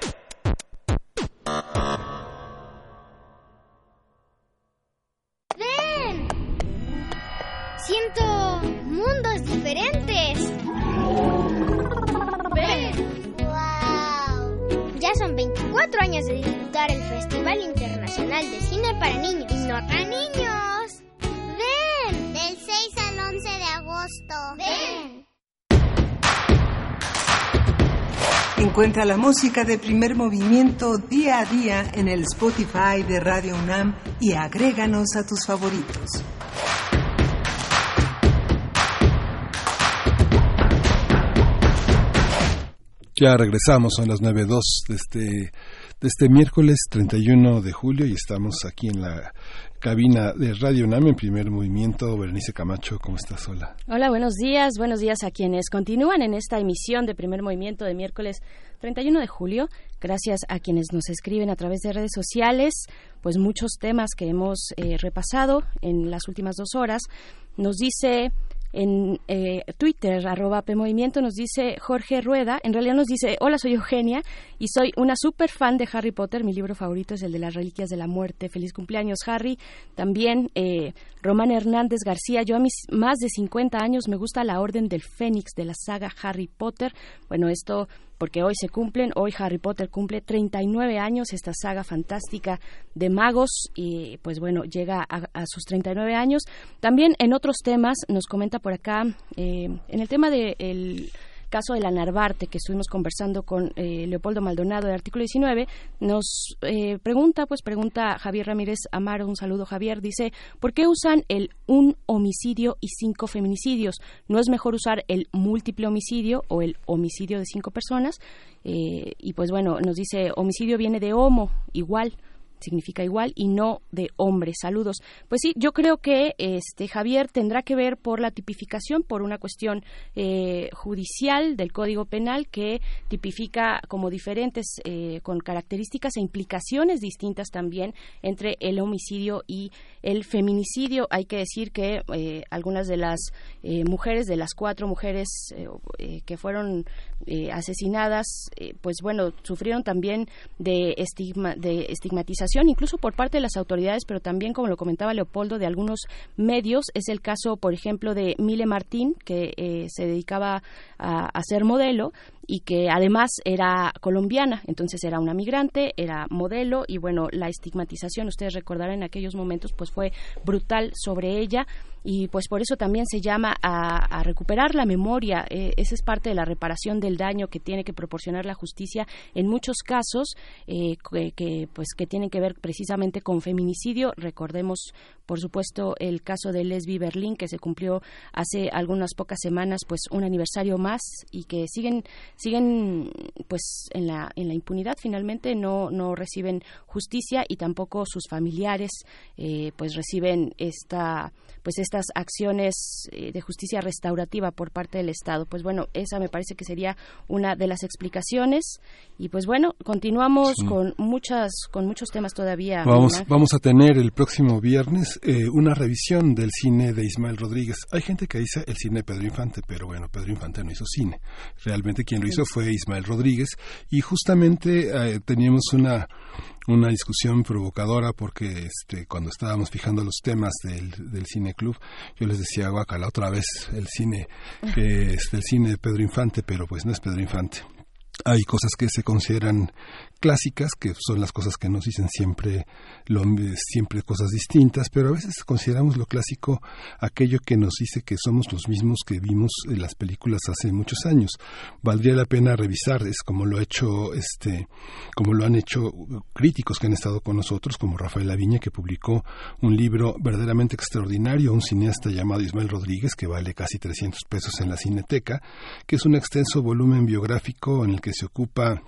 Encuentra la música de primer movimiento día a día en el Spotify de Radio UNAM y agréganos a tus favoritos. Ya regresamos, son las 9.02 de este, de este miércoles 31 de julio y estamos aquí en la cabina de Radio UNAM en primer movimiento. Berenice Camacho, ¿cómo estás? Hola. Hola, buenos días. Buenos días a quienes continúan en esta emisión de primer movimiento de miércoles 31 de julio. Gracias a quienes nos escriben a través de redes sociales, pues muchos temas que hemos eh, repasado en las últimas dos horas. Nos dice en eh, Twitter, arroba PMovimiento, nos dice Jorge Rueda, en realidad nos dice, hola, soy Eugenia y soy una super fan de Harry Potter, mi libro favorito es el de las Reliquias de la Muerte, feliz cumpleaños Harry. También eh, Román Hernández García, yo a mis más de 50 años me gusta la Orden del Fénix de la saga Harry Potter. Bueno, esto porque hoy se cumplen, hoy Harry Potter cumple 39 años, esta saga fantástica de magos, y pues bueno, llega a, sus 39 años. También en otros temas, nos comenta por acá, eh, en el tema del caso de la Narvarte, que estuvimos conversando con eh, Leopoldo Maldonado de Artículo 19, nos eh, pregunta, pues pregunta Javier Ramírez Amaro, un saludo Javier, dice, ¿por qué usan el un homicidio y cinco feminicidios? ¿No es mejor usar el múltiple homicidio o el homicidio de cinco personas? Eh, y pues bueno, nos dice, homicidio viene de homo, igual significa igual y no de hombre. Saludos. Pues sí, yo creo que este Javier tendrá que ver por la tipificación, por una cuestión eh, judicial del Código Penal que tipifica como diferentes eh, con características e implicaciones distintas también entre el homicidio y el feminicidio. Hay que decir que eh, algunas de las mujeres, de las cuatro mujeres que fueron asesinadas, pues bueno, sufrieron también de, estigma, de estigmatización incluso por parte de las autoridades, pero también, como lo comentaba Leopoldo, de algunos medios. Es el caso, por ejemplo, de Mile Martín, que eh, se dedicaba a, a ser modelo y que además era colombiana, entonces era una migrante, era modelo y bueno, la estigmatización, ustedes recordarán en aquellos momentos, pues fue brutal sobre ella y pues por eso también se llama a, recuperar la memoria. Eh, esa es parte de la reparación del daño que tiene que proporcionar la justicia en muchos casos eh, que, pues que tienen que ver precisamente con feminicidio. Recordemos, por supuesto, el caso de Lesbi Berlín que se cumplió hace algunas pocas semanas, pues un aniversario más y que siguen siguen pues en la en la impunidad. Finalmente no no reciben justicia y tampoco sus familiares eh, pues reciben esta pues estas acciones eh, de justicia restaurativa por parte del Estado. Pues bueno, esa me parece que sería una de las explicaciones y pues bueno, continuamos con muchas con muchos temas todavía. Vamos vamos a tener el próximo viernes eh, una revisión del cine de Ismael Rodríguez. Hay gente que dice el cine de Pedro Infante, pero bueno, Pedro Infante no hizo cine. Realmente quien lo hizo fue Ismael Rodríguez y justamente eh, teníamos una una discusión provocadora porque este cuando estábamos fijando los temas del, del cine club yo les decía guacala otra vez el cine que es el cine de Pedro Infante pero pues no es Pedro Infante hay cosas que se consideran clásicas, que son las cosas que nos dicen siempre, lo, siempre cosas distintas, pero a veces consideramos lo clásico aquello que nos dice que somos los mismos que vimos en las películas hace muchos años. Valdría la pena revisar, es como lo ha hecho, este, como lo han hecho críticos que han estado con nosotros, como Rafael Laviña, que publicó un libro verdaderamente extraordinario, un cineasta llamado Ismael Rodríguez, que vale casi 300 pesos en la Cineteca, que es un extenso volumen biográfico en el que se ocupa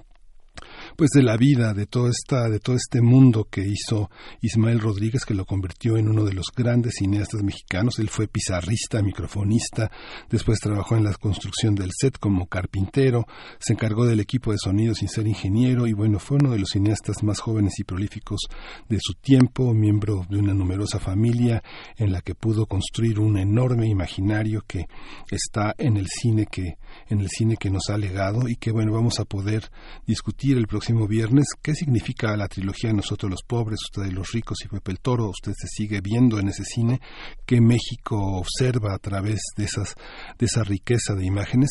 pues de la vida de todo esta de todo este mundo que hizo Ismael Rodríguez que lo convirtió en uno de los grandes cineastas mexicanos. Él fue pizarrista microfonista después trabajó en la construcción del set como carpintero se encargó del equipo de sonido sin ser ingeniero y bueno fue uno de los cineastas más jóvenes y prolíficos de su tiempo miembro de una numerosa familia en la que pudo construir un enorme imaginario que está en el cine que en el cine que nos ha legado y que bueno vamos a poder discutir el próximo viernes qué significa la trilogía Nosotros los pobres, ustedes los ricos y Pepe el Toro, usted se sigue viendo en ese cine, qué México observa a través de esas de esa riqueza de imágenes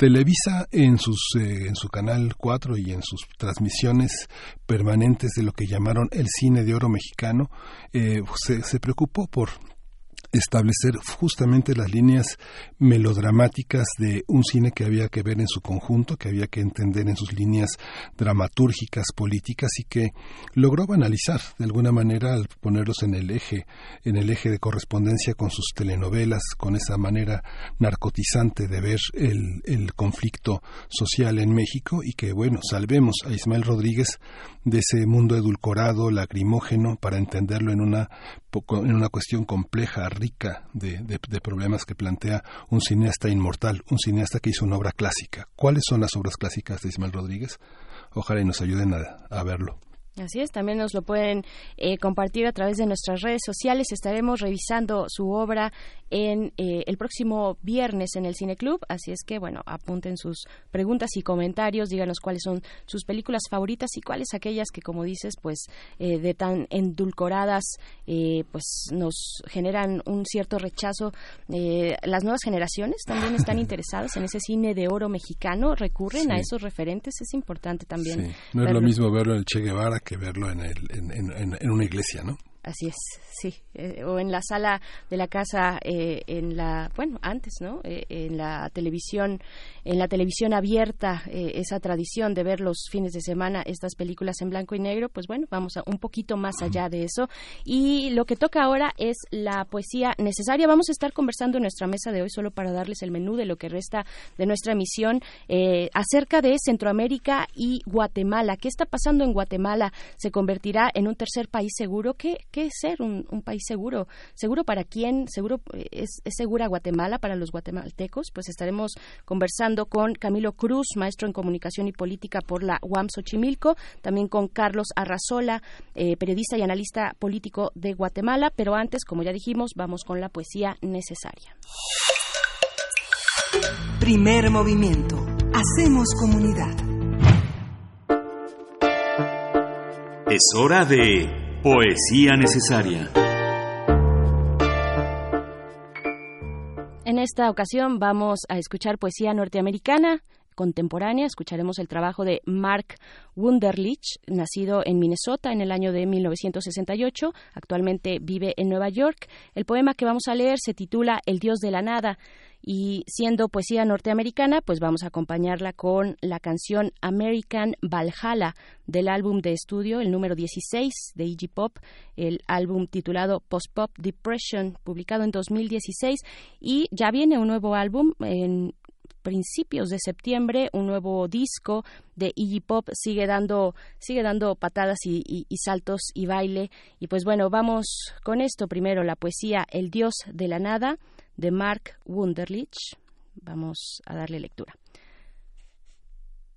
Televisa en, sus, eh, su canal 4 y en sus transmisiones permanentes de lo que llamaron el cine de oro mexicano, eh, se, se preocupó por establecer justamente las líneas melodramáticas de un cine que había que ver en su conjunto, que había que entender en sus líneas dramatúrgicas, políticas y que logró banalizar de alguna manera al ponerlos en el eje, en el eje de correspondencia con sus telenovelas, con esa manera narcotizante de ver el, el conflicto social en México y que bueno, salvemos a Ismael Rodríguez de ese mundo edulcorado, lacrimógeno, para entenderlo en una, en una cuestión compleja, rica de, de, problemas que plantea un cineasta inmortal, un cineasta que hizo una obra clásica. ¿Cuáles son las obras clásicas de Ismael Rodríguez? Ojalá y nos ayuden a, a verlo. Así es, también nos lo pueden eh, compartir a través de nuestras redes sociales. Estaremos revisando su obra en eh, el próximo viernes en el Cine Club, así es que bueno, apunten sus preguntas y comentarios, díganos cuáles son sus películas favoritas y cuáles aquellas que, como dices, pues eh, de tan endulcoradas, pues nos generan un cierto rechazo. las nuevas generaciones también están (laughs) interesadas en ese cine de oro mexicano, recurren a esos referentes, es importante también. No es lo mismo verlo en el Che Guevara que verlo en, el, en, en, una iglesia, ¿no? Así es, sí. Eh, o en la sala de la casa, eh, en la, bueno, antes, ¿no? Eh, en la televisión, en la televisión abierta, esa tradición de ver los fines de semana estas películas en blanco y negro, pues bueno, vamos a un poquito más allá de eso. Y lo que toca ahora es la poesía necesaria. Vamos a estar conversando en nuestra mesa de hoy solo para darles el menú de lo que resta de nuestra emisión acerca de Centroamérica y Guatemala. ¿Qué está pasando en Guatemala? ¿Se convertirá en un tercer país seguro? ¿Qué, qué es ser un, país seguro. ¿Seguro para quién? ¿Seguro eh, es, segura Guatemala para los guatemaltecos? Pues estaremos conversando con Camilo Cruz, maestro en comunicación y política por la UAM Xochimilco, también con Carlos Arrazola, eh, periodista y analista político de Guatemala. Pero antes, como ya dijimos, vamos con la poesía necesaria. Primer movimiento. Hacemos comunidad. Es hora de Poesía necesaria. En esta ocasión vamos a escuchar poesía norteamericana contemporánea. Escucharemos el trabajo de Mark Wunderlich, nacido en Minnesota en el año de 1968. Actualmente vive en Nueva York. El poema que vamos a leer se titula El Dios de la Nada y siendo poesía norteamericana, pues vamos a acompañarla con la canción American Valhalla del álbum de estudio, el número 16 de Iggy Pop, el álbum titulado Post Pop Depression, publicado en 2016 y ya viene un nuevo álbum en principios de septiembre un nuevo disco de Iggy Pop. Sigue dando sigue dando patadas y, y, saltos y baile. Y pues bueno vamos con esto. Primero la poesía El Dios de la nada de Mark Wunderlich. Vamos a darle lectura.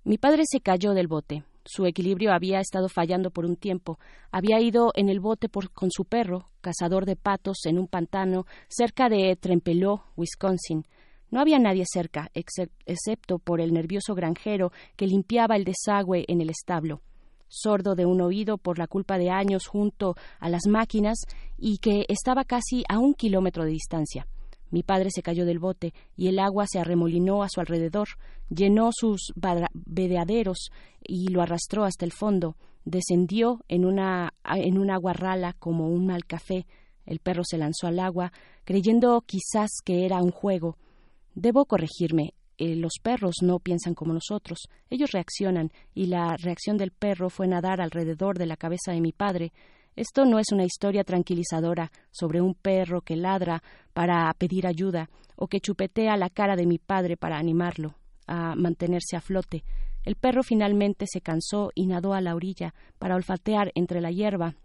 Mi padre se cayó del bote. Su equilibrio había estado fallando por un tiempo. Había ido en el bote con su perro, cazador de patos, en un pantano cerca de Trempeló, Wisconsin. No había nadie cerca, excepto por el nervioso granjero que limpiaba el desagüe en el establo sordo de un oído por la culpa de años junto a las máquinas y que estaba casi a un kilómetro de distancia. Mi padre se cayó del bote y el agua se arremolinó a su alrededor, llenó sus vedeaderos y lo arrastró hasta el fondo. Descendió en una, en un agua rala como un mal café. El perro se lanzó al agua, creyendo quizás que era un juego. Debo corregirme. Eh, los perros no piensan como nosotros. Ellos reaccionan, y la reacción del perro fue nadar alrededor de la cabeza de mi padre. Esto no es una historia tranquilizadora sobre un perro que ladra para pedir ayuda o que chupetea la cara de mi padre para animarlo a mantenerse a flote. El perro finalmente se cansó y nadó a la orilla para olfatear entre la hierba,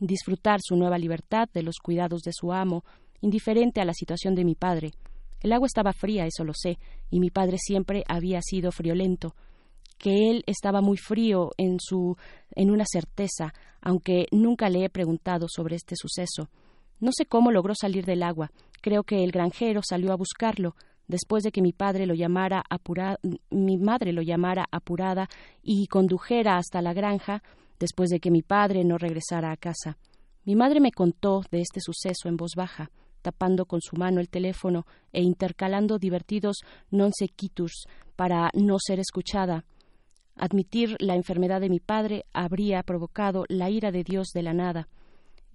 disfrutar su nueva libertad de los cuidados de su amo, indiferente a la situación de mi padre. El agua estaba fría, eso lo sé, y mi padre siempre había sido friolento que él estaba muy frío en su en una certeza, aunque nunca le he preguntado sobre este suceso. No sé cómo logró salir del agua. Creo que el granjero salió a buscarlo después de que mi padre lo llamara apurada, mi madre lo llamara apurada y condujera hasta la granja después de que mi padre no regresara a casa. Mi madre me contó de este suceso en voz baja. tapando con su mano el teléfono e intercalando divertidos non sequiturs para no ser escuchada. Admitir la enfermedad de mi padre habría provocado la ira de Dios de la nada,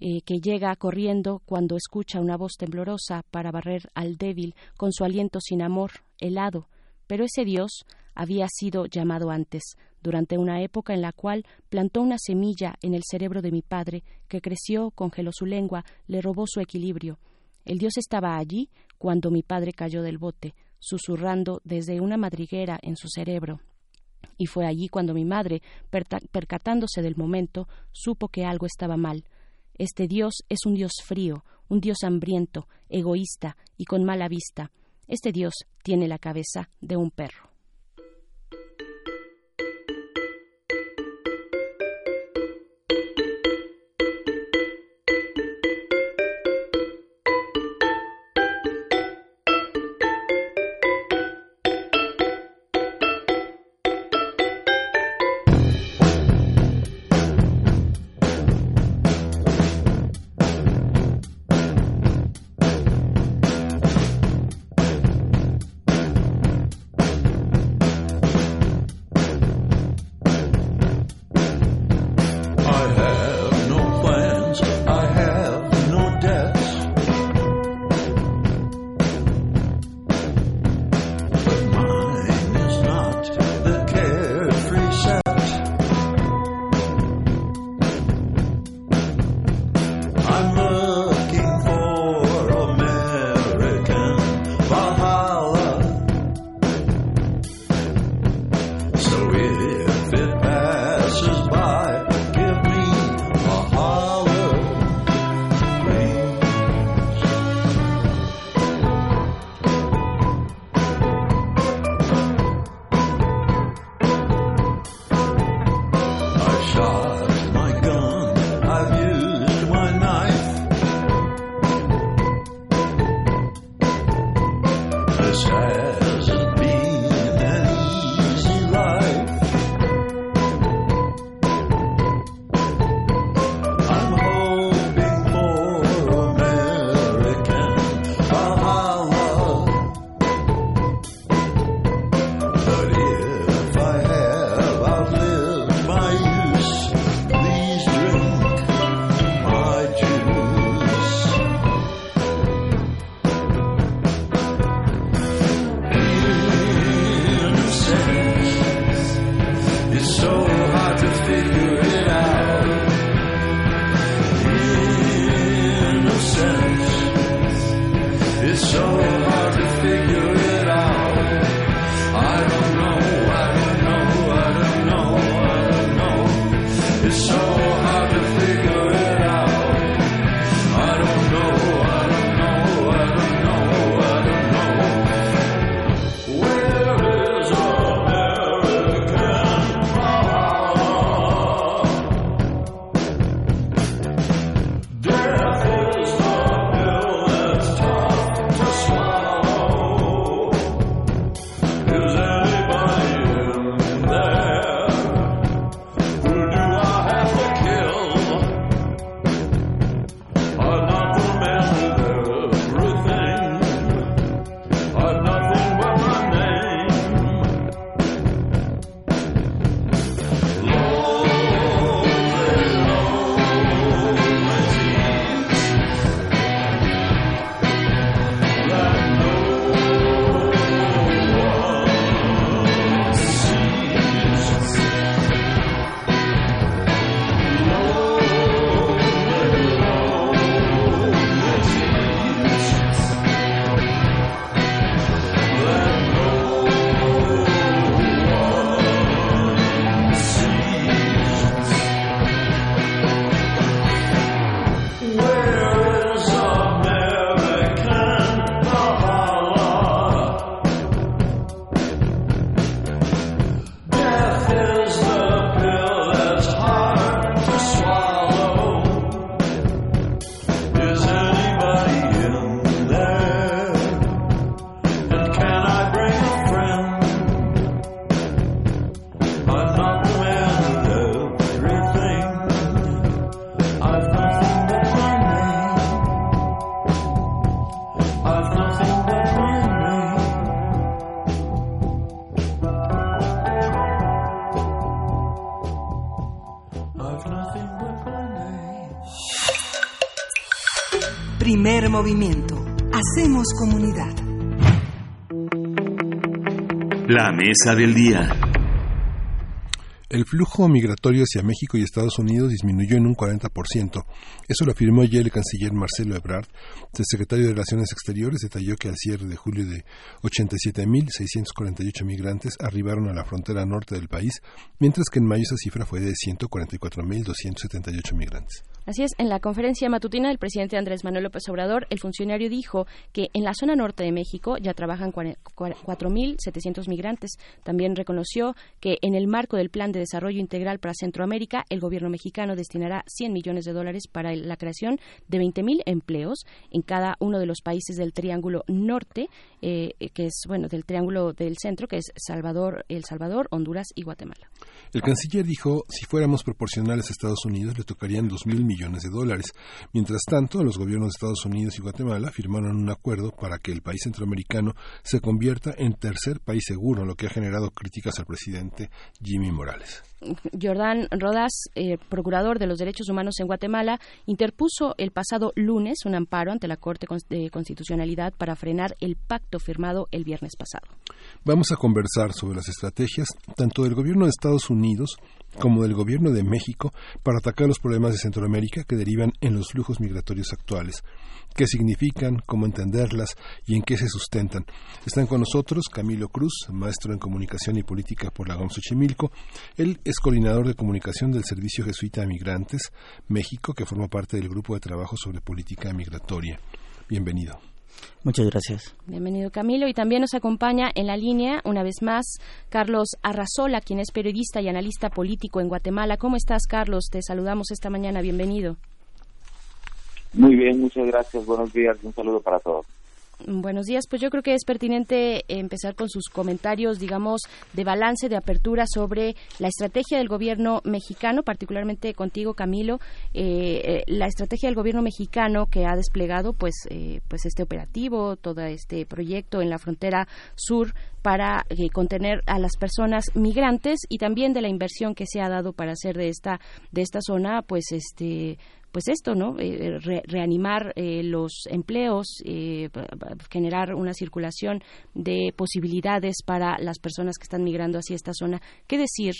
eh, que llega corriendo cuando escucha una voz temblorosa para barrer al débil con su aliento sin amor, helado. Pero ese Dios había sido llamado antes, durante una época en la cual plantó una semilla en el cerebro de mi padre, que creció, congeló su lengua, le robó su equilibrio. El Dios estaba allí cuando mi padre cayó del bote, susurrando desde una madriguera en su cerebro. Y fue allí cuando mi madre, percatándose del momento, supo que algo estaba mal. Este Dios es un Dios frío, un Dios hambriento, egoísta y con mala vista. Este Dios tiene la cabeza de un perro. Movimiento. Hacemos comunidad. La mesa del día. El flujo migratorio hacia México y Estados Unidos disminuyó en un 40%. Eso lo afirmó ayer el canciller Marcelo Ebrard. El secretario de Relaciones Exteriores detalló que al cierre de julio de 87.648 migrantes arribaron a la frontera norte del país, mientras que en mayo esa cifra fue de 144.278 migrantes. Así es, en la conferencia matutina del presidente Andrés Manuel López Obrador, el funcionario dijo que en la zona norte de México ya trabajan 4.700 migrantes. También reconoció que en el marco del Plan de Desarrollo Integral para Centroamérica, el gobierno mexicano destinará 100 millones de dólares para la creación de 20.000 empleos en cada uno de los países del Triángulo Norte, eh, que es, bueno, del Triángulo del Centro, que es Salvador, El Salvador, Honduras y Guatemala. El canciller dijo, si fuéramos proporcionales a Estados Unidos, le tocarían 2.000 millones de dólares. Mientras tanto, los gobiernos de Estados Unidos y Guatemala firmaron un acuerdo para que el país centroamericano se convierta en tercer país seguro, lo que ha generado críticas al presidente Jimmy Morales. Jordán Rodas, eh, procurador de los derechos humanos en Guatemala, interpuso el pasado lunes un amparo ante la Corte de Constitucionalidad para frenar el pacto firmado el viernes pasado. Vamos a conversar sobre las estrategias tanto del gobierno de Estados Unidos como del gobierno de México para atacar los problemas de Centroamérica que derivan en los flujos migratorios actuales. ¿Qué significan? ¿Cómo entenderlas? ¿Y en qué se sustentan? Están con nosotros Camilo Cruz, maestro en comunicación y política por la GOM Xochimilco. Él es coordinador de comunicación del Servicio Jesuita de Migrantes México, que forma parte del grupo de trabajo sobre política migratoria. Bienvenido. Muchas gracias. Bienvenido Camilo. Y también nos acompaña en la línea, una vez más, Carlos Arrazola, quien es periodista y analista político en Guatemala. ¿Cómo estás, Carlos? Te saludamos esta mañana. Bienvenido. Muy bien, muchas gracias. Buenos días. Un saludo para todos. Buenos días. Pues yo creo que es pertinente empezar con sus comentarios, digamos, de balance, de apertura sobre la estrategia del gobierno mexicano, particularmente contigo, Camilo, eh, eh, la estrategia del gobierno mexicano que ha desplegado, pues, eh, pues este operativo, todo este proyecto en la frontera sur para contener a las personas migrantes y también de la inversión que se ha dado para hacer de esta de esta zona, pues, este pues esto, ¿no? Eh, reanimar eh, los empleos, eh, generar una circulación de posibilidades para las personas que están migrando hacia esta zona. ¿Qué decir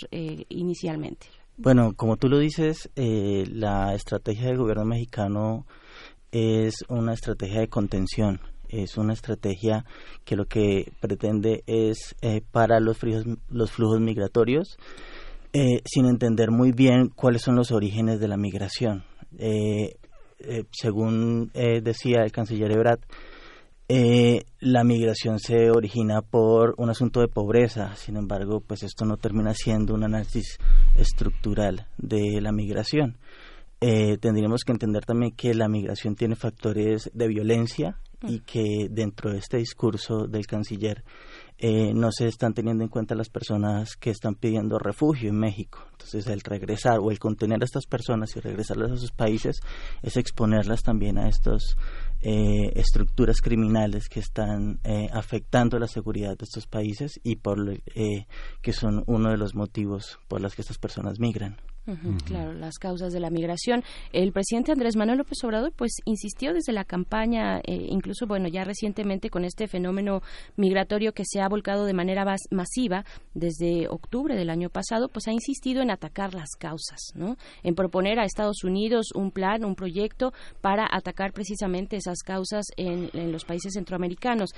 inicialmente? Bueno, como tú lo dices, la estrategia del gobierno mexicano es una estrategia de contención, es una estrategia que lo que pretende es para los, los flujos migratorios, sin entender muy bien cuáles son los orígenes de la migración. Eh, eh, según eh, decía el canciller Ebrard, la migración se origina por un asunto de pobreza, sin embargo, pues esto no termina siendo un análisis estructural de la migración. tendríamos que entender también que la migración tiene factores de violencia y que dentro de este discurso del canciller eh, no se están teniendo en cuenta las personas que están pidiendo refugio en México. Entonces, el regresar o el contener a estas personas y regresarlas a sus países es exponerlas también a estas eh, estructuras criminales que están eh, afectando la seguridad de estos países y por que son uno de los motivos por los que estas personas migran. Claro, las causas de la migración. El presidente Andrés Manuel López Obrador, pues, insistió desde la campaña, eh, incluso, bueno, ya recientemente con este fenómeno migratorio que se ha volcado de manera masiva desde octubre del año pasado, pues ha insistido en atacar las causas, ¿no? En proponer a Estados Unidos un plan, un proyecto para atacar precisamente esas causas en, los países centroamericanos.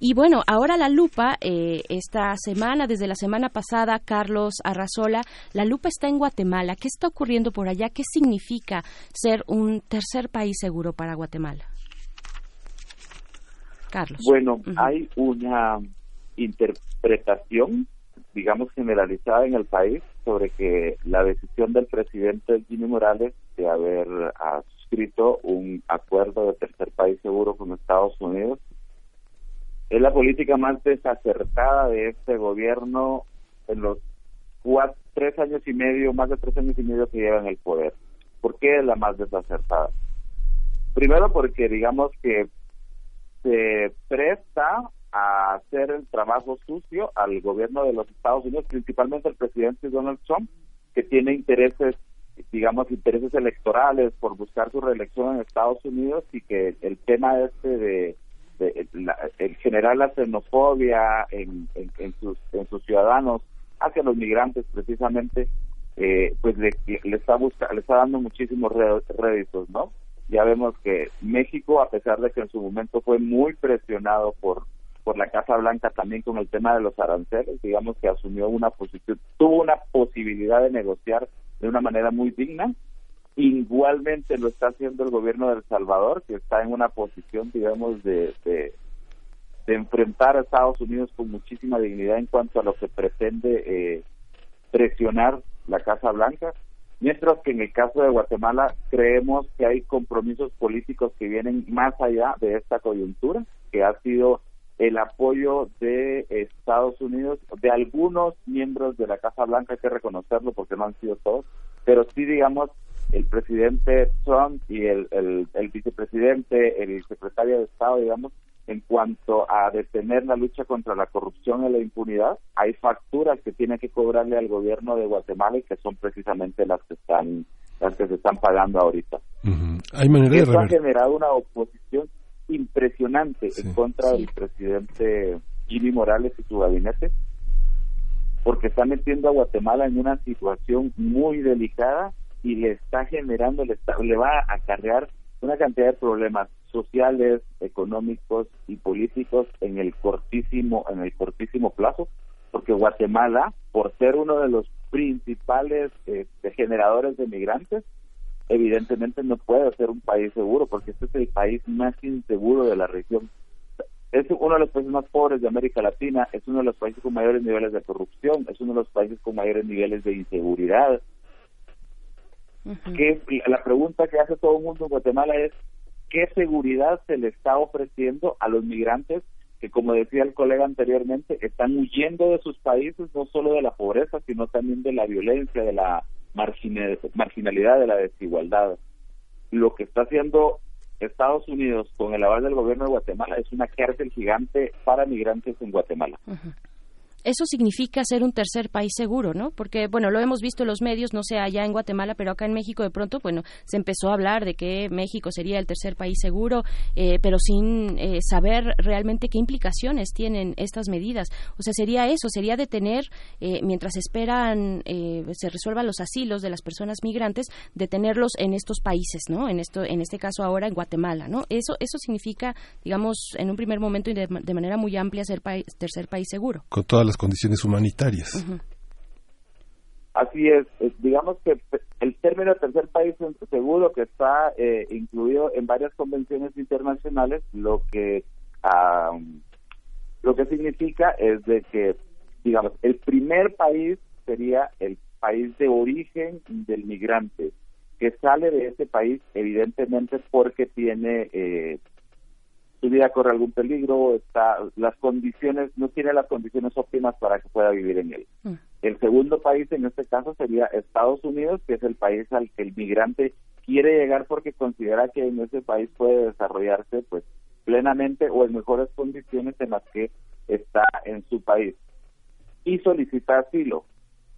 Y bueno, ahora la lupa, eh, esta semana, desde la semana pasada, Carlos Arrazola, la lupa está en Guatemala ¿Qué está ocurriendo por allá? ¿Qué significa ser un tercer país seguro para Guatemala? Carlos. Bueno, hay una interpretación, digamos, generalizada en el país sobre que la decisión del presidente Jimmy Morales de haber ah, suscrito un acuerdo de tercer país seguro con Estados Unidos es la política más desacertada de este gobierno en los tres años y medio, más de tres años y medio que llevan el poder. ¿Por qué es la más desacertada? Primero porque digamos que se presta a hacer el trabajo sucio al gobierno de los Estados Unidos, principalmente el presidente Donald Trump, que tiene intereses digamos, intereses electorales por buscar su reelección en Estados Unidos y que el tema este de, el generar la xenofobia en, en, sus, en sus ciudadanos hacia los migrantes precisamente, eh, pues le, está busca, le está dando muchísimos réditos, ¿no? Ya vemos que México, a pesar de que en su momento fue muy presionado por por la Casa Blanca también con el tema de los aranceles, digamos que asumió una posición, tuvo una posibilidad de negociar de una manera muy digna. Igualmente lo está haciendo el gobierno de El Salvador, que está en una posición, digamos, de, de, enfrentar a Estados Unidos con muchísima dignidad en cuanto a lo que pretende eh, presionar la Casa Blanca. Mientras que en el caso de Guatemala creemos que hay compromisos políticos que vienen más allá de esta coyuntura, que ha sido el apoyo de Estados Unidos, de algunos miembros de la Casa Blanca, hay que reconocerlo porque no han sido todos, pero sí, digamos, el presidente Trump y el, el, vicepresidente, el secretario de Estado, digamos, en cuanto a detener la lucha contra la corrupción y la impunidad, hay facturas que tiene que cobrarle al gobierno de Guatemala y que son precisamente las que están las que se están pagando ahorita. Hay manera de Esto ha generado una oposición impresionante en contra del presidente Jimmy Morales y su gabinete, porque está metiendo a Guatemala en una situación muy delicada y le está generando, le, le va a acarrear una cantidad de problemas sociales, económicos y políticos en el cortísimo, en el cortísimo plazo, porque Guatemala, por ser uno de los principales este, generadores de migrantes, evidentemente no puede ser un país seguro, porque este es el país más inseguro de la región. Es uno de los países más pobres de América Latina, es uno de los países con mayores niveles de corrupción, es uno de los países con mayores niveles de inseguridad. que la pregunta que hace todo el mundo en Guatemala es, ¿qué seguridad se le está ofreciendo a los migrantes que, como decía el colega anteriormente, están huyendo de sus países, no solo de la pobreza, sino también de la violencia, de la marginalidad de la desigualdad. Lo que está haciendo Estados Unidos con el aval del gobierno de Guatemala es una cárcel gigante para migrantes en Guatemala. Eso significa ser un tercer país seguro, ¿no? Porque, bueno, lo hemos visto en los medios, no sé allá en Guatemala, pero acá en México de pronto, bueno, se empezó a hablar de que México sería el tercer país seguro, eh, pero sin eh, saber realmente qué implicaciones tienen estas medidas. O sea, sería eso, sería detener, eh, mientras esperan, se resuelvan los asilos de las personas migrantes, detenerlos en estos países, ¿no? En, esto, en este caso ahora en Guatemala, ¿no? Eso, eso significa, digamos, en un primer momento y de, manera muy amplia, ser tercer país seguro. Condiciones humanitarias. Así es, digamos que el término tercer país seguro que está eh, incluido en varias convenciones internacionales, lo que lo que significa es de que, digamos, el primer país sería el país de origen del migrante, que sale de ese país evidentemente porque tiene eh, su vida corre algún peligro, está las condiciones, no tiene las condiciones óptimas para que pueda vivir en él. Mm. El segundo país en este caso sería Estados Unidos, que es el país al que el migrante quiere llegar porque considera que en ese país puede desarrollarse pues plenamente o en mejores condiciones en las que está en su país y solicita asilo.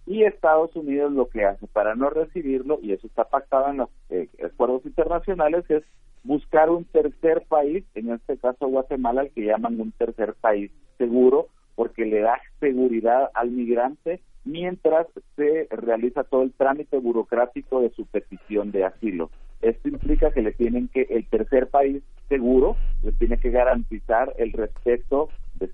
Y Estados Unidos lo que hace para no recibirlo, y eso está pactado en los eh, acuerdos internacionales, es buscar un tercer país, en este caso Guatemala, el que llaman un tercer país seguro, porque le da seguridad al migrante mientras se realiza todo el trámite burocrático de su petición de asilo. Esto implica que le tienen que, el tercer país seguro, le tiene que garantizar el respeto de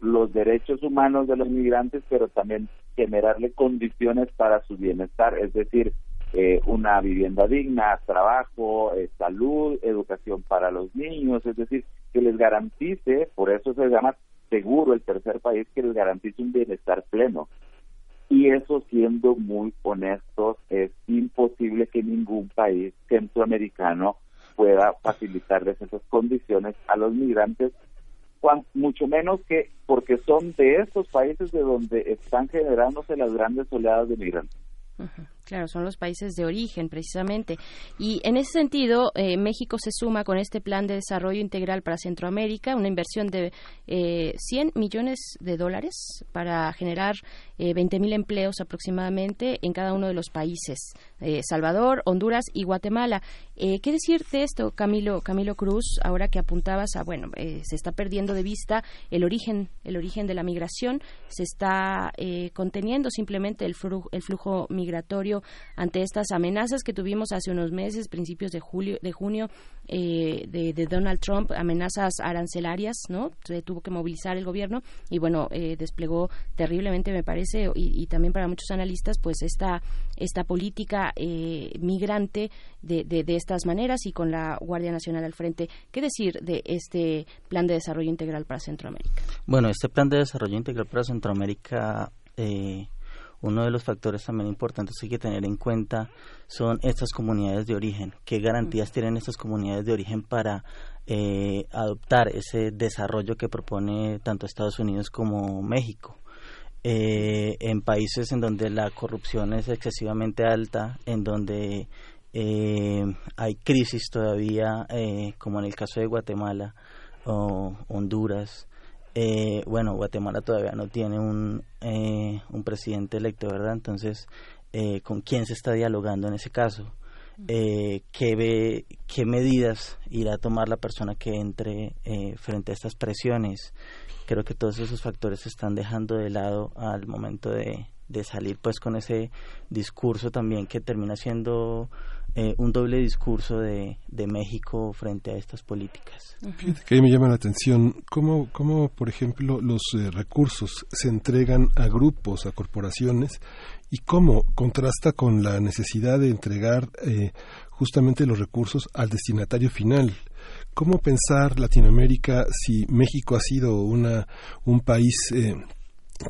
los derechos humanos de los migrantes, pero también generarle condiciones para su bienestar, es decir, eh, una vivienda digna, trabajo, eh, salud, educación para los niños, es decir, que les garantice, por eso se llama seguro el tercer país, que les garantice un bienestar pleno. Y eso, siendo muy honestos, es imposible que ningún país centroamericano pueda facilitarles esas condiciones a los migrantes, mucho menos que porque son de estos países de donde están generándose las grandes oleadas de migrantes. Claro, son los países de origen, precisamente. Y en ese sentido, eh, México se suma con este plan de desarrollo integral para Centroamérica, una inversión de eh, 100 millones de dólares para generar eh, 20.000 empleos aproximadamente en cada uno de los países, eh, Salvador, Honduras y Guatemala. Eh, ¿Qué decir de esto, Camilo, Camilo Cruz, ahora que apuntabas a, bueno, eh, se está perdiendo de vista el origen, el origen de la migración, se está conteniendo simplemente el, flu- el flujo migratorio ante estas amenazas que tuvimos hace unos meses, principios de julio, de junio, eh, de, Donald Trump, amenazas arancelarias, ¿no? Se tuvo que movilizar el gobierno y bueno, eh, desplegó terriblemente, me parece, y, y también para muchos analistas, pues esta esta política eh, migrante de, de, de estas maneras y con la Guardia Nacional al frente. ¿Qué decir de este plan de desarrollo integral para Centroamérica? Bueno, este plan de desarrollo integral para Centroamérica, eh, uno de los factores también importantes que hay que tener en cuenta son estas comunidades de origen. ¿Qué garantías tienen estas comunidades de origen para eh, adoptar ese desarrollo que propone tanto Estados Unidos como México? Eh, en países en donde la corrupción es excesivamente alta, en donde eh, hay crisis todavía, eh, como en el caso de Guatemala o Honduras. Eh, bueno, Guatemala todavía no tiene un, eh, un presidente electo, ¿verdad? Entonces, eh, ¿con quién se está dialogando en ese caso? Eh, ¿qué, ve, ¿Qué medidas irá a tomar la persona que entre eh, frente a estas presiones? Creo que todos esos factores se están dejando de lado al momento de, de salir pues con ese discurso también que termina siendo eh, un doble discurso de, de México frente a estas políticas. Fíjate que ahí me llama la atención cómo, cómo por ejemplo, los eh, recursos se entregan a grupos, a corporaciones, y cómo contrasta con la necesidad de entregar eh, justamente los recursos al destinatario final. ¿Cómo pensar Latinoamérica si México ha sido una, un país eh,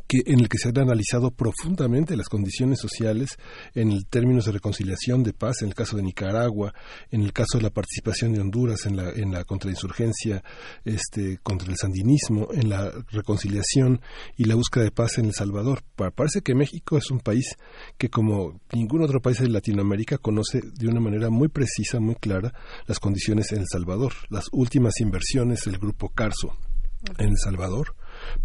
que, en el que se han analizado profundamente las condiciones sociales en términos de reconciliación de paz, en el caso de Nicaragua, en el caso de la participación de Honduras en la, en la contrainsurgencia este, contra el sandinismo, en la reconciliación y la búsqueda de paz en El Salvador. Pa- Parece que México es un país que, como ningún otro país de Latinoamérica, conoce de una manera muy precisa, muy clara, las condiciones en El Salvador. Las últimas inversiones del grupo Carso en El Salvador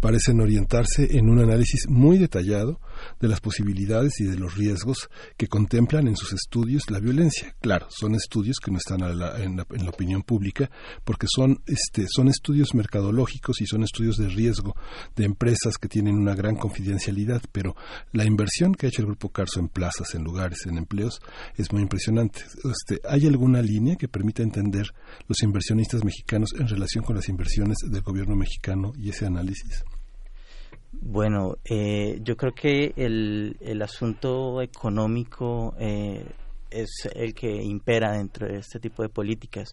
parecen orientarse en un análisis muy detallado de las posibilidades y de los riesgos que contemplan en sus estudios la violencia. Claro, son estudios que no están a la- en, la, en la opinión pública porque son, este, son estudios mercadológicos y son estudios de riesgo de empresas que tienen una gran confidencialidad, pero la inversión que ha hecho el Grupo Carso en plazas, en lugares, en empleos, es muy impresionante. Este, ¿Hay alguna línea que permita entender los inversionistas mexicanos en relación con las inversiones del gobierno mexicano y ese análisis? Bueno, eh, yo creo que el, el asunto económico eh, es el que impera dentro de este tipo de políticas.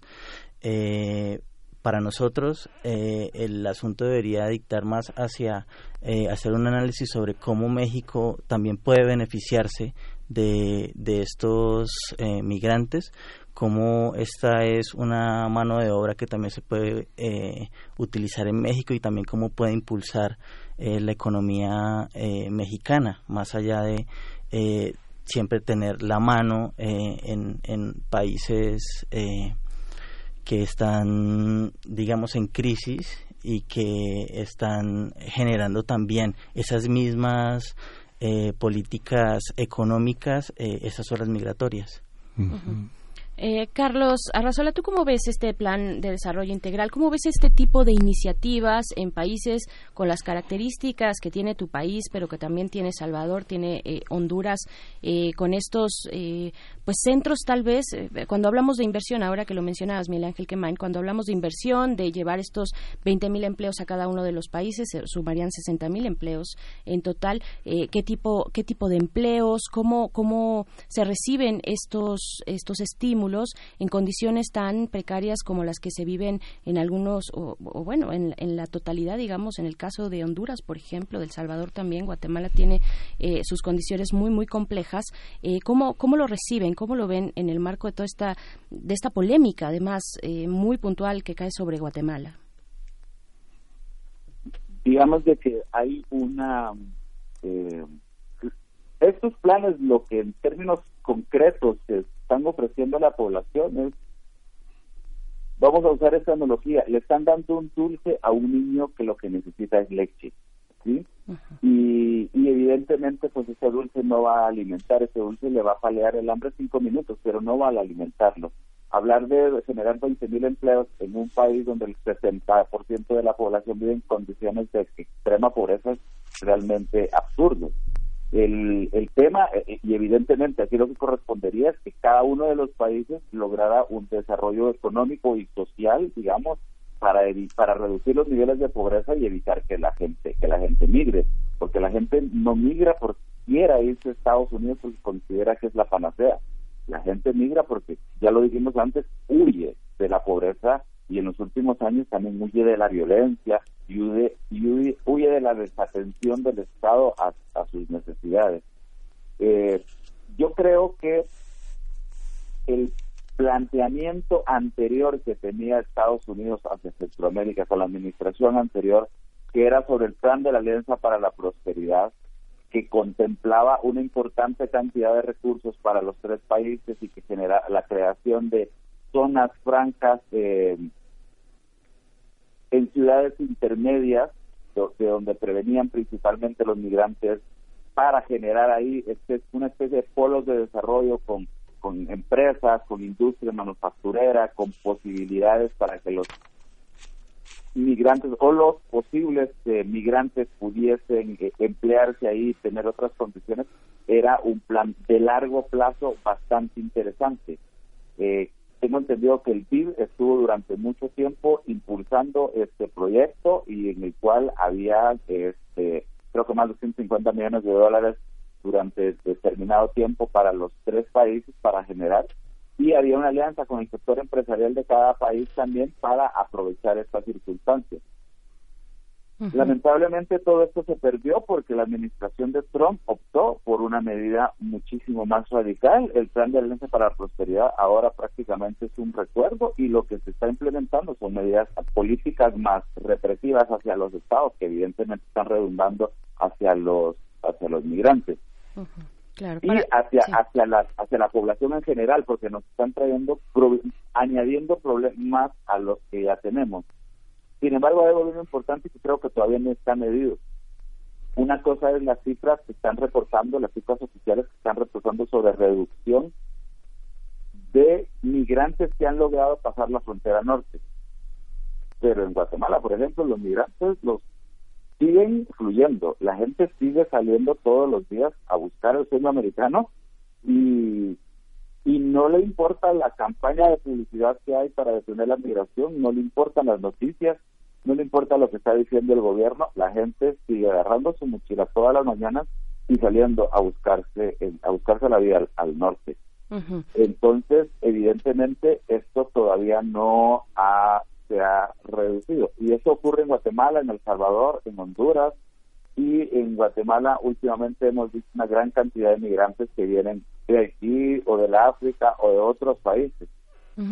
Eh, para nosotros, eh, el asunto debería dictar más hacia eh, hacer un análisis sobre cómo México también puede beneficiarse de, de estos eh, migrantes, cómo esta es una mano de obra que también se puede eh, utilizar en México y también cómo puede impulsar eh, la economía eh, mexicana, más allá de eh, siempre tener la mano eh, en, en países eh, que están, digamos, en crisis y que están generando también esas mismas eh, políticas económicas, esas olas migratorias. Eh, Carlos Arrazola, ¿tú cómo ves este plan de desarrollo integral? ¿Cómo ves este tipo de iniciativas en países con las características que tiene tu país, pero que también tiene Salvador, tiene eh, Honduras, eh, con estos eh, pues centros tal vez, eh, cuando hablamos de inversión, ahora que lo mencionabas, Miguel Ángel Quemain, cuando hablamos de inversión, de llevar estos 20.000 empleos a cada uno de los países, se sumarían 60.000 empleos en total, ¿qué, tipo, ¿qué tipo de empleos, cómo, cómo se reciben estos, estos estímulos en condiciones tan precarias como las que se viven en algunos, o, bueno, en, en, la totalidad, digamos, en el caso de Honduras, por ejemplo, del Salvador también, Guatemala tiene eh, sus condiciones muy, muy complejas. Eh, ¿cómo, ¿Cómo lo reciben? ¿Cómo lo ven en el marco de toda esta, de esta polémica, además, eh, muy puntual que cae sobre Guatemala? Digamos de que hay una... Eh, estos planes, lo que en términos concretos están ofreciendo a la población es, vamos a usar esta analogía, le están dando un dulce a un niño que lo que necesita es leche, ¿sí? y, y evidentemente pues ese dulce no va a alimentar, ese dulce le va a palear el hambre cinco minutos, pero no va a alimentarlo. Hablar de generar 20.000 empleos en un país donde el 60% de la población vive en condiciones de extrema pobreza es realmente absurdo. El, el tema, eh, y evidentemente aquí lo que correspondería es que cada uno de los países lograra un desarrollo económico y social, digamos, para para reducir los niveles de pobreza y evitar que la gente que la gente migre porque la gente no migra porque quiera irse a Estados Unidos porque considera que es la panacea. La gente migra porque ya lo dijimos antes huye de la pobreza y en los últimos años también huye de la violencia y huye, huye, huye de la desatención del Estado a, a sus necesidades. Eh, yo creo que el planteamiento anterior que tenía Estados Unidos hacia Centroamérica con la administración anterior, que era sobre el plan de la Alianza para la Prosperidad, que contemplaba una importante cantidad de recursos para los tres países y que genera la creación de zonas francas eh, en ciudades intermedias, de donde prevenían principalmente los migrantes, para generar ahí una especie de polos de desarrollo con con empresas, con industria manufacturera, con posibilidades para que los migrantes o los posibles eh, migrantes pudiesen eh, emplearse ahí y tener otras condiciones, era un plan de largo plazo bastante interesante. Eh, tengo entendido que el PIB estuvo durante mucho tiempo impulsando este proyecto y en el cual había, este, creo que más de 150 millones de dólares durante determinado tiempo para los tres países para generar y había una alianza con el sector empresarial de cada país también para aprovechar estas circunstancias. Lamentablemente todo esto se perdió porque la administración de Trump optó por una medida muchísimo más radical. El plan de alianza para la prosperidad ahora prácticamente es un recuerdo y lo que se está implementando son medidas políticas más represivas hacia los estados que evidentemente están redundando hacia los hacia los migrantes Claro, y hacia sí. hacia la hacia la población en general porque nos están trayendo pro- añadiendo problemas a los que ya tenemos sin embargo hay bien importante que creo que todavía no está medido una cosa es las cifras que están reportando las cifras oficiales que están reportando sobre reducción de migrantes que han logrado pasar la frontera norte pero en Guatemala por ejemplo los migrantes los siguen fluyendo. La gente sigue saliendo todos los días a buscar el sueño americano y, y no le importa la campaña de publicidad que hay para detener la migración, no le importan las noticias, no le importa lo que está diciendo el gobierno. La gente sigue agarrando su mochila todas las mañanas y saliendo a buscarse a buscarse la vida al, al norte. Entonces, evidentemente, esto todavía no ha, se ha reducido. Y eso ocurre en Guatemala, en El Salvador, en Honduras. Y en Guatemala últimamente hemos visto una gran cantidad de migrantes que vienen de Haití o de la África o de otros países.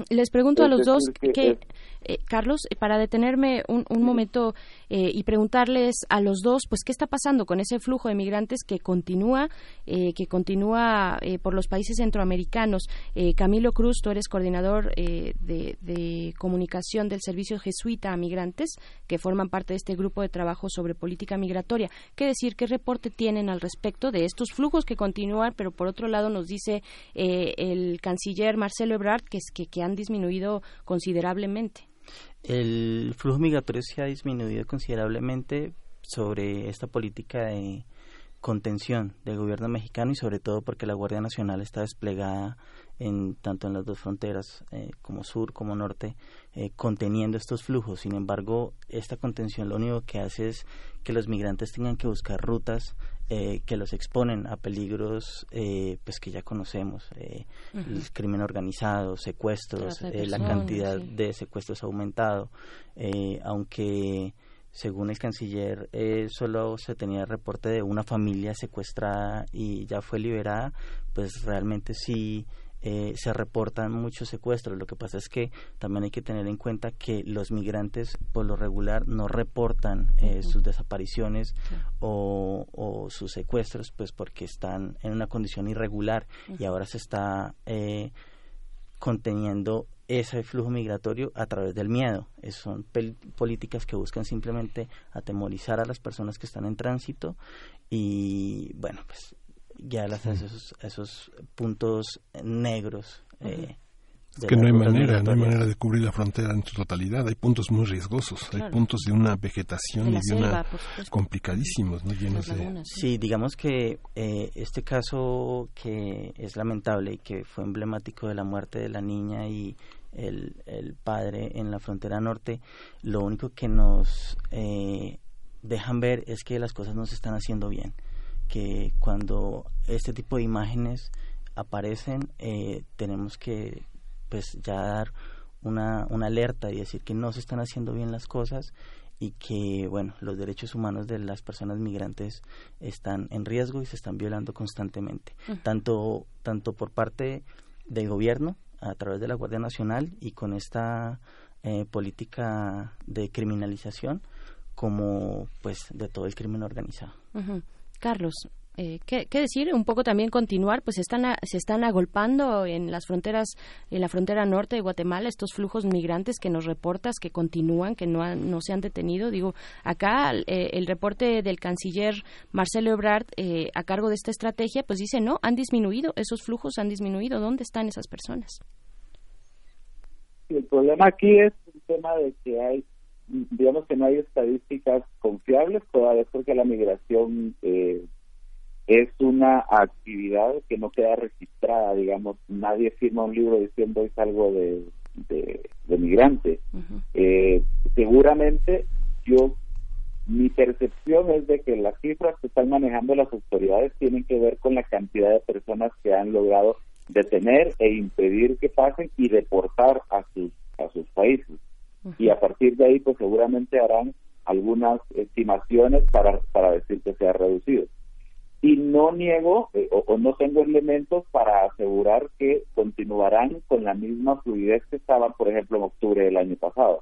Les pregunto a los dos que eh, Carlos, eh, para detenerme un, un momento eh, y preguntarles a los dos, pues, ¿qué está pasando con ese flujo de migrantes que continúa, eh, que continúa por los países centroamericanos? Camilo Cruz, tú eres coordinador de, de comunicación del Servicio Jesuita a Migrantes, que forman parte de este grupo de trabajo sobre política migratoria. ¿Qué decir? ¿Qué reporte tienen al respecto de estos flujos que continúan, pero por otro lado nos dice eh, el canciller Marcelo Ebrard que, es- que, que han disminuido considerablemente? El flujo migratorio se ha disminuido considerablemente sobre esta política de contención del gobierno mexicano y sobre todo porque la Guardia Nacional está desplegada en tanto en las dos fronteras eh, como sur como norte eh, conteniendo estos flujos sin embargo esta contención lo único que hace es que los migrantes tengan que buscar rutas eh, que los exponen a peligros eh, pues que ya conocemos eh, el crimen organizado secuestros eh, la cantidad sí. de secuestros ha aumentado eh, aunque según el canciller, eh, solo se tenía reporte de una familia secuestrada y ya fue liberada, pues realmente sí eh, se reportan muchos secuestros. Lo que pasa es que también hay que tener en cuenta que los migrantes por lo regular no reportan eh, sus desapariciones o, o, sus secuestros pues porque están en una condición irregular y ahora se está eh, conteniendo ese flujo migratorio a través del miedo. Es, son políticas que buscan simplemente atemorizar a las personas que están en tránsito y bueno, pues ya las, esos, esos puntos negros. Eh, es que no hay manera, no hay manera de cubrir la frontera en su totalidad. Hay puntos muy riesgosos, hay puntos de una vegetación y de una complicadísimos, ¿no? llenos de. Sí, digamos que eh, este caso que es lamentable y que fue emblemático de la muerte de la niña y el, el padre en la frontera norte, lo único que nos eh, dejan ver es que las cosas no se están haciendo bien que cuando este tipo de imágenes aparecen eh, tenemos que pues ya dar una, una alerta y decir que no se están haciendo bien las cosas y que bueno los derechos humanos de las personas migrantes están en riesgo y se están violando constantemente. Tanto tanto por parte del gobierno a través de la Guardia Nacional y con esta eh, política de criminalización como pues de todo el crimen organizado Carlos, eh, ¿qué, decir? Un poco también continuar, pues están se están agolpando en las fronteras, en la frontera norte de Guatemala, estos flujos migrantes que nos reportas, que continúan, que no, no se han detenido. Digo, acá eh, el reporte del canciller Marcelo Ebrard eh, a cargo de esta estrategia, pues dice, no, han disminuido, esos flujos han disminuido. ¿Dónde están esas personas? El problema aquí es un tema de que hay digamos que no hay estadísticas confiables todavía porque la migración eh, es una actividad que no queda registrada, digamos, nadie firma un libro diciendo es algo de, de, migrante. eh, seguramente yo, mi percepción es de que las cifras que están manejando las autoridades tienen que ver con la cantidad de personas que han logrado detener e impedir que pasen y deportar a sus, a sus países y a partir de ahí pues seguramente harán algunas estimaciones para, para decir que se ha reducido. Y no niego eh, o, no tengo elementos para asegurar que continuarán con la misma fluidez que estaban, por ejemplo, en octubre del año pasado.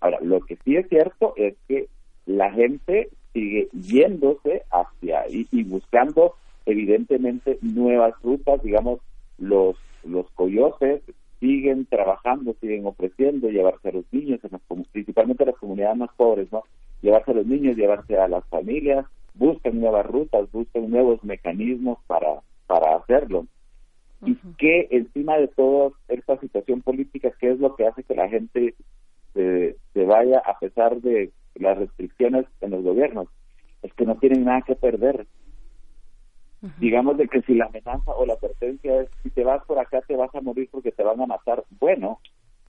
Ahora, lo que sí es cierto es que la gente sigue yéndose hacia ahí y buscando evidentemente nuevas rutas, digamos, los los coyotes siguen trabajando, siguen ofreciendo llevarse a los niños, principalmente a las comunidades más pobres, ¿no? Llevarse a los niños, llevarse a las familias, buscan nuevas rutas, buscan nuevos mecanismos para, para hacerlo. Y que encima de toda esta situación política, ¿qué es lo que hace que la gente se, se vaya a pesar de las restricciones en los gobiernos? Es que no tienen nada que perder digamos de que si la amenaza o la advertencia es si te vas por acá te vas a morir porque te van a matar, bueno,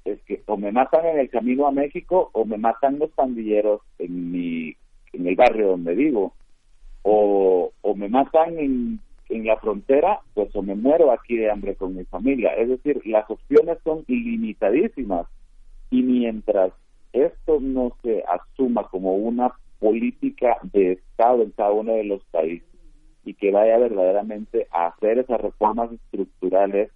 es que o me matan en el camino a México o me matan los pandilleros en mi en el barrio donde vivo. O, o me matan en, en la frontera, pues o me muero aquí de hambre con mi familia. Es decir, las opciones son ilimitadísimas. Y mientras esto no se asuma como una política de Estado en cada uno de los países, y que vaya verdaderamente a hacer esas reformas estructurales,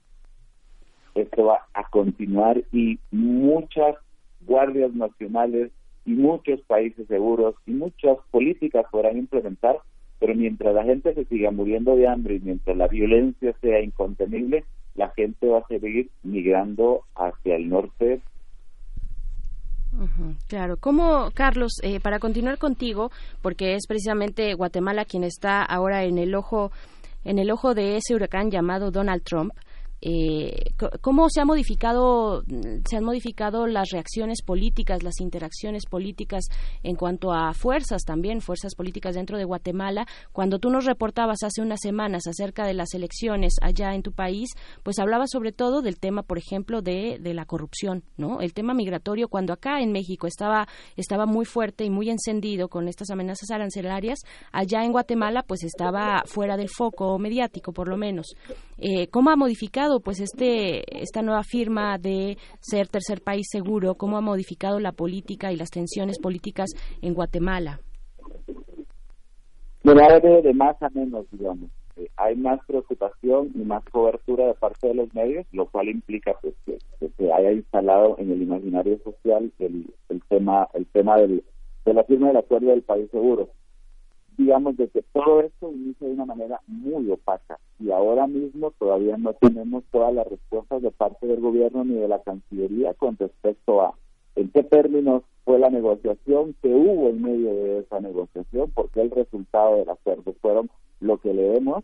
esto va a continuar y muchas guardias nacionales y muchos países seguros y muchas políticas podrán implementar, pero mientras la gente se siga muriendo de hambre y mientras la violencia sea incontenible, la gente va a seguir migrando hacia el norte claro. ¿Cómo, Carlos, eh, para continuar contigo, porque es precisamente Guatemala quien está ahora en el ojo en el ojo de ese huracán llamado Donald Trump, eh, cómo se ha modificado se han modificado las reacciones políticas las interacciones políticas en cuanto a fuerzas también fuerzas políticas dentro de Guatemala cuando tú nos reportabas hace unas semanas acerca de las elecciones allá en tu país pues hablabas sobre todo del tema por ejemplo de, de la corrupción no el tema migratorio cuando acá en México estaba estaba muy fuerte y muy encendido con estas amenazas arancelarias allá en Guatemala pues estaba fuera del foco mediático por lo menos. Eh, cómo ha modificado pues este esta nueva firma de ser tercer país seguro? ¿Cómo ha modificado la política y las tensiones políticas en Guatemala? De más a menos, digamos. eh, hay más preocupación y más cobertura de parte de los medios, lo cual implica pues, que, que se haya instalado en el imaginario social el, el tema el tema del, de la firma del acuerdo del país seguro. Digamos de que todo esto inicia de una manera muy opaca y ahora mismo todavía no tenemos todas las respuestas de parte del gobierno ni de la Cancillería con respecto a en qué términos fue la negociación, que hubo en medio de esa negociación, porque el resultado del acuerdo fueron lo que leemos,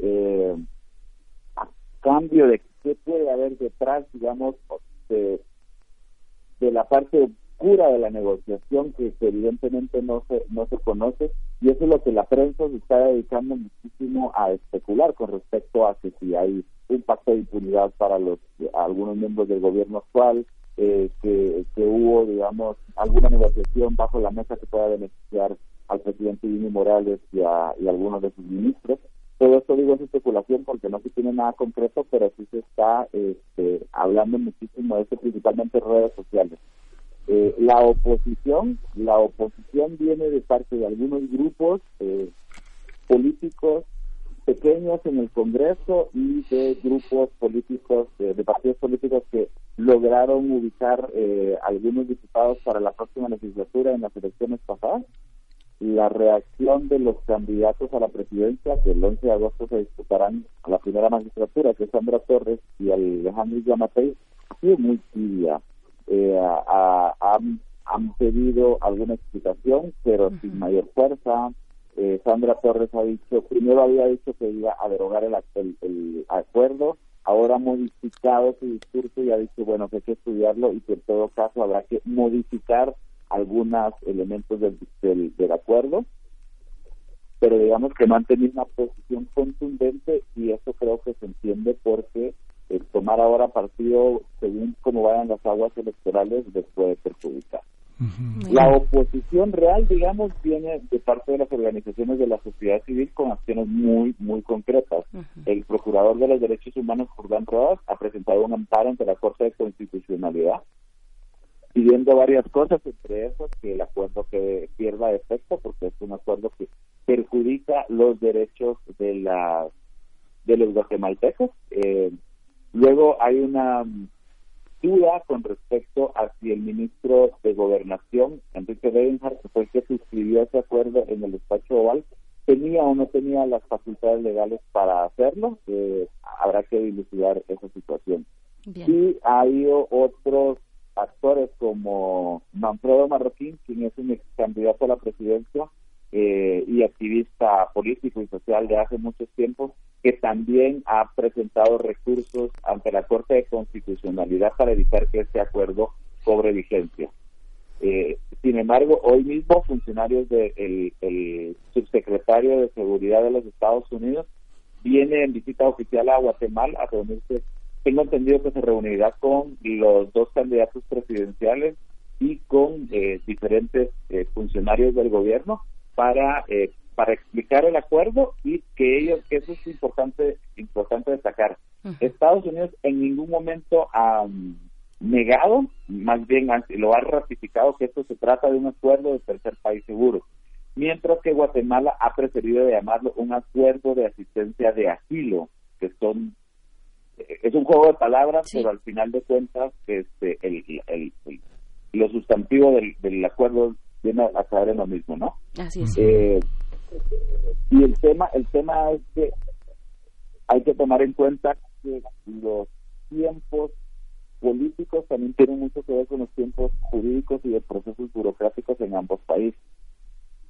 eh, a cambio de qué puede haber detrás, digamos, de, de la parte oscura de la negociación que, evidentemente no se no se conoce y eso es lo que la prensa se está dedicando muchísimo a especular con respecto a que si hay un pacto de impunidad para los algunos miembros del gobierno actual eh, que, hubo, digamos, alguna negociación bajo la mesa que pueda beneficiar al presidente Jimmy Morales y a, y a algunos de sus ministros. Todo esto digo es especulación porque no se tiene nada concreto, pero sí se está este, hablando muchísimo de esto, principalmente en redes sociales. Eh, la oposición, la oposición viene de parte de algunos grupos eh, políticos pequeños en el Congreso y de grupos políticos, de, de partidos políticos que lograron ubicar eh, algunos diputados para la próxima legislatura en las elecciones pasadas. La reacción de los candidatos a la presidencia, que el 11 de agosto se disputarán a la primera magistratura, que es Sandra Torres y Alejandro Yamatei, ha sido muy tibia. Eh, a- a- han, pedido alguna explicación, pero sin mayor fuerza. Eh, Sandra Torres ha dicho, primero había dicho que iba a derogar el, el- el acuerdo, ahora ha modificado su discurso y ha dicho, bueno, que hay que estudiarlo y que en todo caso habrá que modificar algunos elementos del, del, del acuerdo, pero digamos que no han tenido una posición contundente y eso creo que se entiende porque el tomar ahora partido según cómo vayan las aguas electorales les puede perjudicar. La oposición real, digamos, viene de parte de las organizaciones de la sociedad civil con acciones muy, muy concretas. El procurador de los derechos humanos, Jordán Rodas, ha presentado un amparo ante la Corte de Constitucionalidad pidiendo varias cosas, entre esas que el acuerdo que pierda efecto, porque es un acuerdo que perjudica los derechos de la de los guatemaltecos. Eh, luego hay una duda con respecto a si el ministro de Gobernación, Enrique Bedenhardt, que fue el que suscribió ese acuerdo en el despacho oval, tenía o no tenía las facultades legales para hacerlo. Eh, habrá que dilucidar esa situación. Y ha habido otros actores como Manfredo Marroquín, quien es un ex candidato a la presidencia eh, y activista político y social de hace muchos tiempos, que también ha presentado recursos ante la Corte de Constitucionalidad para evitar que este acuerdo cobre vigencia. Eh, sin embargo, hoy mismo funcionarios del el subsecretario de Seguridad de los Estados Unidos viene en visita oficial a Guatemala a reunirse. Tengo entendido que se reunirá con los dos candidatos presidenciales y con eh, diferentes eh, funcionarios del gobierno para eh, para explicar el acuerdo y que ellos que eso es importante importante destacar. Estados Unidos en ningún momento ha mm, negado, más bien lo ha ratificado que esto se trata de un acuerdo de tercer país seguro, mientras que Guatemala ha preferido llamarlo un acuerdo de asistencia de asilo, que son eh, es un juego de palabras, pero al final de cuentas este el, el, el- lo sustantivo del, del acuerdo viene a caer en lo mismo, ¿no? Así es. Eh, y el tema el tema es que hay que tomar en cuenta que los tiempos políticos también tienen mucho que ver con los tiempos jurídicos y de procesos burocráticos en ambos países.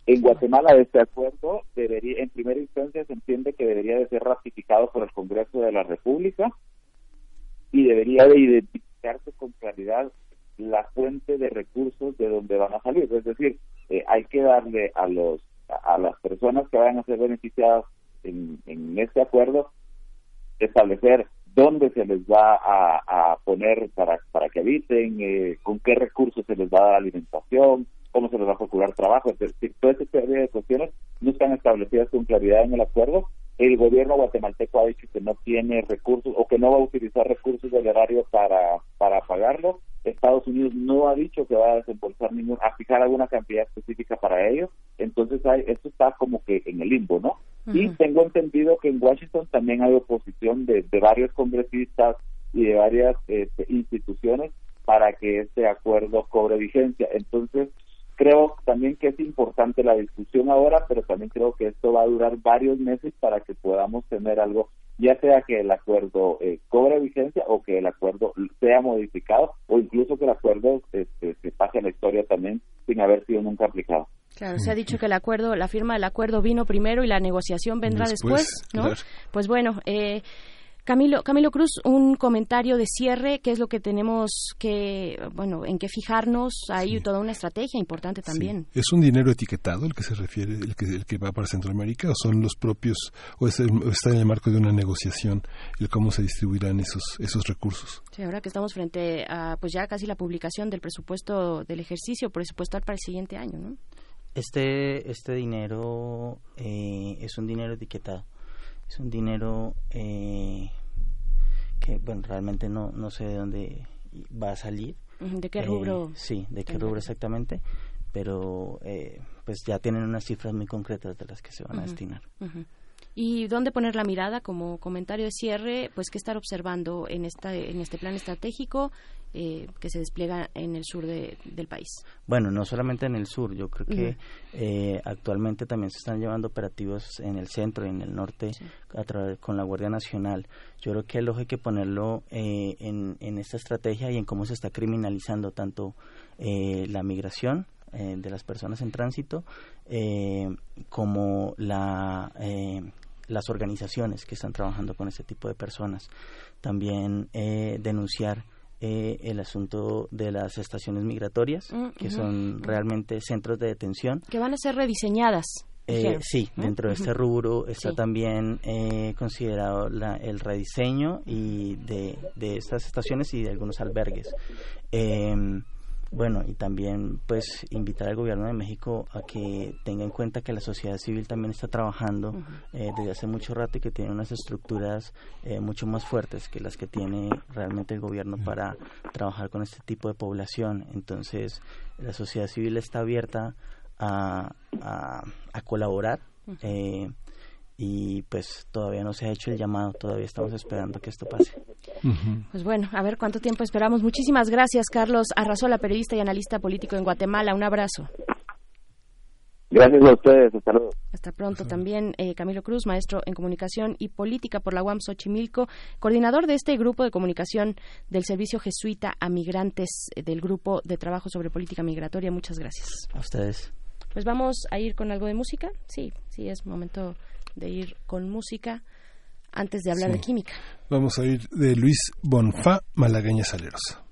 En Guatemala este acuerdo debería, en primera instancia se entiende que debería de ser ratificado por el Congreso de la República y debería de identificarse con claridad la fuente de recursos de donde van a salir. Es decir, eh, hay que darle a los a, las personas que vayan a ser beneficiadas en, en este acuerdo establecer dónde se les va a, poner para, para que habiten, eh, con qué recursos se les va a dar alimentación, cómo se les va a procurar trabajo, es decir, toda esta serie de cuestiones no están establecidas con claridad en el acuerdo. El gobierno guatemalteco ha dicho que no tiene recursos o que no va a utilizar recursos del erario para, para pagarlo. Estados Unidos no ha dicho que va a desembolsar ningún, a fijar alguna cantidad específica para ello. Entonces hay, esto está como que en el limbo, ¿no? Y tengo entendido que en Washington también hay oposición de, de varios congresistas y de varias este, instituciones para que este acuerdo cobre vigencia. Entonces, creo también que es importante la discusión ahora, pero también creo que esto va a durar varios meses para que podamos tener algo, ya sea que el acuerdo eh, cobre vigencia o que el acuerdo sea modificado o incluso que el acuerdo este, se pase a la historia también sin haber sido nunca aplicado. Claro, se ha dicho que el acuerdo, la firma del acuerdo vino primero y la negociación vendrá después, ¿no? Pues bueno, eh, Camilo, Camilo Cruz, un comentario de cierre, ¿qué es lo que tenemos que, bueno, en qué fijarnos? Hay toda una estrategia importante también. ¿Es un dinero etiquetado el que se refiere, el que, el que va para Centroamérica, o son los propios, o, está en el marco de una negociación el cómo se distribuirán esos, esos recursos? Sí, ahora que estamos frente a, pues ya casi la publicación del presupuesto del ejercicio presupuestal para el siguiente año, ¿no? Este, este dinero eh, es un dinero etiquetado es un dinero eh, que, bueno, realmente no, no sé de dónde va a salir. ¿De qué rubro? Eh, sí, de qué rubro exactamente, pero eh, pues ya tienen unas cifras muy concretas de las que se van a destinar. ¿Y dónde poner la mirada como comentario de cierre? Pues qué estar observando en, esta, en este plan estratégico eh, que se despliega en el sur del país. Bueno, no solamente en el sur, yo creo que eh, actualmente también se están llevando operativos en el centro y en el norte a través con la Guardia Nacional. Yo creo que el ojo hay que ponerlo eh, en, en esta estrategia y en cómo se está criminalizando tanto la migración de las personas en tránsito como la las organizaciones que están trabajando con este tipo de personas. También eh, denunciar eh, el asunto de las estaciones migratorias, mm, que son realmente centros de detención. Que van a ser rediseñadas. Eh, sí, dentro de este rubro está también considerado la, el rediseño y de, de estas estaciones y de algunos albergues. Em, bueno, y también pues invitar al gobierno de México a que tenga en cuenta que la sociedad civil también está trabajando eh, desde hace mucho rato y que tiene unas estructuras eh, mucho más fuertes que las que tiene realmente el gobierno para trabajar con este tipo de población. Entonces, la sociedad civil está abierta a, a, colaborar y pues todavía no se ha hecho el llamado, todavía estamos esperando que esto pase. Pues bueno, a ver cuánto tiempo esperamos. Muchísimas gracias, Carlos Arrazola, periodista y analista político en Guatemala. Un abrazo. Gracias a ustedes, hasta luego. Hasta pronto. También eh, Camilo Cruz, maestro en comunicación y política por la UAM Xochimilco, coordinador de este grupo de comunicación del Servicio Jesuita a Migrantes eh, del Grupo de Trabajo sobre Política Migratoria. Muchas gracias. A ustedes. Pues vamos a ir con algo de música. Sí, sí, es momento de ir con música antes de hablar de química. Vamos a ir de Luis Bonfa, Malagueña Salerosa.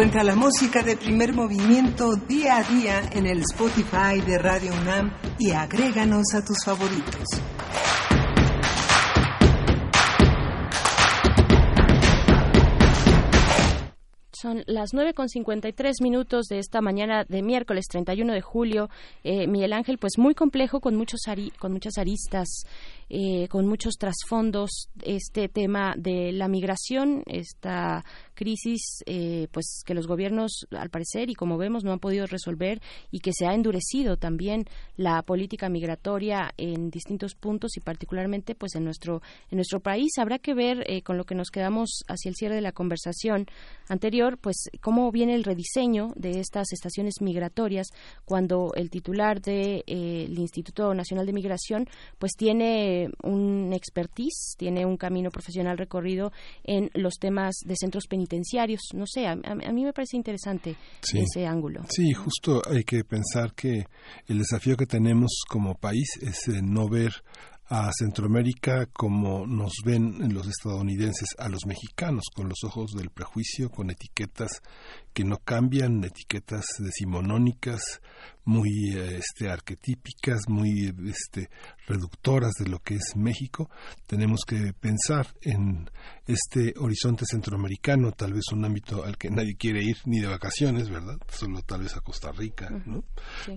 Encuentra la música de primer movimiento día a día en el Spotify de Radio UNAM y agréganos a tus favoritos. Son las 9 con 53 minutos de esta mañana de miércoles 31 de julio. Eh, Miguel Ángel, pues muy complejo, con, muchos con muchas aristas, eh, con muchos trasfondos. Este tema de la migración, esta crisis eh, pues que los gobiernos al parecer y como vemos no han podido resolver y que se ha endurecido también la política migratoria en distintos puntos y particularmente pues en nuestro en nuestro país habrá que ver eh, con lo que nos quedamos hacia el cierre de la conversación anterior pues cómo viene el rediseño de estas estaciones migratorias cuando el titular del de, eh, Instituto Nacional de Migración pues tiene un expertise tiene un camino profesional recorrido en los temas de centros penitenciarios penitenciarios. No sé, a, mí me parece interesante ese ángulo. Sí, justo hay que pensar que el desafío que tenemos como país es no ver a Centroamérica como nos ven los estadounidenses a los mexicanos, con los ojos del prejuicio, con etiquetas que no cambian, etiquetas decimonónicas, muy este, arquetípicas, muy este, reductoras de lo que es México. Tenemos que pensar en este horizonte centroamericano, tal vez un ámbito al que nadie quiere ir ni de vacaciones, ¿verdad? Solo tal vez a Costa Rica, ¿no?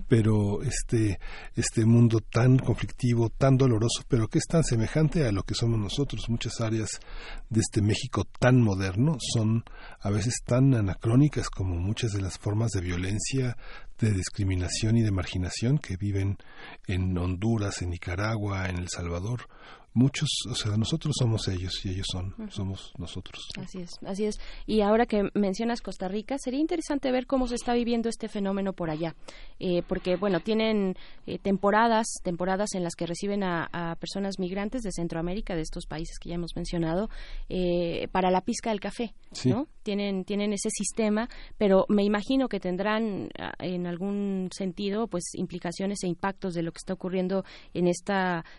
Pero este, este mundo tan conflictivo, tan doloroso, pero que es tan semejante a lo que somos nosotros. Muchas áreas de este México tan moderno son a veces tan anacrónicas como muchas de las formas de violencia, de discriminación y de marginación que viven en Honduras, en Nicaragua, en El Salvador muchos, o sea, nosotros somos ellos y ellos son, somos nosotros. Así es, así es. Y ahora que mencionas Costa Rica, sería interesante ver cómo se está viviendo este fenómeno por allá, eh, porque bueno, tienen eh, temporadas, temporadas en las que reciben a, personas migrantes de Centroamérica, de estos países que ya hemos mencionado, eh, para la pizca del café, ¿no? Tienen, tienen ese sistema, pero me imagino que tendrán ah, en algún sentido, pues, implicaciones e impactos de lo que está ocurriendo en este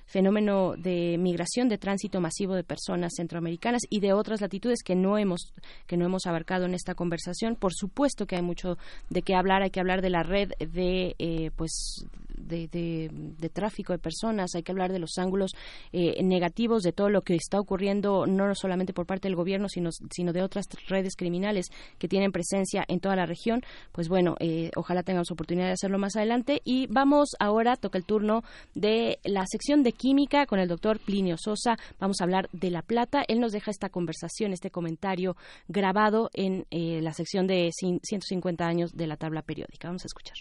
fenómeno de migración de tránsito masivo de personas centroamericanas y de otras latitudes que no hemos que no hemos abarcado en esta conversación. Por supuesto que hay mucho de qué hablar, hay que hablar de la red de eh, pues de, de, tráfico de personas, hay que hablar de los ángulos eh, negativos de todo lo que está ocurriendo, no solamente por parte del gobierno, sino, sino de otras redes criminales que tienen presencia en toda la región. Pues bueno, eh, ojalá tengamos oportunidad de hacerlo más adelante. Y vamos ahora, toca el turno de la sección de química con el doctor Plinio Sosa. Vamos a hablar de La Plata. Él nos deja esta conversación, este comentario grabado en eh, la sección de 150 años de la tabla periódica. Vamos a escuchar.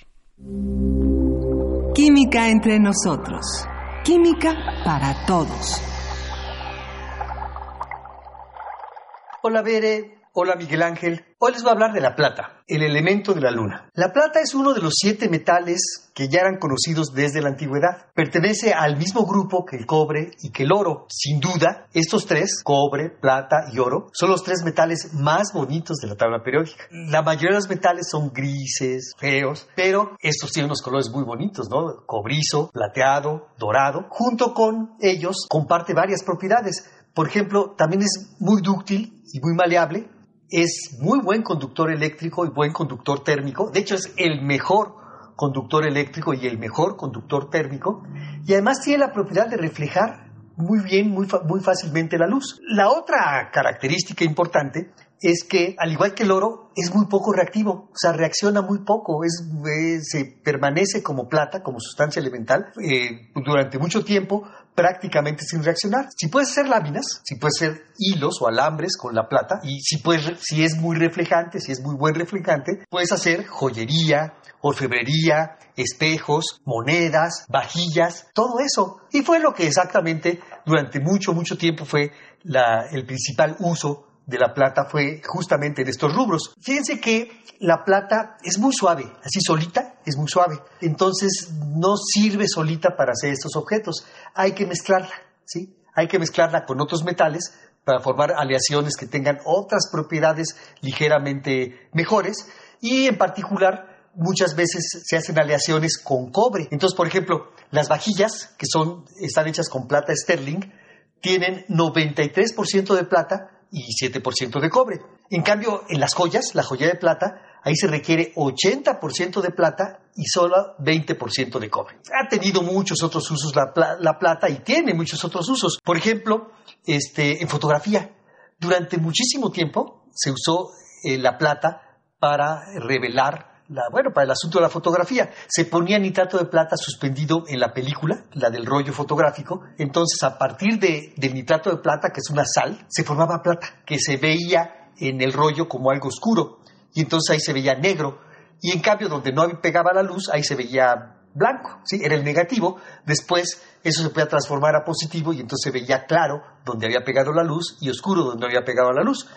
Química entre nosotros. Química para todos. Hola, Bere. Hola Miguel Ángel, hoy les voy a hablar de la plata, el elemento de la luna. La plata es uno de los siete metales que ya eran conocidos desde la antigüedad. Pertenece al mismo grupo que el cobre y que el oro. Sin duda, estos tres, cobre, plata y oro, son los tres metales más bonitos de la tabla periódica. La mayoría de los metales son grises, feos, pero estos tienen unos colores muy bonitos, ¿no? Cobrizo, plateado, dorado. Junto con ellos comparte varias propiedades. Por ejemplo, también es muy dúctil y muy maleable, es muy buen conductor eléctrico y buen conductor térmico. De hecho, es el mejor conductor eléctrico y el mejor conductor térmico. Y además tiene la propiedad de reflejar muy bien, muy, muy fácilmente la luz. La otra característica importante es que, al igual que el oro, es muy poco reactivo, o sea, reacciona muy poco, es, se permanece como plata, como sustancia elemental, eh, durante mucho tiempo, prácticamente sin reaccionar. Si puedes hacer láminas, si puedes hacer hilos o alambres con la plata, y si, puedes, si es muy reflejante, si es muy buen reflejante, puedes hacer joyería, orfebrería, espejos, monedas, vajillas, todo eso. Y fue lo que exactamente durante mucho, mucho tiempo fue el principal uso de la plata fue justamente en estos rubros. Fíjense que la plata es muy suave, así solita es muy suave. Entonces no sirve solita para hacer estos objetos. Hay que mezclarla, ¿sí? Hay que mezclarla con otros metales para formar aleaciones que tengan otras propiedades ligeramente mejores y en particular muchas veces se hacen aleaciones con cobre. Entonces, por ejemplo, las vajillas que son están hechas con plata sterling tienen 93% de plata y 7% de cobre. En cambio, en las joyas, la joya de plata, ahí se requiere 80% de plata y solo 20% de cobre. Ha tenido muchos otros usos la, la, plata y tiene muchos otros usos. Por ejemplo, este, en fotografía. Durante muchísimo tiempo se usó eh, la plata para revelar bueno, para el asunto de la fotografía. Se ponía nitrato de plata suspendido en la película, la del rollo fotográfico. Entonces, a partir de, del nitrato de plata, que es una sal, se formaba plata, que se veía en el rollo como algo oscuro. Y entonces ahí se veía negro. Y en cambio, donde no pegaba la luz, ahí se veía blanco, ¿sí? Era el negativo. Después eso se podía transformar a positivo y entonces se veía claro donde había pegado la luz y oscuro donde había pegado la luz.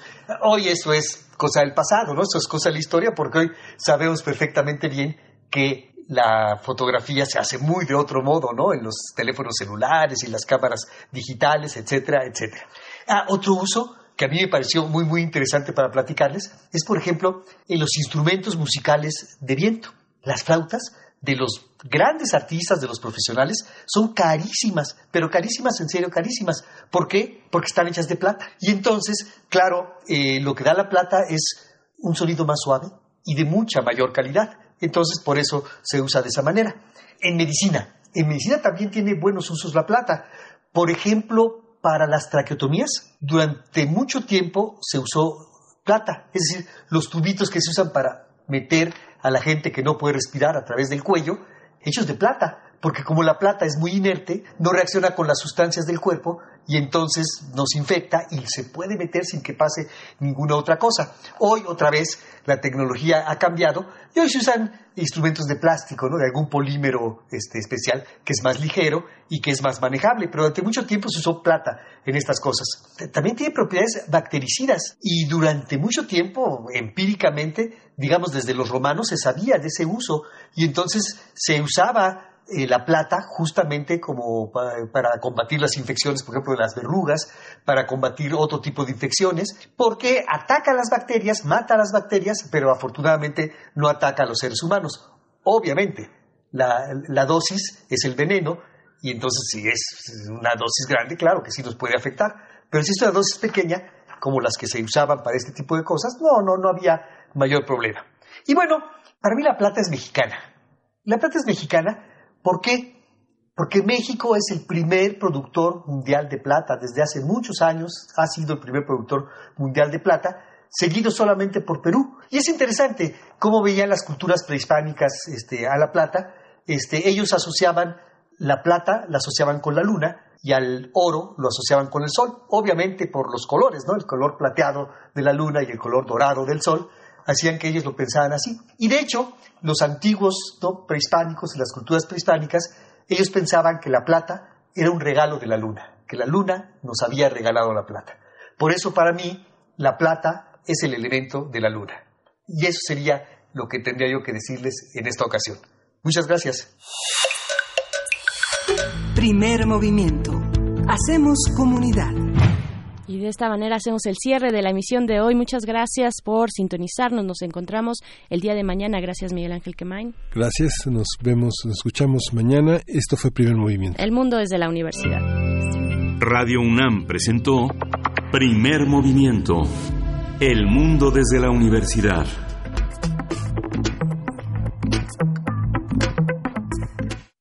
Hoy eso es cosa del pasado, ¿no? Eso es cosa de la historia porque hoy sabemos perfectamente bien que la fotografía se hace muy de otro modo, ¿no? En los teléfonos celulares y las cámaras digitales, etcétera, etcétera. Ah, otro uso que a mí me pareció muy, muy interesante para platicarles es, por ejemplo, en los instrumentos musicales de viento. Las flautas de los grandes artistas, de los profesionales, son carísimas, pero carísimas, en serio, carísimas. ¿Por qué? Porque están hechas de plata. Y entonces, claro, eh, lo que da la plata es un sonido más suave y de mucha mayor calidad. Entonces, por eso se usa de esa manera. En medicina, en medicina también tiene buenos usos la plata. Por ejemplo, para las traqueotomías, durante mucho tiempo se usó plata, es decir, los tubitos que se usan para meter a la gente que no puede respirar a través del cuello, hechos de plata, porque como la plata es muy inerte, no reacciona con las sustancias del cuerpo y entonces nos infecta y se puede meter sin que pase ninguna otra cosa. Hoy otra vez la tecnología ha cambiado y hoy se usan instrumentos de plástico, ¿no? de algún polímero este, especial que es más ligero y que es más manejable, pero durante mucho tiempo se usó plata en estas cosas. También tiene propiedades bactericidas y durante mucho tiempo, empíricamente, digamos desde los romanos, se sabía de ese uso y entonces se usaba eh, la plata justamente como para, combatir las infecciones, por ejemplo, las verrugas, para combatir otro tipo de infecciones, porque ataca a las bacterias, mata a las bacterias, pero afortunadamente no ataca a los seres humanos. Obviamente, la, dosis es el veneno, y entonces si es una dosis grande, claro que sí nos puede afectar, pero si es una dosis pequeña, como las que se usaban para este tipo de cosas, no, no, no había mayor problema. Y bueno, para mí la plata es mexicana. La plata es mexicana ¿Por qué? Porque México es el primer productor mundial de plata. Desde hace muchos años ha sido el primer productor mundial de plata, seguido solamente por Perú. Y es interesante cómo veían las culturas prehispánicas este, a la plata. Este, ellos asociaban la plata, la asociaban con la luna, y al oro lo asociaban con el sol, obviamente por los colores, ¿no? El color plateado de la luna y el color dorado del sol hacían que ellos lo pensaban así. Y de hecho, los antiguos prehispánicos y las culturas prehispánicas, ellos pensaban que la plata era un regalo de la luna, que la luna nos había regalado la plata. Por eso para mí la plata es el elemento de la luna. Y eso sería lo que tendría yo que decirles en esta ocasión. Muchas gracias. Primer movimiento. Hacemos comunidad. Y de esta manera hacemos el cierre de la emisión de hoy. Muchas gracias por sintonizarnos. Nos encontramos el día de mañana. Gracias, Miguel Ángel Quemain. Gracias. Nos vemos, nos escuchamos mañana. Esto fue Primer Movimiento. El mundo desde la universidad. Radio UNAM presentó Primer Movimiento. El mundo desde la universidad.